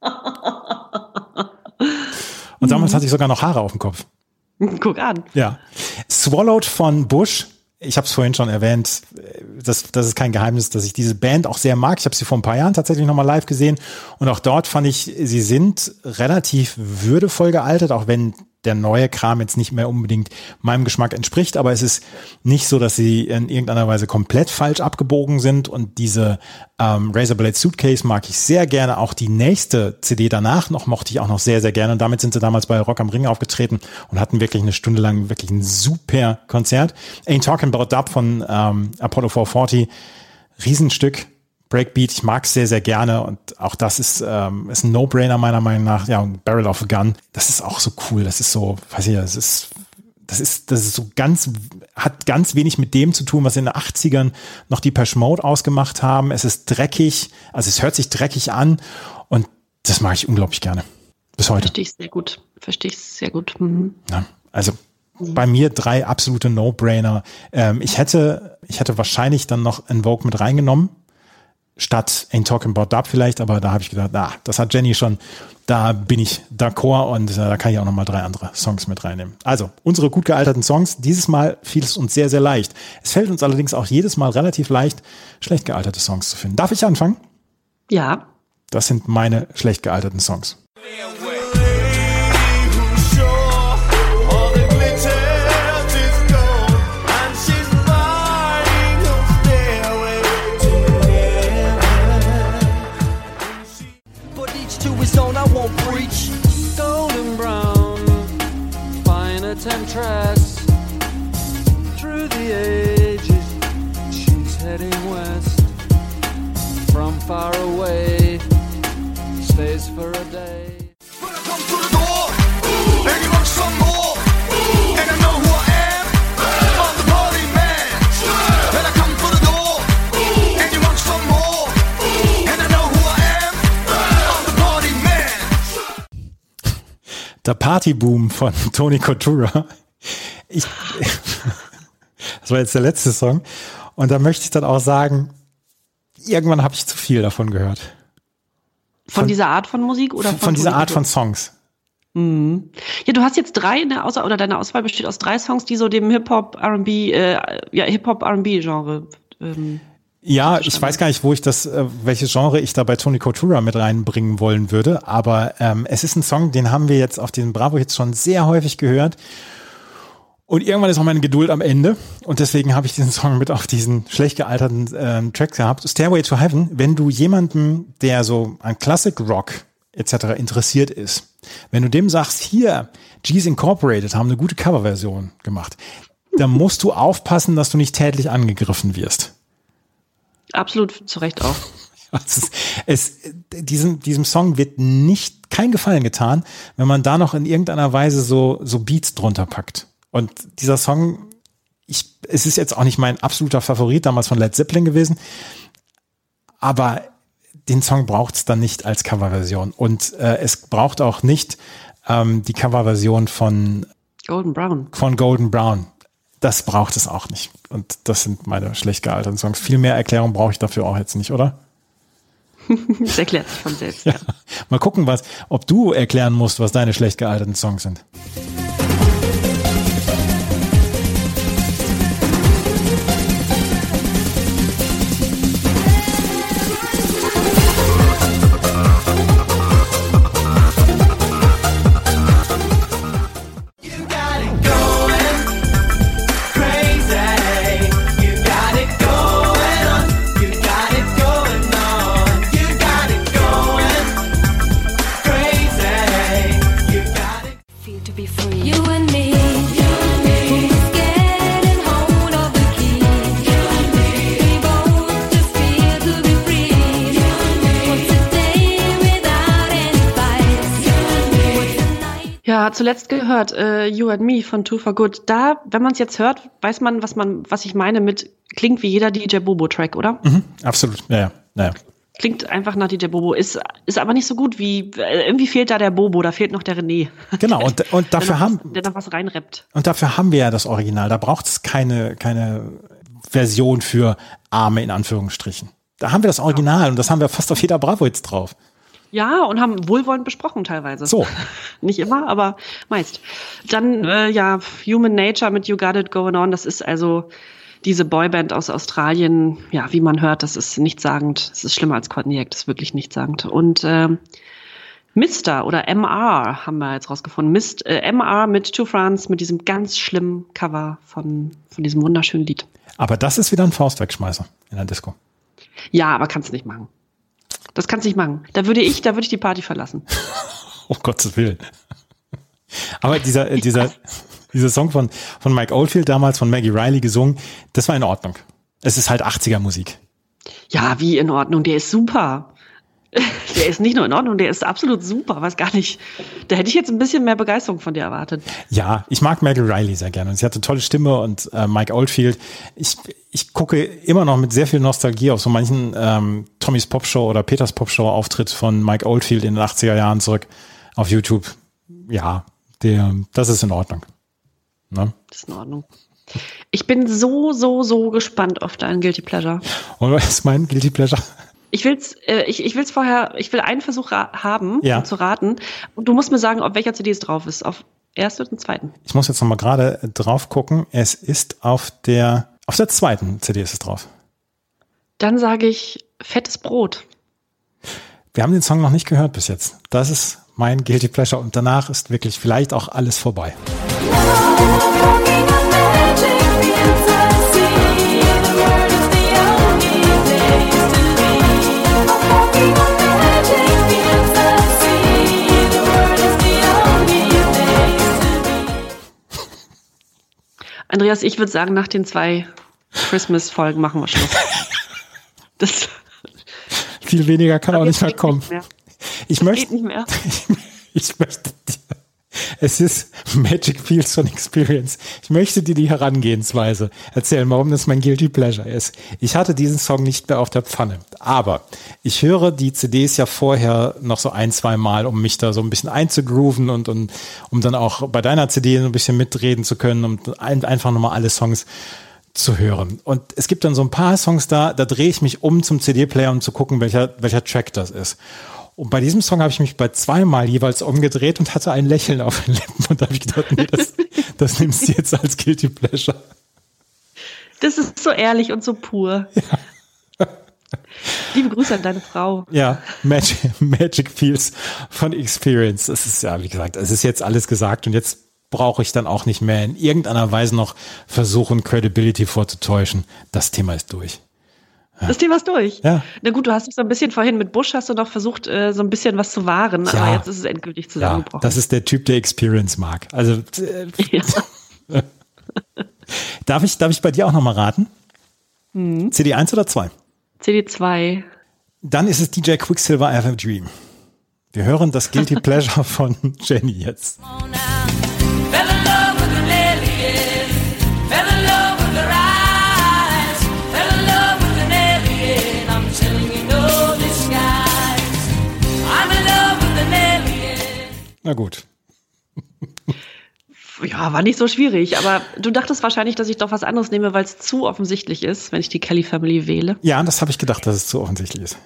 und damals hatte ich sogar noch Haare auf dem Kopf. Guck an. Ja. Swallowed von Bush. Ich habe es vorhin schon erwähnt. Das, das ist kein Geheimnis, dass ich diese Band auch sehr mag. Ich habe sie vor ein paar Jahren tatsächlich nochmal live gesehen. Und auch dort fand ich, sie sind relativ würdevoll gealtert, auch wenn der neue Kram jetzt nicht mehr unbedingt meinem Geschmack entspricht. Aber es ist nicht so, dass sie in irgendeiner Weise komplett falsch abgebogen sind. Und diese ähm, Razorblade Suitcase mag ich sehr gerne. Auch die nächste CD danach noch mochte ich auch noch sehr, sehr gerne. Und damit sind sie damals bei Rock am Ring aufgetreten und hatten wirklich eine Stunde lang wirklich ein super Konzert. Ain't Talking About Dub von ähm, Apollo 440. Riesenstück. Breakbeat, ich mag es sehr, sehr gerne und auch das ist, ähm, ist ein No-Brainer meiner Meinung nach. Ja, und Barrel of a Gun, das ist auch so cool. Das ist so, weiß ich, das ist, das ist, das ist so ganz, hat ganz wenig mit dem zu tun, was in den 80ern noch die Pesh Mode ausgemacht haben. Es ist dreckig, also es hört sich dreckig an und das mag ich unglaublich gerne. Bis heute. Verstehe ich sehr gut. Verstehe ich sehr gut. Mhm. Ja, also bei mir drei absolute No-Brainer. Ähm, ich hätte, ich hätte wahrscheinlich dann noch Invoke mit reingenommen, statt Ain't Talking About Dub vielleicht, aber da habe ich gedacht, ah, das hat Jenny schon, da bin ich d'accord und äh, da kann ich auch noch mal drei andere Songs mit reinnehmen. Also, unsere gut gealterten Songs, dieses Mal fiel es uns sehr, sehr leicht. Es fällt uns allerdings auch jedes Mal relativ leicht, schlecht gealterte Songs zu finden. Darf ich anfangen? Ja. Das sind meine schlecht gealterten Songs. But Der Partyboom von Tony Coutura. Ich, das war jetzt der letzte Song. Und da möchte ich dann auch sagen, irgendwann habe ich zu viel davon gehört. Von, dieser Art von Musik oder Von, von, dieser Art von Couture? Songs. Ja, du hast jetzt drei in der Auswahl oder deine Auswahl besteht aus drei Songs, die so dem Hip-Hop, R&B, äh, ja, Hip-Hop, R&B-Genre. Ähm, Ja, ich weiß gar nicht, wo ich das, äh, welches Genre ich da bei Tony Coutura mit reinbringen wollen würde, aber ähm, es ist ein Song, den haben wir jetzt auf den Bravo jetzt schon sehr häufig gehört. Und irgendwann ist auch meine Geduld am Ende. Und deswegen habe ich diesen Song mit auf diesen schlecht gealterten ähm, Track gehabt. Stairway to Heaven, wenn du jemanden, der so an Classic Rock etc. interessiert ist, wenn du dem sagst, hier, G's Incorporated haben eine gute Coverversion gemacht, da musst du aufpassen, dass du nicht tätlich angegriffen wirst. Absolut zu Recht auch. Es, es, diesem, diesem Song wird nicht kein Gefallen getan, wenn man da noch in irgendeiner Weise so, so Beats drunter packt. Und dieser Song, ich, es ist jetzt auch nicht mein absoluter Favorit damals von Led Zeppelin gewesen, aber den Song braucht es dann nicht als Coverversion. Und äh, es braucht auch nicht ähm, die Coverversion von, Golden Brown. von Golden Brown. Das braucht es auch nicht. Und das sind meine schlecht gealterten Songs. Viel mehr Erklärung brauche ich dafür auch jetzt nicht, oder? Das erklärt sich von selbst. Ja. Mal gucken, was, ob du erklären musst, was deine schlecht gealterten Songs sind. Ja, zuletzt gehört äh, You and Me von Two for Good. Da, wenn man es jetzt hört, weiß man, was man, was ich meine mit klingt wie jeder DJ Bobo Track, oder? Mhm, absolut. Ja, ja. ja. Klingt einfach nach DJ Bobo, ist ist aber nicht so gut wie äh, irgendwie fehlt da der Bobo, da fehlt noch der René. Genau. Und, und Der dafür noch haben, was, der noch was reinrappt. Und dafür haben wir ja das Original. Da braucht es keine, keine Version für Arme in Anführungsstrichen. Da haben wir das Original und das haben wir fast auf jeder Bravo jetzt drauf. Ja, und haben wohlwollend besprochen teilweise. So. Nicht immer, aber meist. Dann, äh, ja, Human Nature mit You Got It Going On, das ist also diese Boyband aus Australien, ja, wie man hört, das ist nichtssagend. Das ist schlimmer als Cognac, das ist wirklich nichtssagend. Und ähm, Mister oder MR haben wir jetzt rausgefunden. Mist, äh, MR mit Two France mit diesem ganz schlimmen Cover von, von diesem wunderschönen Lied. Aber das ist wieder ein Faustwegschmeißer in der Disco. Ja, aber kannst nicht machen. Das kannst nicht machen. Da würde ich, da würde ich die Party verlassen. Um Gottes Willen. Aber dieser, äh, dieser, dieser Song von, von Mike Oldfield damals von Maggie Riley gesungen, das war in Ordnung. Es ist halt 80er Musik. Ja, wie in Ordnung. Der ist super. Der ist nicht nur in Ordnung, der ist absolut super. Weiß gar nicht. Da hätte ich jetzt ein bisschen mehr Begeisterung von dir erwartet. Ja, ich mag Maggie Riley sehr gerne und sie hatte tolle Stimme und äh, Mike Oldfield. Ich, ich gucke immer noch mit sehr viel Nostalgie auf so manchen ähm, Tommys Popshow oder Peters Popshow Auftritt von Mike Oldfield in den 80er Jahren zurück auf YouTube. Ja, der, das ist in Ordnung. Ne? Das ist in Ordnung. Ich bin so, so, so gespannt auf deinen Guilty Pleasure. Und was ist mein Guilty Pleasure? Ich will's, äh, ich, ich will's vorher, ich will einen Versuch ra haben, Ja. um zu raten. Und du musst mir sagen, auf welcher CD es drauf ist. Auf erste oder zweiten. Ich muss jetzt noch mal gerade drauf gucken. Es ist auf der, auf der zweiten CD ist es drauf. Dann sage ich fettes Brot. Wir haben den Song noch nicht gehört bis jetzt. Das ist mein Guilty Pleasure und danach ist wirklich vielleicht auch alles vorbei. Andreas, ich würde sagen, nach den zwei Christmas-Folgen machen wir Schluss. Das, Viel weniger kann auch nicht mehr kommen. Nicht mehr. Ich möchte, mehr. ich möchte dir, es ist Magic Feels von Experience. Ich möchte dir die Herangehensweise erzählen, warum das mein Guilty Pleasure ist. Ich hatte diesen Song nicht mehr auf der Pfanne, aber ich höre die CDs ja vorher noch so ein, zwei Mal, um mich da so ein bisschen einzugrooven und, und um dann auch bei deiner CD so ein bisschen mitreden zu können, um ein, einfach nochmal alle Songs zu hören. Und es gibt dann so ein paar Songs da, da drehe ich mich um zum CD-Player, um zu gucken, welcher, welcher Track das ist. Und bei diesem Song habe ich mich bei zweimal jeweils umgedreht und hatte ein Lächeln auf den Lippen. Und da habe ich gedacht, nee, das, das nimmst du jetzt als Guilty Pleasure. Das ist so ehrlich und so pur. Liebe Grüße an deine Frau. Ja, Magic, Magic Feels von Experience. Das ist ja, wie gesagt, es ist jetzt alles gesagt und jetzt brauche ich dann auch nicht mehr in irgendeiner Weise noch versuchen, Credibility vorzutäuschen. Das Thema ist durch. Das Thema ist durch. Ja. Na gut, du hast dich so ein bisschen vorhin mit Busch hast du noch versucht, äh, so ein bisschen was zu wahren, Ja. aber jetzt ist es endgültig Ja, zusammengebrochen. das ist der Typ, der Experience mag. Also äh, Ja. Darf ich, darf ich bei dir auch nochmal raten? Mhm. CD 1 oder 2? CD2. Dann ist es DJ Quicksilver I Have a Dream. Wir hören das Guilty Pleasure von Jenny jetzt. Fell in Na gut. Ja, war nicht so schwierig, aber du dachtest wahrscheinlich, dass ich doch was anderes nehme, weil es zu offensichtlich ist, wenn ich die Kelly Family wähle. Ja, das habe ich gedacht, dass es zu offensichtlich ist.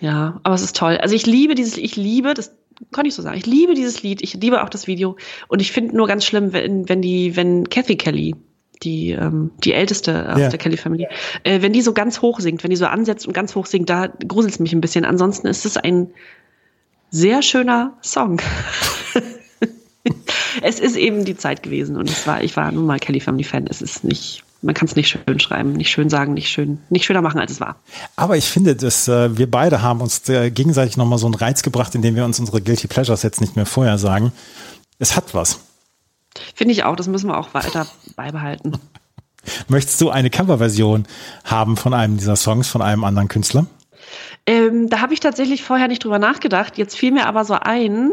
Ja, aber es ist toll. Also ich liebe dieses, ich liebe, das kann ich so sagen, ich liebe dieses Lied, ich liebe auch das Video und ich finde nur ganz schlimm, wenn, wenn die, wenn Kathy Kelly, die, ähm, die älteste aus Ja. der Kelly Family, äh, wenn die so ganz hoch singt, wenn die so ansetzt und ganz hoch singt, da gruselt es mich ein bisschen. Ansonsten ist es ein sehr schöner Song. es ist eben die Zeit gewesen und es war, ich war nun mal Kelly Family Fan. Es ist nicht, man kann es nicht schön schreiben, nicht schön sagen, nicht schön, nicht schöner machen, als es war. Aber ich finde, dass äh, wir beide haben uns äh, gegenseitig nochmal so einen Reiz gebracht, indem wir uns unsere Guilty Pleasures jetzt nicht mehr vorher sagen. Es hat was. Finde ich auch, das müssen wir auch weiter beibehalten. Möchtest du eine Coverversion haben von einem dieser Songs, von einem anderen Künstler? Ähm, da habe ich tatsächlich vorher nicht drüber nachgedacht. Jetzt fiel mir aber so ein,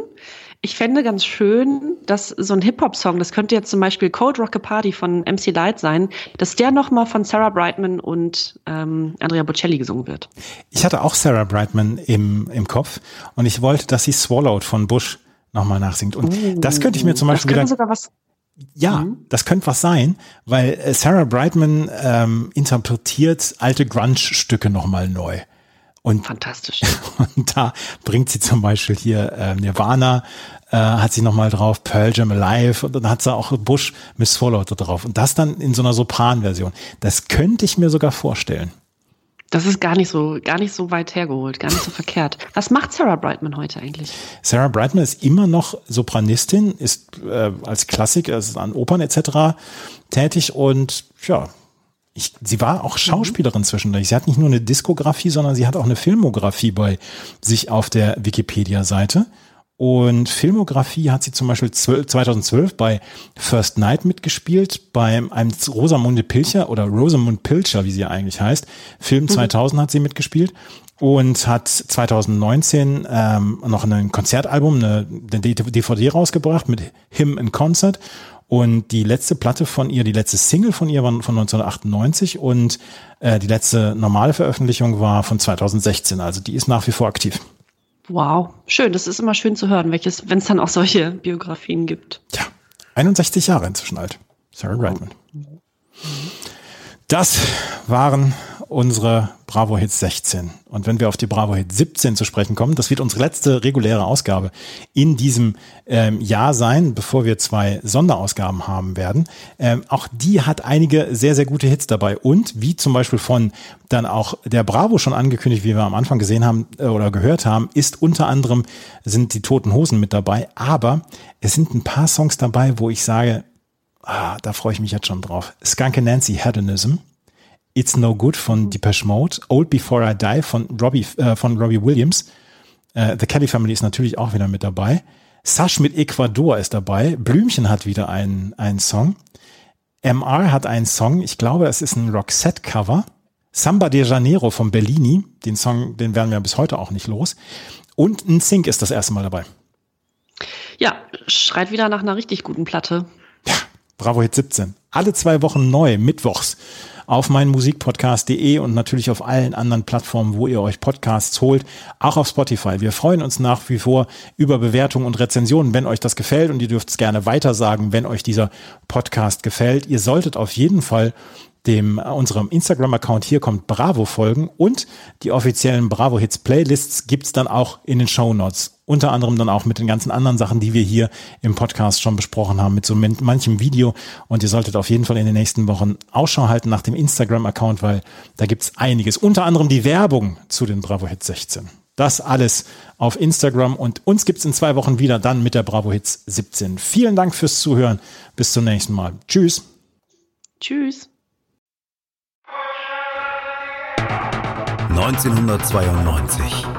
ich fände ganz schön, dass so ein Hip-Hop-Song, das könnte jetzt zum Beispiel Cold Rock a Party von MC Light sein, dass der nochmal von Sarah Brightman und ähm, Andrea Bocelli gesungen wird. Ich hatte auch Sarah Brightman im, im Kopf und ich wollte, dass sie Swallowed von Bush nochmal nachsingt. Und das könnte ich mir zum Das Beispiel könnte wieder, sogar was. ja, das könnte was sein, weil äh, Sarah Brightman ähm, interpretiert alte Grunge-Stücke nochmal neu. Und Fantastisch. Und da bringt sie zum Beispiel hier äh, Nirvana, äh, hat sie nochmal drauf, Pearl Jam Alive und dann hat sie auch Bush Miss Swallowed da drauf. Und das dann in so einer Sopran-Version. Das könnte ich mir sogar vorstellen. Das ist gar nicht so, gar nicht so weit hergeholt, gar nicht so verkehrt. Was macht Sarah Brightman heute eigentlich? Sarah Brightman ist immer noch Sopranistin, ist äh, als Klassiker, ist an Opern etc. tätig und ja, ich, sie war auch Schauspielerin zwischendurch. Sie hat nicht nur eine Diskografie, sondern sie hat auch eine Filmografie bei sich auf der Wikipedia-Seite. Und Filmografie hat sie zum Beispiel 12, 2012 bei First Night mitgespielt, bei einem Rosamunde Pilcher oder Rosamund Pilcher, wie sie eigentlich heißt. Film 2000 hat sie mitgespielt und hat 2019 ähm, noch ein Konzertalbum, eine, eine DVD rausgebracht mit Him in Concert. Und die letzte Platte von ihr, die letzte Single von ihr war von 1998 und äh, die letzte normale Veröffentlichung war von 2016. Also die ist nach wie vor aktiv. Wow, schön. Das ist immer schön zu hören, welches, wenn es dann auch solche Biografien gibt. Ja, 61 Jahre inzwischen alt. Sarah Brightman. Das waren unsere Bravo Hits 16. Und wenn wir auf die Bravo Hits 17 zu sprechen kommen, das wird unsere letzte reguläre Ausgabe in diesem ähm, Jahr sein, bevor wir zwei Sonderausgaben haben werden. Ähm, auch die hat einige sehr, sehr gute Hits dabei. Und wie zum Beispiel von dann auch der Bravo schon angekündigt, wie wir am Anfang gesehen haben äh, oder gehört haben, ist unter anderem sind die Toten Hosen mit dabei. Aber es sind ein paar Songs dabei, wo ich sage, ah, da freue ich mich jetzt schon drauf. Skunk and Nancy Hedonism. It's No Good von Depeche Mode, Old Before I Die von Robbie, äh, von Robbie Williams. Äh, The Kelly Family ist natürlich auch wieder mit dabei. Sash mit Ecuador ist dabei. Blümchen hat wieder einen, einen Song. MR hat einen Song. Ich glaube, es ist ein Roxette-Cover. Samba de Janeiro von Bellini. Den Song, den werden wir bis heute auch nicht los. Und ein Sync ist das erste Mal dabei. Ja, schreit wieder nach einer richtig guten Platte. Bravo Hit 17. Alle zwei Wochen neu, mittwochs auf meinmusikpodcast.de und natürlich auf allen anderen Plattformen, wo ihr euch Podcasts holt, auch auf Spotify. Wir freuen uns nach wie vor über Bewertungen und Rezensionen, wenn euch das gefällt und ihr dürft es gerne weitersagen, wenn euch dieser Podcast gefällt. Ihr solltet auf jeden Fall dem äh, unserem Instagram-Account hier kommt Bravo folgen und die offiziellen Bravo Hits Playlists gibt's dann auch in den Show Notes. Unter anderem dann auch mit den ganzen anderen Sachen, die wir hier im Podcast schon besprochen haben, mit so manchem Video. Und ihr solltet auf jeden Fall in den nächsten Wochen Ausschau halten nach dem Instagram-Account, weil da gibt's einiges. Unter anderem die Werbung zu den Bravo Hits 16. Das alles auf Instagram und uns gibt's in zwei Wochen wieder dann mit der Bravo Hits 17. Vielen Dank fürs Zuhören. Bis zum nächsten Mal. Tschüss. Tschüss. 1992.